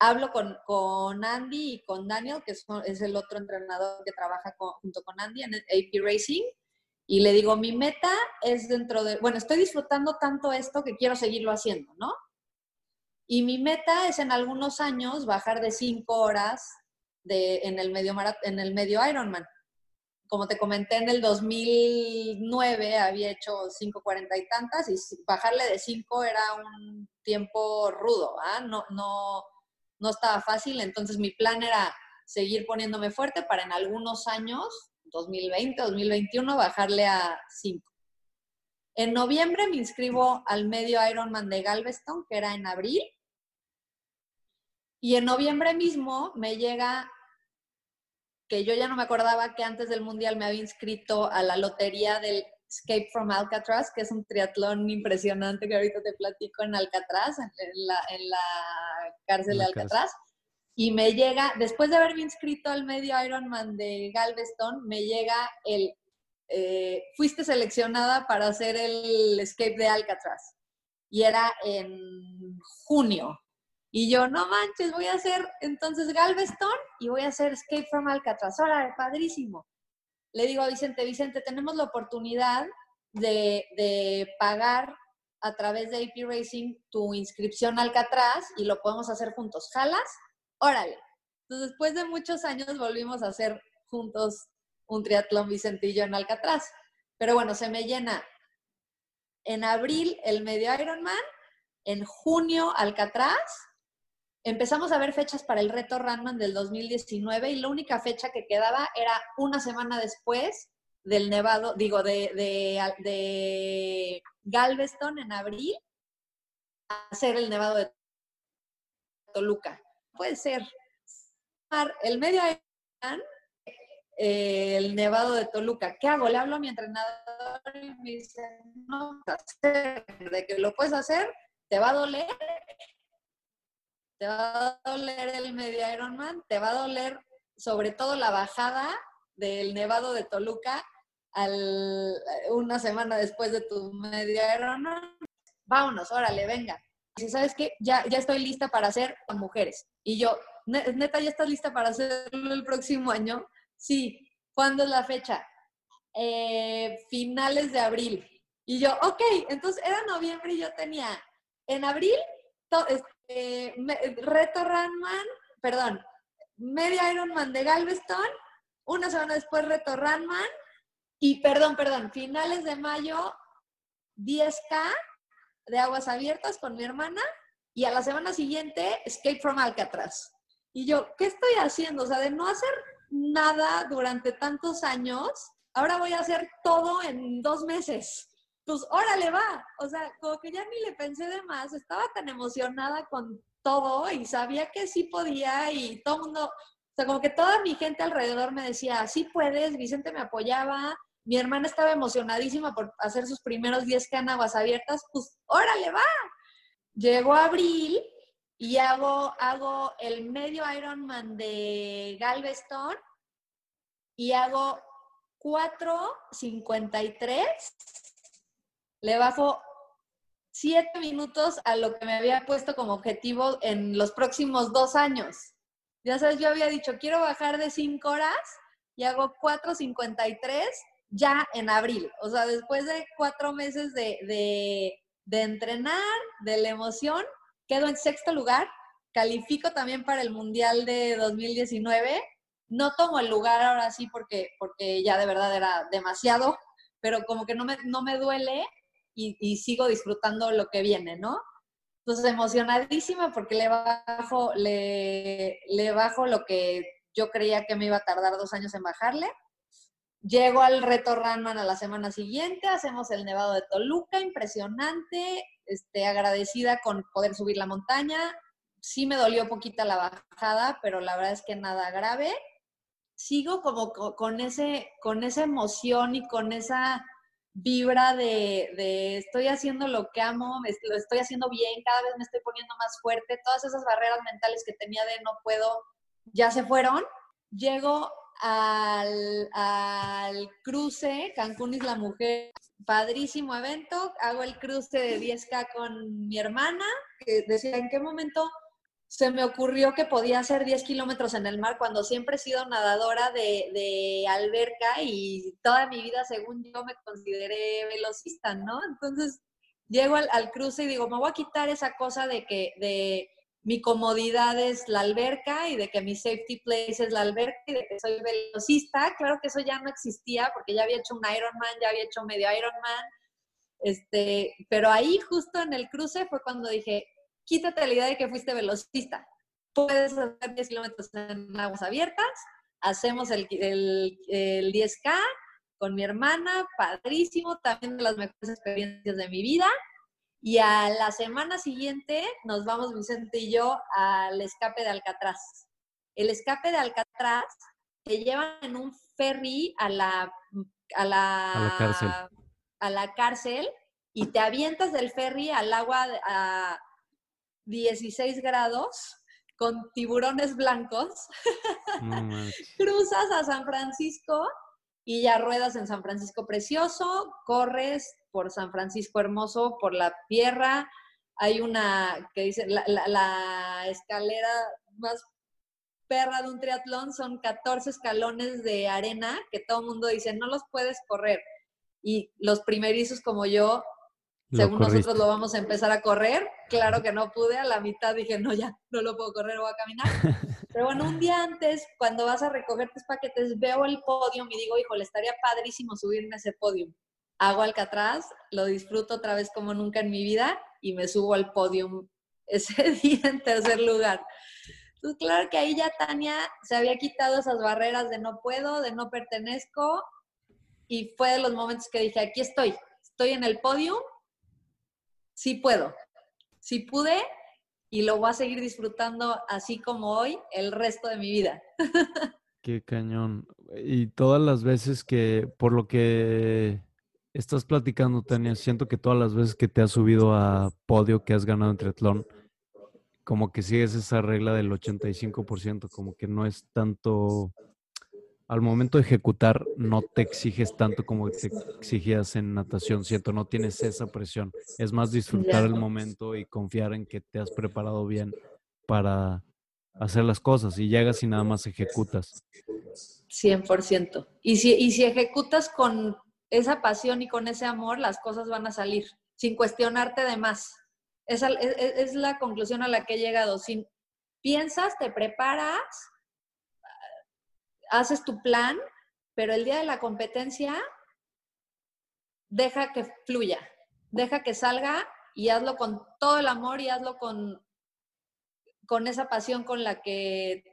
Hablo con, con Andy y con Daniel, que es, es el otro entrenador que trabaja junto con Andy en AP Racing, y le digo, mi meta es dentro de, bueno, estoy disfrutando tanto esto que quiero seguirlo haciendo, ¿no? Y mi meta es en algunos años bajar de cinco horas de, en, el medio en el medio Ironman como te comenté, en el 2009 había hecho 5.40 y tantas y bajarle de 5 era un tiempo rudo, ¿ah? no, no, no estaba fácil, entonces mi plan era seguir poniéndome fuerte para en algunos años, 2020, 2021, bajarle a 5. En noviembre me inscribo al medio Ironman de Galveston, que era en abril. Y en noviembre mismo me llega que yo ya no me acordaba que antes del Mundial me había inscrito a la lotería del Escape from Alcatraz, que es un triatlón impresionante que ahorita te platico en Alcatraz, en la, en la cárcel de Alcatraz. Y me llega, después de haberme inscrito al medio Ironman de Galveston, me llega el, eh, fuiste seleccionada para hacer el Escape de Alcatraz. Y era en junio. Y yo, no manches, voy a hacer entonces Galveston y voy a hacer Escape from Alcatraz. Hola, padrísimo. Le digo a Vicente, Vicente, tenemos la oportunidad de, de pagar a través de AP Racing tu inscripción Alcatraz y lo podemos hacer juntos. ¿Jalas? Órale. Entonces, después de muchos años volvimos a hacer juntos un triatlón Vicentillo en Alcatraz. Pero bueno, se me llena en abril el medio Ironman, en junio Alcatraz empezamos a ver fechas para el reto Runman del 2019 y la única fecha que quedaba era una semana después del Nevado, digo, de, de, Galveston en abril, hacer el Nevado de Toluca. Puede ser. El medio el Nevado de Toluca. ¿Qué hago? Le hablo a mi entrenador y me dice, no, de que lo puedes hacer, te va a doler, te va a doler el medio Ironman, te va a doler sobre todo la bajada del Nevado de Toluca al, una semana después de tu medio Ironman. Vámonos, órale, venga. Si sabes qué, ya, ya estoy lista para hacer a mujeres. Y yo, neta, ¿ya estás lista para hacerlo el próximo año? Sí. ¿Cuándo es la fecha? Eh, finales de abril. Y yo, ok, entonces era noviembre y yo tenía en abril eh, reto Runman, perdón, media Ironman de Galveston, una semana después reto Runman y perdón, perdón, finales de mayo 10K de aguas abiertas con mi hermana y a la semana siguiente Escape from Alcatraz. Y yo, ¿qué estoy haciendo? O sea, de no hacer nada durante tantos años, ahora voy a hacer todo en dos meses pues órale va. O sea, como que ya ni le pensé de más, estaba tan emocionada con todo y sabía que sí podía y todo el mundo, o sea, como que toda mi gente alrededor me decía, sí puedes, Vicente me apoyaba, mi hermana estaba emocionadísima por hacer sus primeros 10 aguas abiertas, pues órale va. Llegó abril y hago, hago el medio Ironman de Galveston y hago 4.53 le bajo siete minutos a lo que me había puesto como objetivo en los próximos dos años. Ya sabes, yo había dicho, quiero bajar de cinco horas y hago 4.53 ya en abril. O sea, después de cuatro meses de, de, entrenar, de la emoción, quedo en sexto lugar. Califico también para el Mundial de 2019. No tomo el lugar ahora sí porque, porque ya de verdad era demasiado, pero como que no me, no me duele y, sigo disfrutando lo que viene, ¿no? Entonces, emocionadísima porque le bajo, le, le bajo lo que yo creía que me iba a tardar dos años en bajarle. Llego al reto Runman a la semana siguiente, hacemos el Nevado de Toluca, impresionante, este, agradecida con poder subir la montaña. Sí me dolió poquita la bajada, pero la verdad es que nada grave. Sigo como con, ese, con esa emoción y con esa vibra de, estoy haciendo lo que amo, lo estoy haciendo bien, cada vez me estoy poniendo más fuerte, todas esas barreras mentales que tenía de no puedo ya se fueron. Llego al, al cruce Cancún Isla Mujer, padrísimo evento, hago el cruce de 10K con mi hermana, que decía, ¿en qué momento se me ocurrió que podía hacer 10 kilómetros en el mar cuando siempre he sido nadadora de, alberca y toda mi vida, según yo, me consideré velocista, ¿no? Entonces, llego al, cruce y digo, me voy a quitar esa cosa de que de mi comodidad es la alberca y de que mi safety place es la alberca y de que soy velocista. Claro que eso ya no existía porque ya había hecho un Ironman, ya había hecho medio Ironman. Este, pero ahí justo en el cruce fue cuando dije, quítate la idea de que fuiste velocista. Puedes hacer 10 kilómetros en aguas abiertas, hacemos el, el, 10K con mi hermana, padrísimo, también de las mejores experiencias de mi vida. Y a la semana siguiente nos vamos Vicente y yo al escape de Alcatraz. El escape de Alcatraz te llevan en un ferry a la, a la, a la cárcel. A la cárcel y te avientas del ferry al agua, a, 16 grados con tiburones blancos, cruzas a San Francisco y ya ruedas en San Francisco precioso, corres por San Francisco hermoso, por la tierra, hay una que dice, la, escalera más perra de un triatlón son 14 escalones de arena que todo el mundo dice, no los puedes correr. Y los primerizos como yo según nosotros lo vamos a empezar a correr. Claro que no pude, a la mitad dije, no, ya, no lo puedo correr, voy a caminar. Pero bueno, un día antes, cuando vas a recoger tus paquetes, veo el podio y digo, híjole, estaría padrísimo subirme a ese podio. Hago Alcatraz, lo disfruto otra vez como nunca en mi vida y me subo al podio ese día en tercer lugar. Entonces, claro que ahí ya Tania se había quitado esas barreras de no puedo, de no pertenezco, y fue de los momentos que dije, aquí estoy, estoy en el podio, sí puedo, sí pude y lo voy a seguir disfrutando así como hoy el resto de mi vida. Qué cañón. Y todas las veces que, por lo que estás platicando, Tania, siento que todas las veces que te has subido a podio, que has ganado en triatlón, como que sigues esa regla del 85%, como que no es tanto al momento de ejecutar no te exiges tanto como te exigías en natación, ¿cierto? No tienes esa presión. Es más disfrutar el momento y confiar en que te has preparado bien para hacer las cosas y llegas y nada más ejecutas. 100%. Y si, y si ejecutas con esa pasión y con ese amor, las cosas van a salir, sin cuestionarte de más. Esa es, es la conclusión a la que he llegado. Sin, piensas, te preparas haces tu plan, pero el día de la competencia, deja que fluya, deja que salga y hazlo con todo el amor y hazlo con, con esa pasión con la que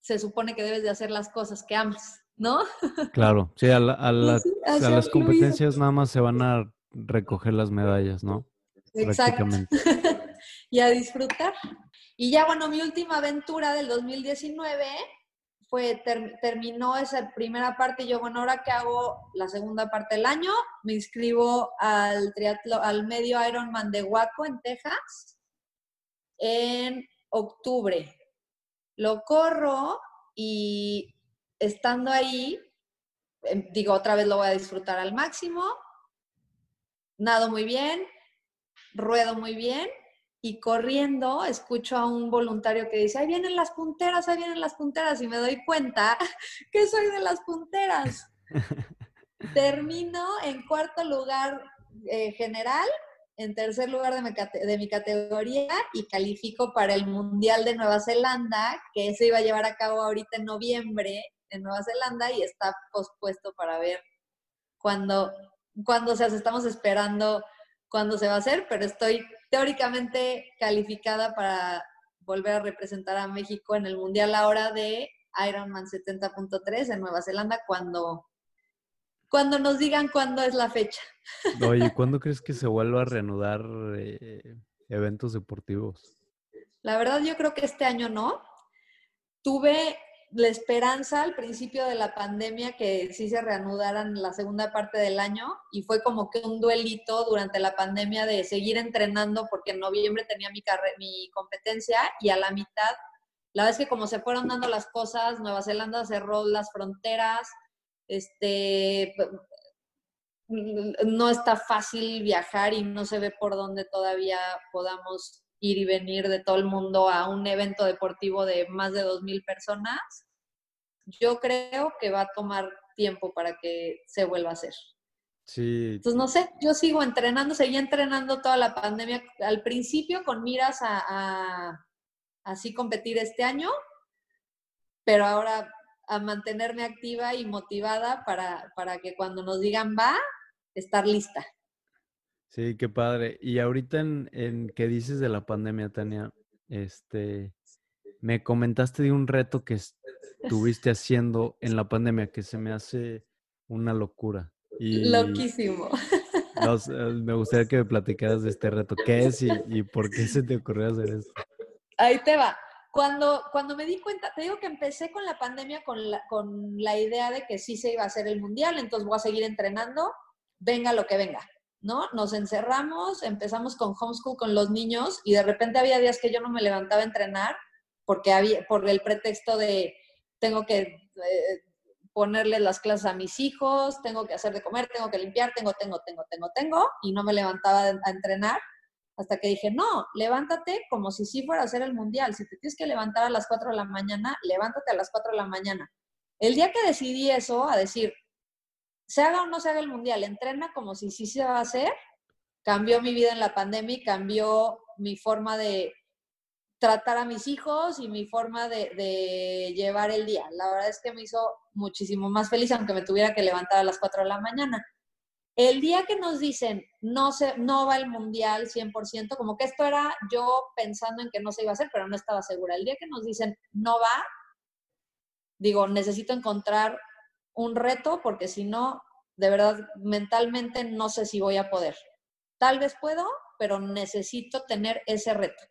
se supone que debes de hacer las cosas que amas, ¿no? Claro, sí, a, las competencias nada más se van a recoger las medallas, ¿no? Exactamente. y a disfrutar. Y ya, bueno, mi última aventura del 2019 fue, terminó esa primera parte, y yo, bueno, ahora que hago la segunda parte del año, me inscribo al, triatlo, al medio Ironman de Waco, en Texas, en octubre. Lo corro y estando ahí, em, digo, otra vez lo voy a disfrutar al máximo, nado muy bien, ruedo muy bien y corriendo escucho a un voluntario que dice, ahí vienen las punteras, ahí vienen las punteras, y me doy cuenta que soy de las punteras. Termino en cuarto lugar eh, general, en tercer lugar de mi, de mi, categoría y califico para el Mundial de Nueva Zelanda, que se iba a llevar a cabo ahorita en noviembre en Nueva Zelanda y está pospuesto para ver cuándo, cuándo, o sea, estamos esperando cuándo se va a hacer, pero estoy teóricamente calificada para volver a representar a México en el Mundial ahora de Ironman 70.3 en Nueva Zelanda cuando, cuando nos digan cuándo es la fecha. Oye, ¿cuándo crees que se vuelva a reanudar eh, eventos deportivos? La verdad, yo creo que este año no. Tuve la esperanza al principio de la pandemia que sí se reanudaran la segunda parte del año y fue como que un duelito durante la pandemia de seguir entrenando porque en noviembre tenía mi, mi competencia y a la mitad, la vez que como se fueron dando las cosas, Nueva Zelanda cerró las fronteras, este, no está fácil viajar y no se ve por dónde todavía podamos ir y venir de todo el mundo a un evento deportivo de más de 2.000 personas, yo creo que va a tomar tiempo para que se vuelva a hacer. Sí. Entonces, no sé, yo sigo entrenando, seguí entrenando toda la pandemia al principio con miras a, así competir este año, pero ahora a mantenerme activa y motivada para, para que cuando nos digan va, estar lista. Sí, qué padre. Y ahorita en, en qué dices de la pandemia, Tania, este, me comentaste de un reto que estuviste haciendo en la pandemia que se me hace una locura. Y Loquísimo. Eh, me gustaría que me platicaras de este reto. ¿Qué es y, y, por qué se te ocurrió hacer esto? Ahí te va. Cuando, cuando me di cuenta, te digo que empecé con la pandemia con la, con la idea de que sí se iba a hacer el mundial, entonces voy a seguir entrenando, venga lo que venga. ¿No? Nos encerramos, empezamos con homeschool con los niños y de repente había días que yo no me levantaba a entrenar porque había, por el pretexto de tengo que eh, ponerle las clases a mis hijos, tengo que hacer de comer, tengo que limpiar, tengo, tengo, tengo, tengo, tengo, y no me levantaba a entrenar hasta que dije, no, levántate como si sí fuera a hacer el mundial. Si te tienes que levantar a las 4 de la mañana, levántate a las 4 de la mañana. El día que decidí eso, a decir, se haga o no se haga el mundial, entrena como si sí se va a hacer, cambió mi vida en la pandemia cambió mi forma de tratar a mis hijos y mi forma de, llevar el día. La verdad es que me hizo muchísimo más feliz, aunque me tuviera que levantar a las 4 de la mañana. El día que nos dicen no, se, no va el mundial 100%, como que esto era yo pensando en que no se iba a hacer, pero no estaba segura. El día que nos dicen no va, digo, necesito encontrar un reto porque si no, de verdad, mentalmente no sé si voy a poder. Tal vez puedo, pero necesito tener ese reto.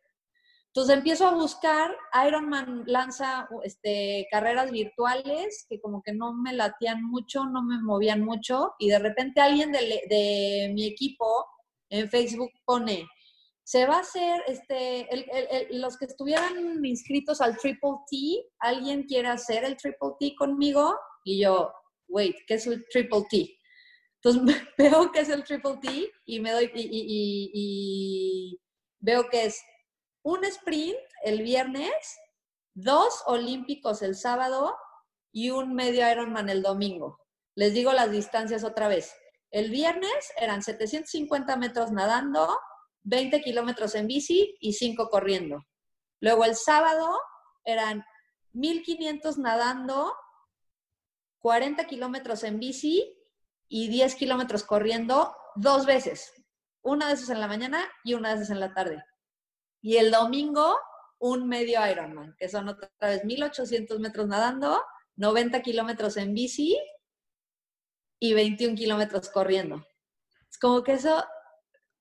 Entonces empiezo a buscar, Ironman lanza este, carreras virtuales que como que no me latían mucho, no me movían mucho y de repente alguien de, de mi equipo en Facebook pone, se va a hacer, este, los que estuvieran inscritos al Triple T, ¿alguien quiere hacer el Triple T conmigo? Y yo, wait, ¿qué es el Triple T? Entonces veo que es el Triple T y me doy, y, veo que es un sprint el viernes, dos olímpicos el sábado y un medio Ironman el domingo. Les digo las distancias otra vez. El viernes eran 750 metros nadando, 20 kilómetros en bici y 5 corriendo. Luego el sábado eran 1500 nadando, 40 kilómetros en bici y 10 kilómetros corriendo dos veces. Una de esas en la mañana y una de esas en la tarde. Y el domingo, un medio Ironman, que son otra vez 1800 metros nadando, 90 kilómetros en bici y 21 kilómetros corriendo. Es como que eso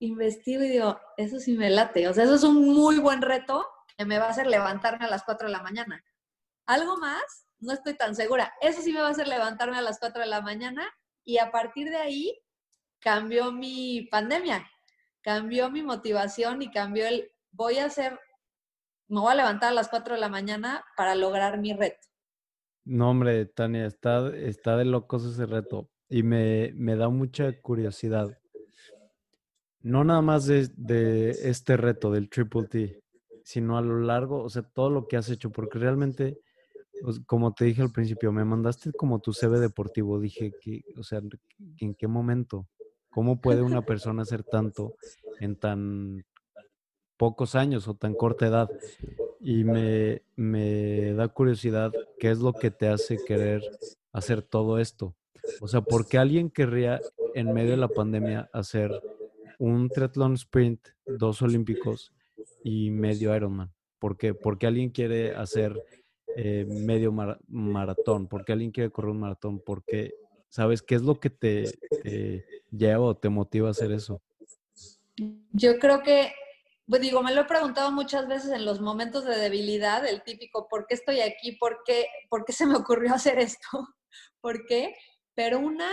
investigo y digo, eso sí me late. O sea, eso es un muy buen reto que me va a hacer levantarme a las 4 de la mañana. Algo más, no estoy tan segura. Eso sí me va a hacer levantarme a las 4 de la mañana y a partir de ahí cambió mi pandemia, cambió mi motivación y cambió el, voy a hacer, me voy a levantar a las 4 de la mañana para lograr mi reto. No, hombre, Tania, está, está de locos ese reto y me, me da mucha curiosidad no nada más de, de, este reto del Triple T, sino a lo largo, o sea, todo lo que has hecho, porque realmente, como te dije al principio, me mandaste como tu CV deportivo, dije que, o sea, ¿en qué momento? ¿Cómo puede una persona hacer tanto en tan pocos años o tan corta edad? Y me, me da curiosidad, ¿qué es lo que te hace querer hacer todo esto? O sea, ¿por qué alguien querría en medio de la pandemia hacer un triatlón sprint, dos olímpicos y medio Ironman. ¿Por qué? Porque alguien quiere hacer eh, medio maratón, porque alguien quiere correr un maratón, porque ¿Sabes? ¿Qué es lo que te, lleva o te motiva a hacer eso? Yo creo que, pues digo, me lo he preguntado muchas veces en los momentos de debilidad, el típico, ¿por qué estoy aquí? ¿Por qué, ¿Por qué se me ocurrió hacer esto? ¿Por qué? Pero una,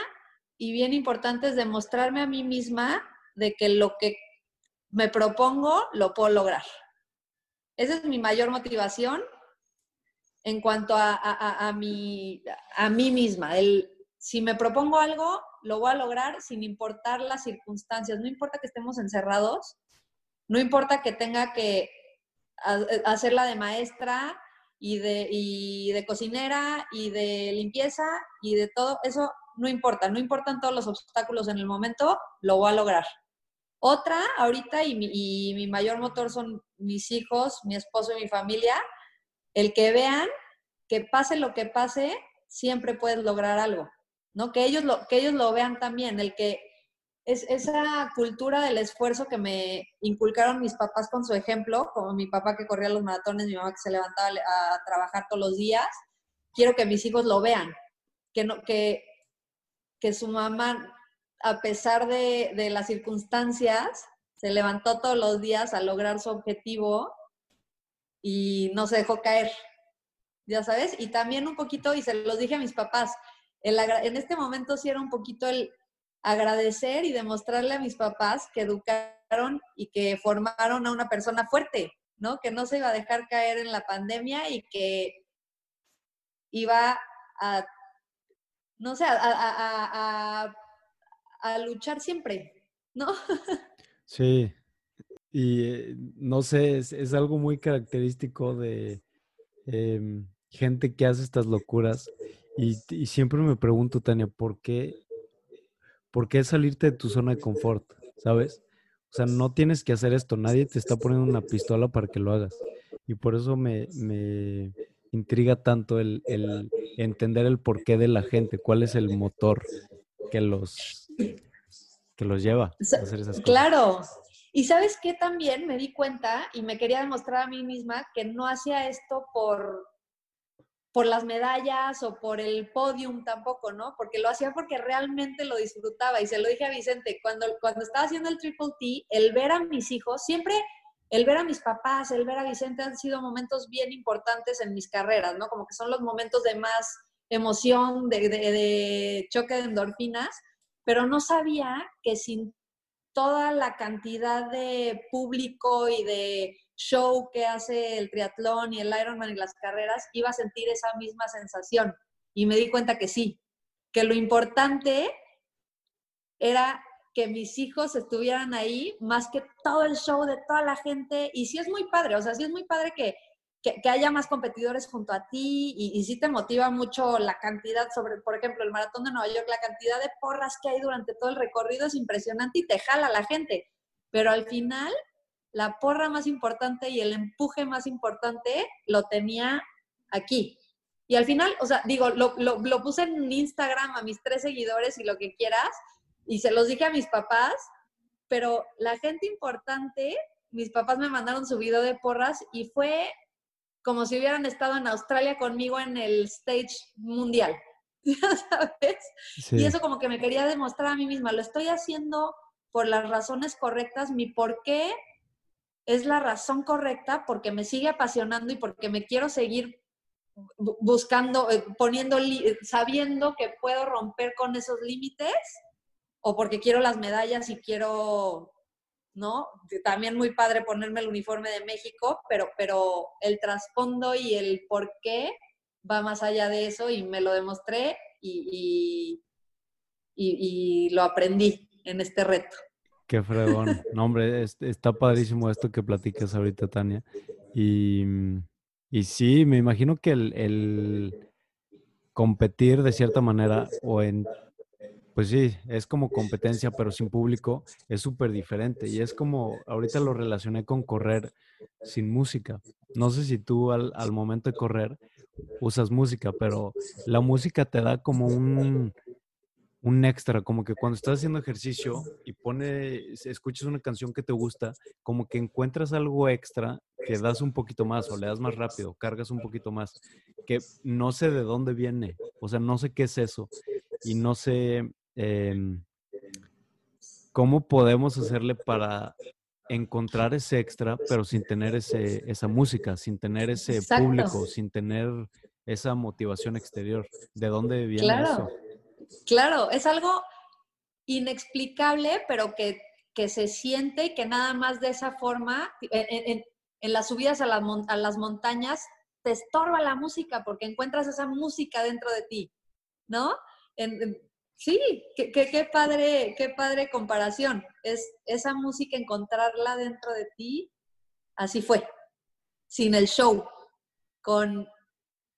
y bien importante, es demostrarme a mí misma de que lo que me propongo lo puedo lograr. Esa es mi mayor motivación en cuanto a, a, mi, a mí misma. El, si me propongo algo, lo voy a lograr sin importar las circunstancias. No importa que estemos encerrados, no importa que tenga que hacerla de maestra y de, y de cocinera y de limpieza y de todo. Eso no importa, no importan todos los obstáculos en el momento, lo voy a lograr. Otra, ahorita, y mi, mayor motor son mis hijos, mi esposo y mi familia, el que vean que pase lo que pase, siempre puedes lograr algo, ¿no? Que ellos lo, que ellos lo vean también, el que es esa cultura del esfuerzo que me inculcaron mis papás con su ejemplo, como mi papá que corría los maratones, mi mamá que se levantaba a trabajar todos los días, quiero que mis hijos lo vean, que, no, que, que su mamá a pesar de, las circunstancias, se levantó todos los días a lograr su objetivo y no se dejó caer, ya sabes, y también un poquito, y se los dije a mis papás, en este momento sí era un poquito el agradecer y demostrarle a mis papás que educaron y que formaron a una persona fuerte, ¿no? Que no se iba a dejar caer en la pandemia y que iba a, no sé, a luchar siempre, ¿no? Sí, y eh, no sé, es, algo muy característico de em, gente que hace estas locuras. Y, siempre me pregunto, Tania, ¿por qué, ¿por qué salirte de tu zona de confort? ¿Sabes? O sea, no tienes que hacer esto, nadie te está poniendo una pistola para que lo hagas. Y por eso me, me intriga tanto el, el entender el porqué de la gente, cuál es el motor que los que los lleva a hacer esas cosas. Claro. Y sabes qué también me di cuenta y me quería demostrar a mí misma que no hacía esto por, por las medallas o por el podium tampoco, ¿no? Porque lo hacía porque realmente lo disfrutaba. Y se lo dije a Vicente, cuando, cuando estaba haciendo el Triple T, el ver a mis hijos, siempre el ver a mis papás, el ver a Vicente han sido momentos bien importantes en mis carreras, ¿no? Como que son los momentos de más emoción, de, choque de endorfinas pero no sabía que sin toda la cantidad de público y de show que hace el triatlón y el Ironman y las carreras, iba a sentir esa misma sensación. Y me di cuenta que sí, que lo importante era que mis hijos estuvieran ahí más que todo el show de toda la gente. Y sí es muy padre, o sea, sí es muy padre que que, haya más competidores junto a ti y, y sí te motiva mucho la cantidad sobre, por ejemplo, el maratón de Nueva York, la cantidad de porras que hay durante todo el recorrido es impresionante y te jala la gente. Pero al final, la porra más importante y el empuje más importante lo tenía aquí. Y al final, o sea, digo, lo, lo, lo puse en Instagram a mis tres seguidores y lo que quieras, y se los dije a mis papás, pero la gente importante, mis papás me mandaron su video de porras y fue como si hubieran estado en Australia conmigo en el stage mundial, ¿sabes? Y eso como que me quería demostrar a mí misma, lo estoy haciendo por las razones correctas, mi por qué es la razón correcta porque me sigue apasionando y porque me quiero seguir buscando, eh, poniendo, sabiendo que puedo romper con esos límites o porque quiero las medallas y quiero ¿no? También muy padre ponerme el uniforme de México, pero, pero el trasfondo y el por qué va más allá de eso y me lo demostré y, y, lo aprendí en este reto. Qué fregón. No, hombre, está padrísimo esto que platicas ahorita, Tania. Y, y sí, me imagino que el, el competir de cierta manera o en pues sí, es como competencia, pero sin público es súper diferente. Y es como, ahorita lo relacioné con correr sin música. No sé si tú al, momento de correr usas música, pero la música te da como un, un extra, como que cuando estás haciendo ejercicio y pones, escuchas una canción que te gusta, como que encuentras algo extra que das un poquito más o le das más rápido, cargas un poquito más, que no sé de dónde viene, o sea, no sé qué es eso, y no sé em, cómo podemos hacerle para encontrar ese extra, pero sin tener ese, esa música, sin tener ese público, sin tener esa motivación exterior. ¿De dónde viene claro, eso? Claro, es algo inexplicable, pero que, que, se siente y que nada más de esa forma, en, las subidas a, a las montañas, te estorba la música porque encuentras esa música dentro de ti, ¿no? Sí, qué, qué, padre, qué padre comparación. Es esa música, encontrarla dentro de ti, así fue, sin el show, con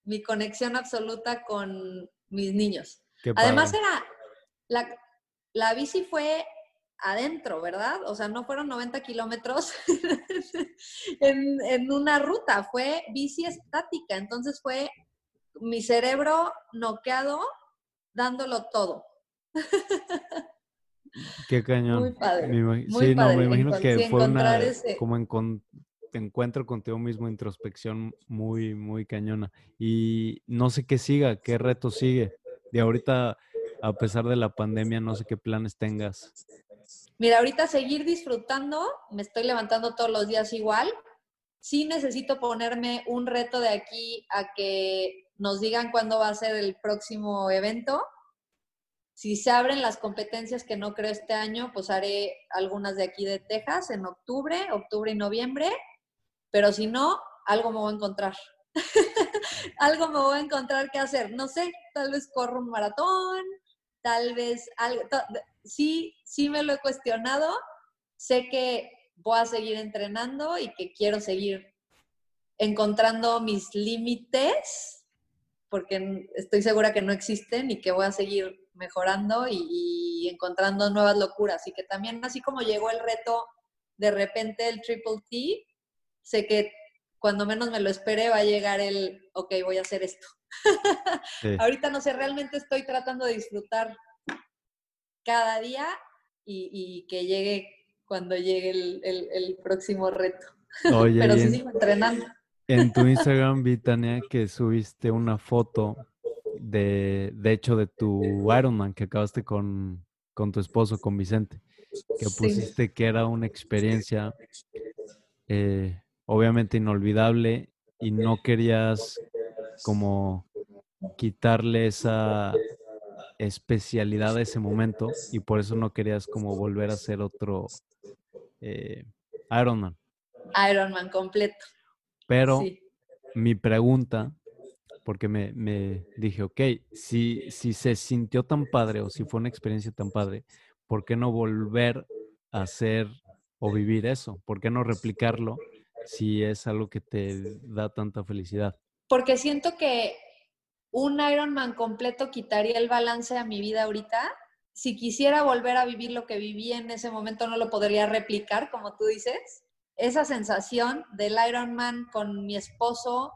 mi conexión absoluta con mis niños. Además era, la, la bici fue adentro, ¿verdad? O sea, no fueron 90 kilómetros en, una ruta, fue bici estática. Entonces fue mi cerebro noqueado dándolo todo. Qué cañón. Muy padre. sí, no, me imagino que fue una como en, encuentro contigo mismo, introspección muy, muy cañona. Y no sé qué siga, qué reto sigue. De ahorita, a pesar de la pandemia, no sé qué planes tengas. Mira, ahorita seguir disfrutando, me estoy levantando todos los días igual. Sí necesito ponerme un reto de aquí a que nos digan cuándo va a ser el próximo evento. Si se abren las competencias que no creo este año, pues haré algunas de aquí de Texas en octubre, octubre y noviembre. Pero si no, algo me voy a encontrar. algo me voy a encontrar que hacer. No sé, tal vez corro un maratón, tal vez algo sí, sí me lo he cuestionado. Sé que voy a seguir entrenando y que quiero seguir encontrando mis límites, porque estoy segura que no existen y que voy a seguir mejorando y, encontrando nuevas locuras. Y que también, así como llegó el reto de repente el Triple T, sé que cuando menos me lo espere va a llegar el, ok, voy a hacer esto. Ahorita no sé, realmente estoy tratando de disfrutar cada día y, que llegue cuando llegue el, próximo reto. Pero sí sigo entrenando. En tu Instagram vi, Tania, que subiste una foto de, de hecho, de tu Ironman que acabaste con, tu esposo, con Vicente, que pusiste que era una experiencia eh, obviamente inolvidable y no querías como quitarle esa, especialidad de ese momento y por eso no querías como volver a hacer otro eh, Ironman. Ironman completo. Pero mi pregunta, porque me, me, dije, ok, si, si se sintió tan padre o si fue una experiencia tan padre, ¿por qué no volver a hacer o vivir eso? ¿Por qué no replicarlo si es algo que te da tanta felicidad? Porque siento que un Ironman completo quitaría el balance a mi vida ahorita. Si quisiera volver a vivir lo que viví en ese momento, no lo podría replicar, como tú dices. Esa sensación del Ironman con mi esposo,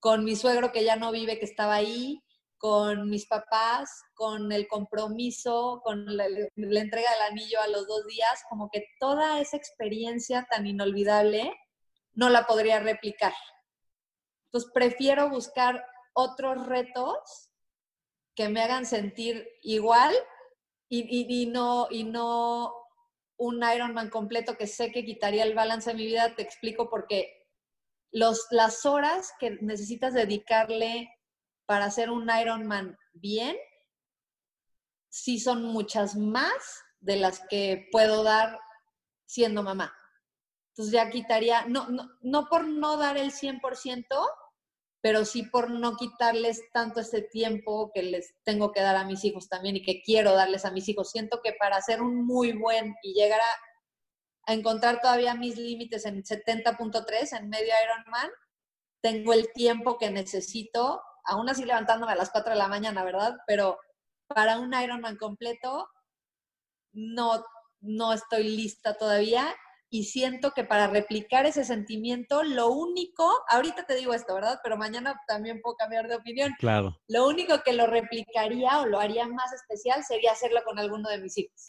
con mi suegro que ya no vive, que estaba ahí, con mis papás, con el compromiso, con la, entrega del anillo a los dos días, como que toda esa experiencia tan inolvidable no la podría replicar. Entonces prefiero buscar otros retos que me hagan sentir igual y, no, y no un Ironman completo que sé que quitaría el balance de mi vida. Te explico porque los, las horas que necesitas dedicarle para hacer un Ironman bien, sí son muchas más de las que puedo dar siendo mamá. Entonces ya quitaría, no, no, no por no dar el 100%, pero sí por no quitarles tanto ese tiempo que les tengo que dar a mis hijos también y que quiero darles a mis hijos. Siento que para ser un muy buen y llegar a, encontrar todavía mis límites en 70.3 en medio Ironman, tengo el tiempo que necesito, aún así levantándome a las 4 de la mañana, ¿verdad? Pero para un Ironman completo no, no estoy lista todavía y siento que para replicar ese sentimiento, lo único, ahorita te digo esto, ¿verdad? Pero mañana también puedo cambiar de opinión. Claro. Lo único que lo replicaría o lo haría más especial sería hacerlo con alguno de mis hijos.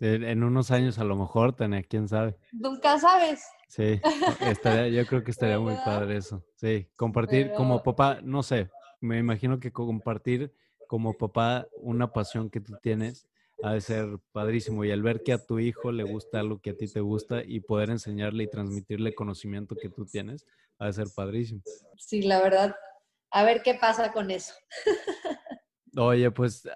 En, unos años a lo mejor, Tania, quién sabe. Nunca sabes. Sí, estaría, yo creo que estaría muy padre eso. Sí, compartir como papá, no sé, me imagino que compartir como papá, una pasión que tú tienes ha de ser padrísimo. Y al ver que a tu hijo le gusta algo que a ti te gusta y poder enseñarle y transmitirle conocimiento que tú tienes, ha de ser padrísimo. Sí, la verdad. A ver qué pasa con eso. Oye, pues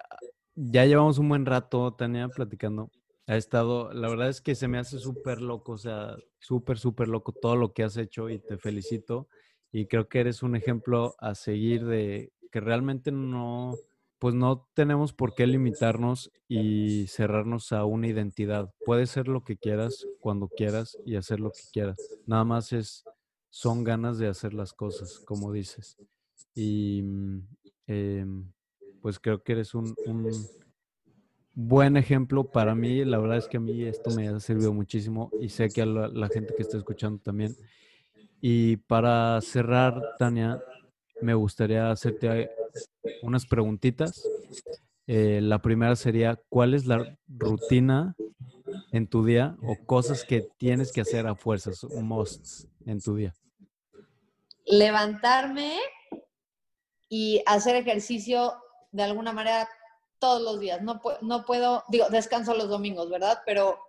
ya llevamos un buen rato, Tania, platicando. Ha estado, la verdad es que se me hace súper loco, o sea, súper, súper loco todo lo que has hecho y te felicito. Y creo que eres un ejemplo a seguir de que realmente no, pues no tenemos por qué limitarnos y cerrarnos a una identidad. Puedes ser lo que quieras, cuando quieras y hacer lo que quieras. Nada más es, son ganas de hacer las cosas, como dices. Y mm, em, pues creo que eres un, buen ejemplo para mí. La verdad es que a mí esto me ha servido muchísimo y sé que a la gente que está escuchando también. Y para cerrar, Tania, me gustaría hacerte unas preguntitas. Eh, la primera sería, ¿cuál es la rutina en tu día o cosas que tienes que hacer a fuerzas, musts en tu día? Levantarme y hacer ejercicio de alguna manera todos los días. No, no puedo, digo, descanso los domingos, ¿verdad? Pero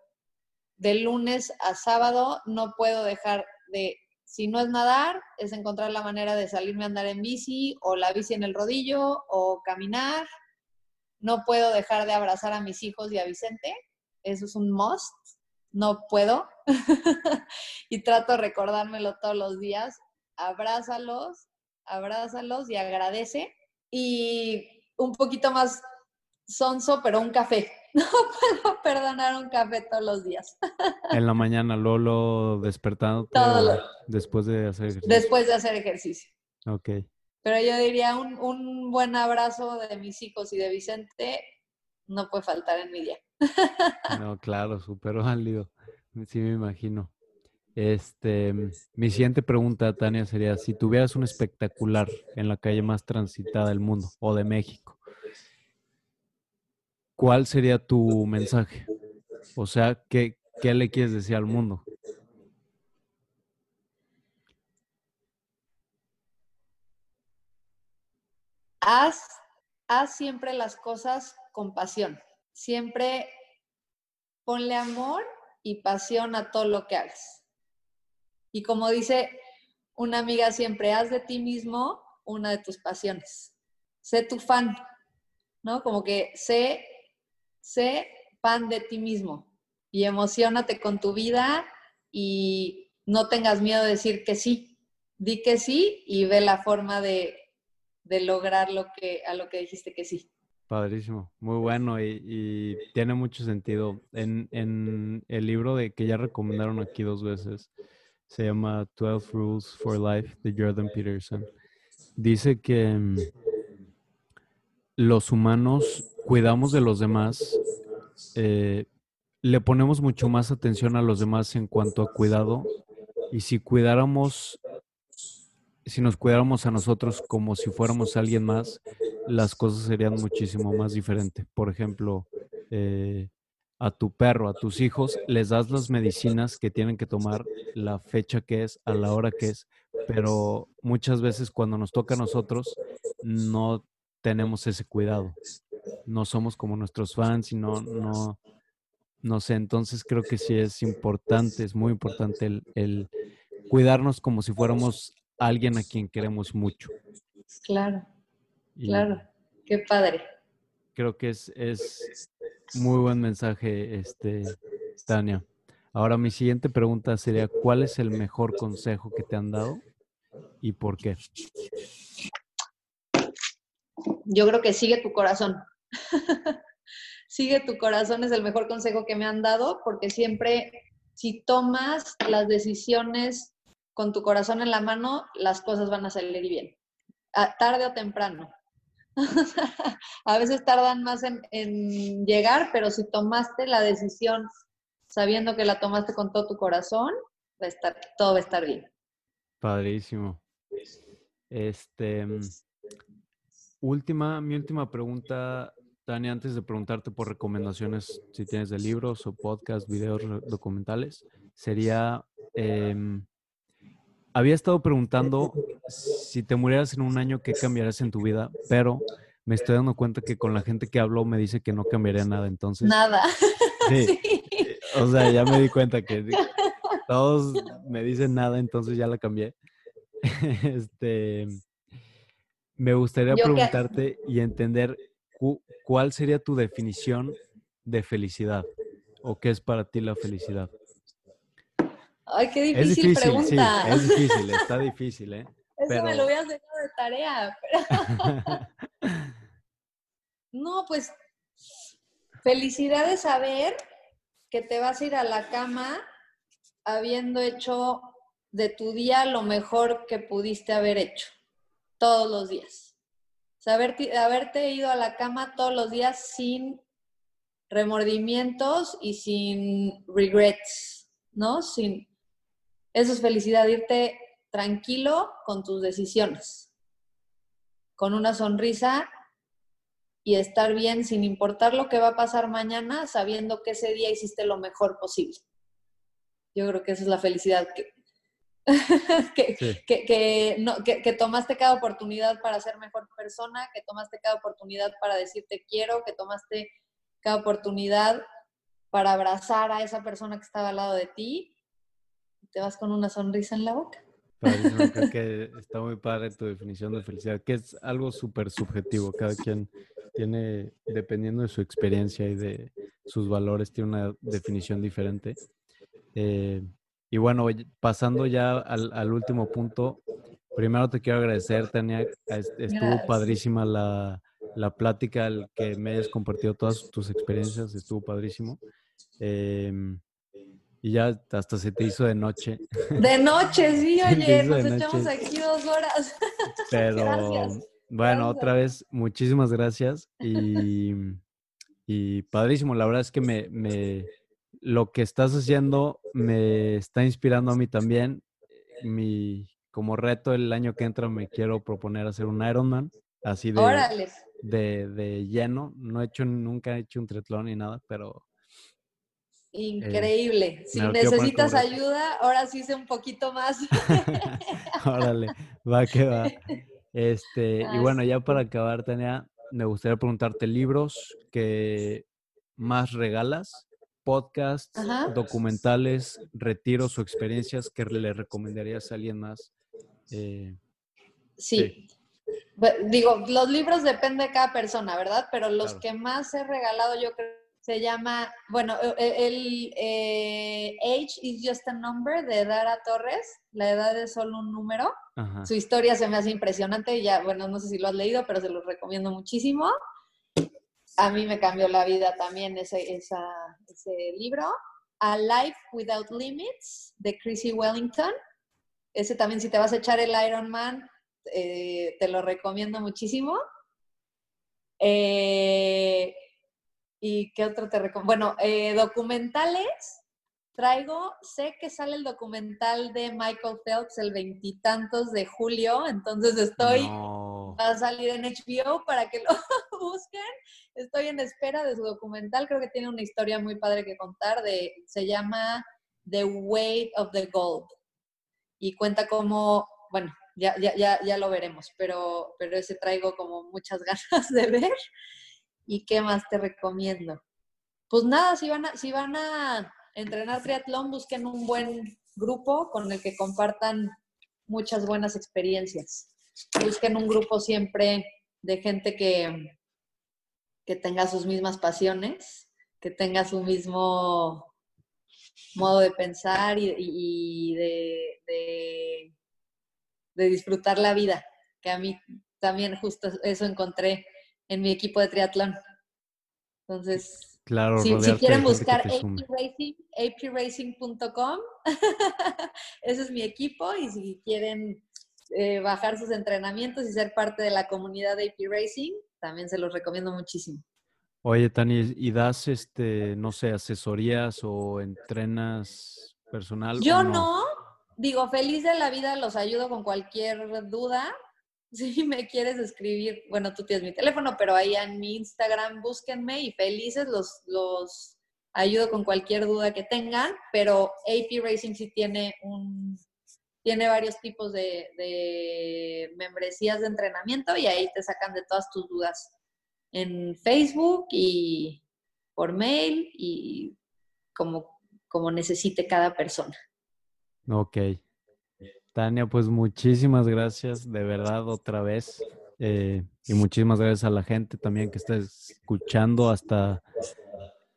de lunes a sábado no puedo dejar de si no es nadar, es encontrar la manera de salirme a andar en bici o la bici en el rodillo o caminar. No puedo dejar de abrazar a mis hijos y a Vicente. Eso es un must. No puedo. y trato de recordármelo todos los días. Abrázalos, abrázalos y agradece. Y un poquito más sonso, pero un café. No puedo perdonar un café todos los días. En la mañana, Lolo despertando después de hacer ejercicio. Después de hacer ejercicio. Ok. Pero yo diría un, un buen abrazo de mis hijos y de Vicente no puede faltar en mi día. No, claro, súper válido. Sí, me imagino. Este, mi siguiente pregunta, Tania, sería: si tuvieras un espectacular en la calle más transitada del mundo o de México, ¿cuál sería tu mensaje? O sea, ¿qué, qué le quieres decir al mundo? Haz, haz siempre las cosas con pasión. Siempre ponle amor y pasión a todo lo que hagas. Y como dice una amiga siempre, haz de ti mismo una de tus pasiones. Sé tu fan, ¿no? Como que sé sé fan de ti mismo y emocionate con tu vida y no tengas miedo de decir que sí. Di que sí y ve la forma de, lograr lo que, a lo que dijiste que sí. Padrísimo, muy bueno y, tiene mucho sentido. En, en, el libro de que ya recomendaron aquí dos veces, se llama 12 Rules for Life de Jordan Peterson. Dice que mm, los humanos cuidamos de los demás, eh, le ponemos mucho más atención a los demás en cuanto a cuidado. Y si cuidáramos, si nos cuidáramos a nosotros como si fuéramos alguien más, las cosas serían muchísimo más diferentes. Por ejemplo, eh, a tu perro, a tus hijos, les das las medicinas que tienen que tomar, la fecha que es, a la hora que es, pero muchas veces cuando nos toca a nosotros, no tenemos ese cuidado no somos como nuestros fans y no, no, no sé, entonces creo que sí es importante, es muy importante el, cuidarnos como si fuéramos alguien a quien queremos mucho. Claro, claro, qué padre. Creo que es, es muy buen mensaje, este, Tania. Ahora mi siguiente pregunta sería, ¿cuál es el mejor consejo que te han dado y por qué? Yo creo que sigue tu corazón. Sigue tu corazón es el mejor consejo que me han dado porque siempre si tomas las decisiones con tu corazón en la mano, las cosas van a salir bien, tarde o temprano. a veces tardan más en, llegar, pero si tomaste la decisión sabiendo que la tomaste con todo tu corazón, va a estar, todo va a estar bien. Padrísimo. Este, mm, última, mi última pregunta Tania, antes de preguntarte por recomendaciones, si tienes de libros o podcasts, videos documentales, sería, em, había estado preguntando si te murieras en un año, ¿qué cambiarías en tu vida? Pero me estoy dando cuenta que con la gente que hablo me dice que no cambiaría nada, entonces... Nada. Sí. O sea, ya me di cuenta que todos me dicen nada, entonces ya la cambié. Este, me gustaría preguntarte y entender cuál sería tu definición de felicidad o qué es para ti la felicidad. Ay, qué difícil, es difícil pregunta. Sí, es difícil, está difícil, ¿eh? Eso me lo voy a hacer de tarea. no, pues felicidad de saber que te vas a ir a la cama habiendo hecho de tu día lo mejor que pudiste haber hecho todos los días. Saber, haberte ido a la cama todos los días sin remordimientos y sin regrets, ¿no? Sin, eso es felicidad, irte tranquilo con tus decisiones, con una sonrisa y estar bien sin importar lo que va a pasar mañana, sabiendo que ese día hiciste lo mejor posible. Yo creo que esa es la felicidad que, que, no, que, tomaste cada oportunidad para ser mejor persona, que tomaste cada oportunidad para decirte quiero, que tomaste cada oportunidad para abrazar a esa persona que estaba al lado de ti te vas con una sonrisa en la boca. creo que está muy padre tu definición de felicidad, que es algo súper subjetivo. Cada quien tiene, dependiendo de su experiencia y de sus valores, tiene una definición diferente. Eh, y bueno, pasando ya al, último punto, primero te quiero agradecer, Tania. Estuvo padrísima la, la plática, el que me hayas compartido todas tus experiencias, estuvo padrísimo. Eh, y ya hasta se te hizo de noche. De noche, sí, oye, nos echamos aquí dos horas. Pero bueno, otra vez, muchísimas gracias. Y, y padrísimo, la verdad es que me, me, lo que estás haciendo me está inspirando a mí también. Mi, como reto el año que entra me quiero proponer hacer un Ironman, así de, de, de, lleno. No he hecho, nunca he hecho un triatlón ni nada, pero Increíble. si necesitas ayuda, ahora sí sé un poquito más. Órale, va que va. Este, y bueno, ya para acabar, Tania, me gustaría preguntarte libros que más regalas, podcasts, documentales, retiros o experiencias que le recomendarías a alguien más. Eh, sí. Digo, los libros depende de cada persona, ¿verdad? Pero los que más he regalado yo creo se llama, bueno, e, e, el, eh, Age is Just a Number de Dara Torres, la edad es solo un número. Su historia se me hace impresionante, ya, bueno, no sé si lo has leído, pero se lo recomiendo muchísimo. A mí me cambió la vida también ese, ese libro. A Life Without Limits de Chrissy Wellington. Ese también, si te vas a echar el Ironman, eh, te lo recomiendo muchísimo. Eh, ¿Y qué otro te recomiendo? Bueno, eh, documentales. Traigo, sé que sale el documental de Michael Phelps el veintitantos de julio, entonces estoy, va a salir en HBO para que lo busquen. Estoy en espera de su documental, creo que tiene una historia muy padre que contar, se llama The Weight of the Gold y cuenta como, bueno, ya, ya, ya, ya lo veremos, pero, pero ese traigo como muchas ganas de ver. ¿Y qué más te recomiendo? Pues nada, si van a, si van a entrenar triatlón, busquen un buen grupo con el que compartan muchas buenas experiencias. Busquen un grupo siempre de gente que, que tenga sus mismas pasiones, que tenga su mismo modo de pensar y, de, de, disfrutar la vida, que a mí también justo eso encontré en mi equipo de triatlón. Entonces, claro, si, quieren buscar apracing.com, ese es mi equipo y si quieren eh, bajar sus entrenamientos y ser parte de la comunidad de AP Racing, también se los recomiendo muchísimo. Oye, Tani, ¿y das, este, no sé, asesorías o entrenas personal? Yo no? digo, feliz de la vida, los ayudo con cualquier duda. si me quieres escribir, bueno, tú tienes mi teléfono, pero ahí en mi Instagram búsquenme y felices los, los ayudo con cualquier duda que tengan, pero AP Racing sí tiene un tiene varios tipos de, membresías de entrenamiento y ahí te sacan de todas tus dudas en Facebook y por mail y como, como necesite cada persona. Ok. Tania, pues muchísimas gracias de verdad otra vez. Eh, y muchísimas gracias a la gente también que está escuchando hasta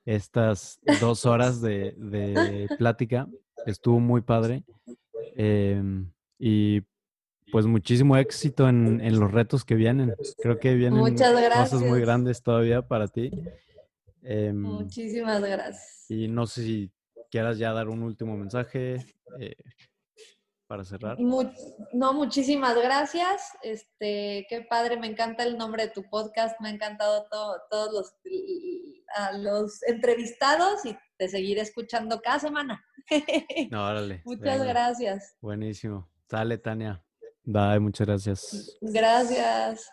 estas dos horas de, plática. Estuvo muy padre. Em, y pues muchísimo éxito en, los retos que vienen. Creo que vienen cosas muy grandes todavía para ti. Em, Muchísimas gracias. Y no sé si quieras ya dar un último mensaje. Eh, para cerrar. no, muchísimas gracias. Este, qué padre, me encanta el nombre de tu podcast, me ha encantado todos los, a los entrevistados y te seguiré escuchando cada semana. No, órale. Muchas gracias. Buenísimo. Sale, Tania. Bye, muchas gracias. Gracias.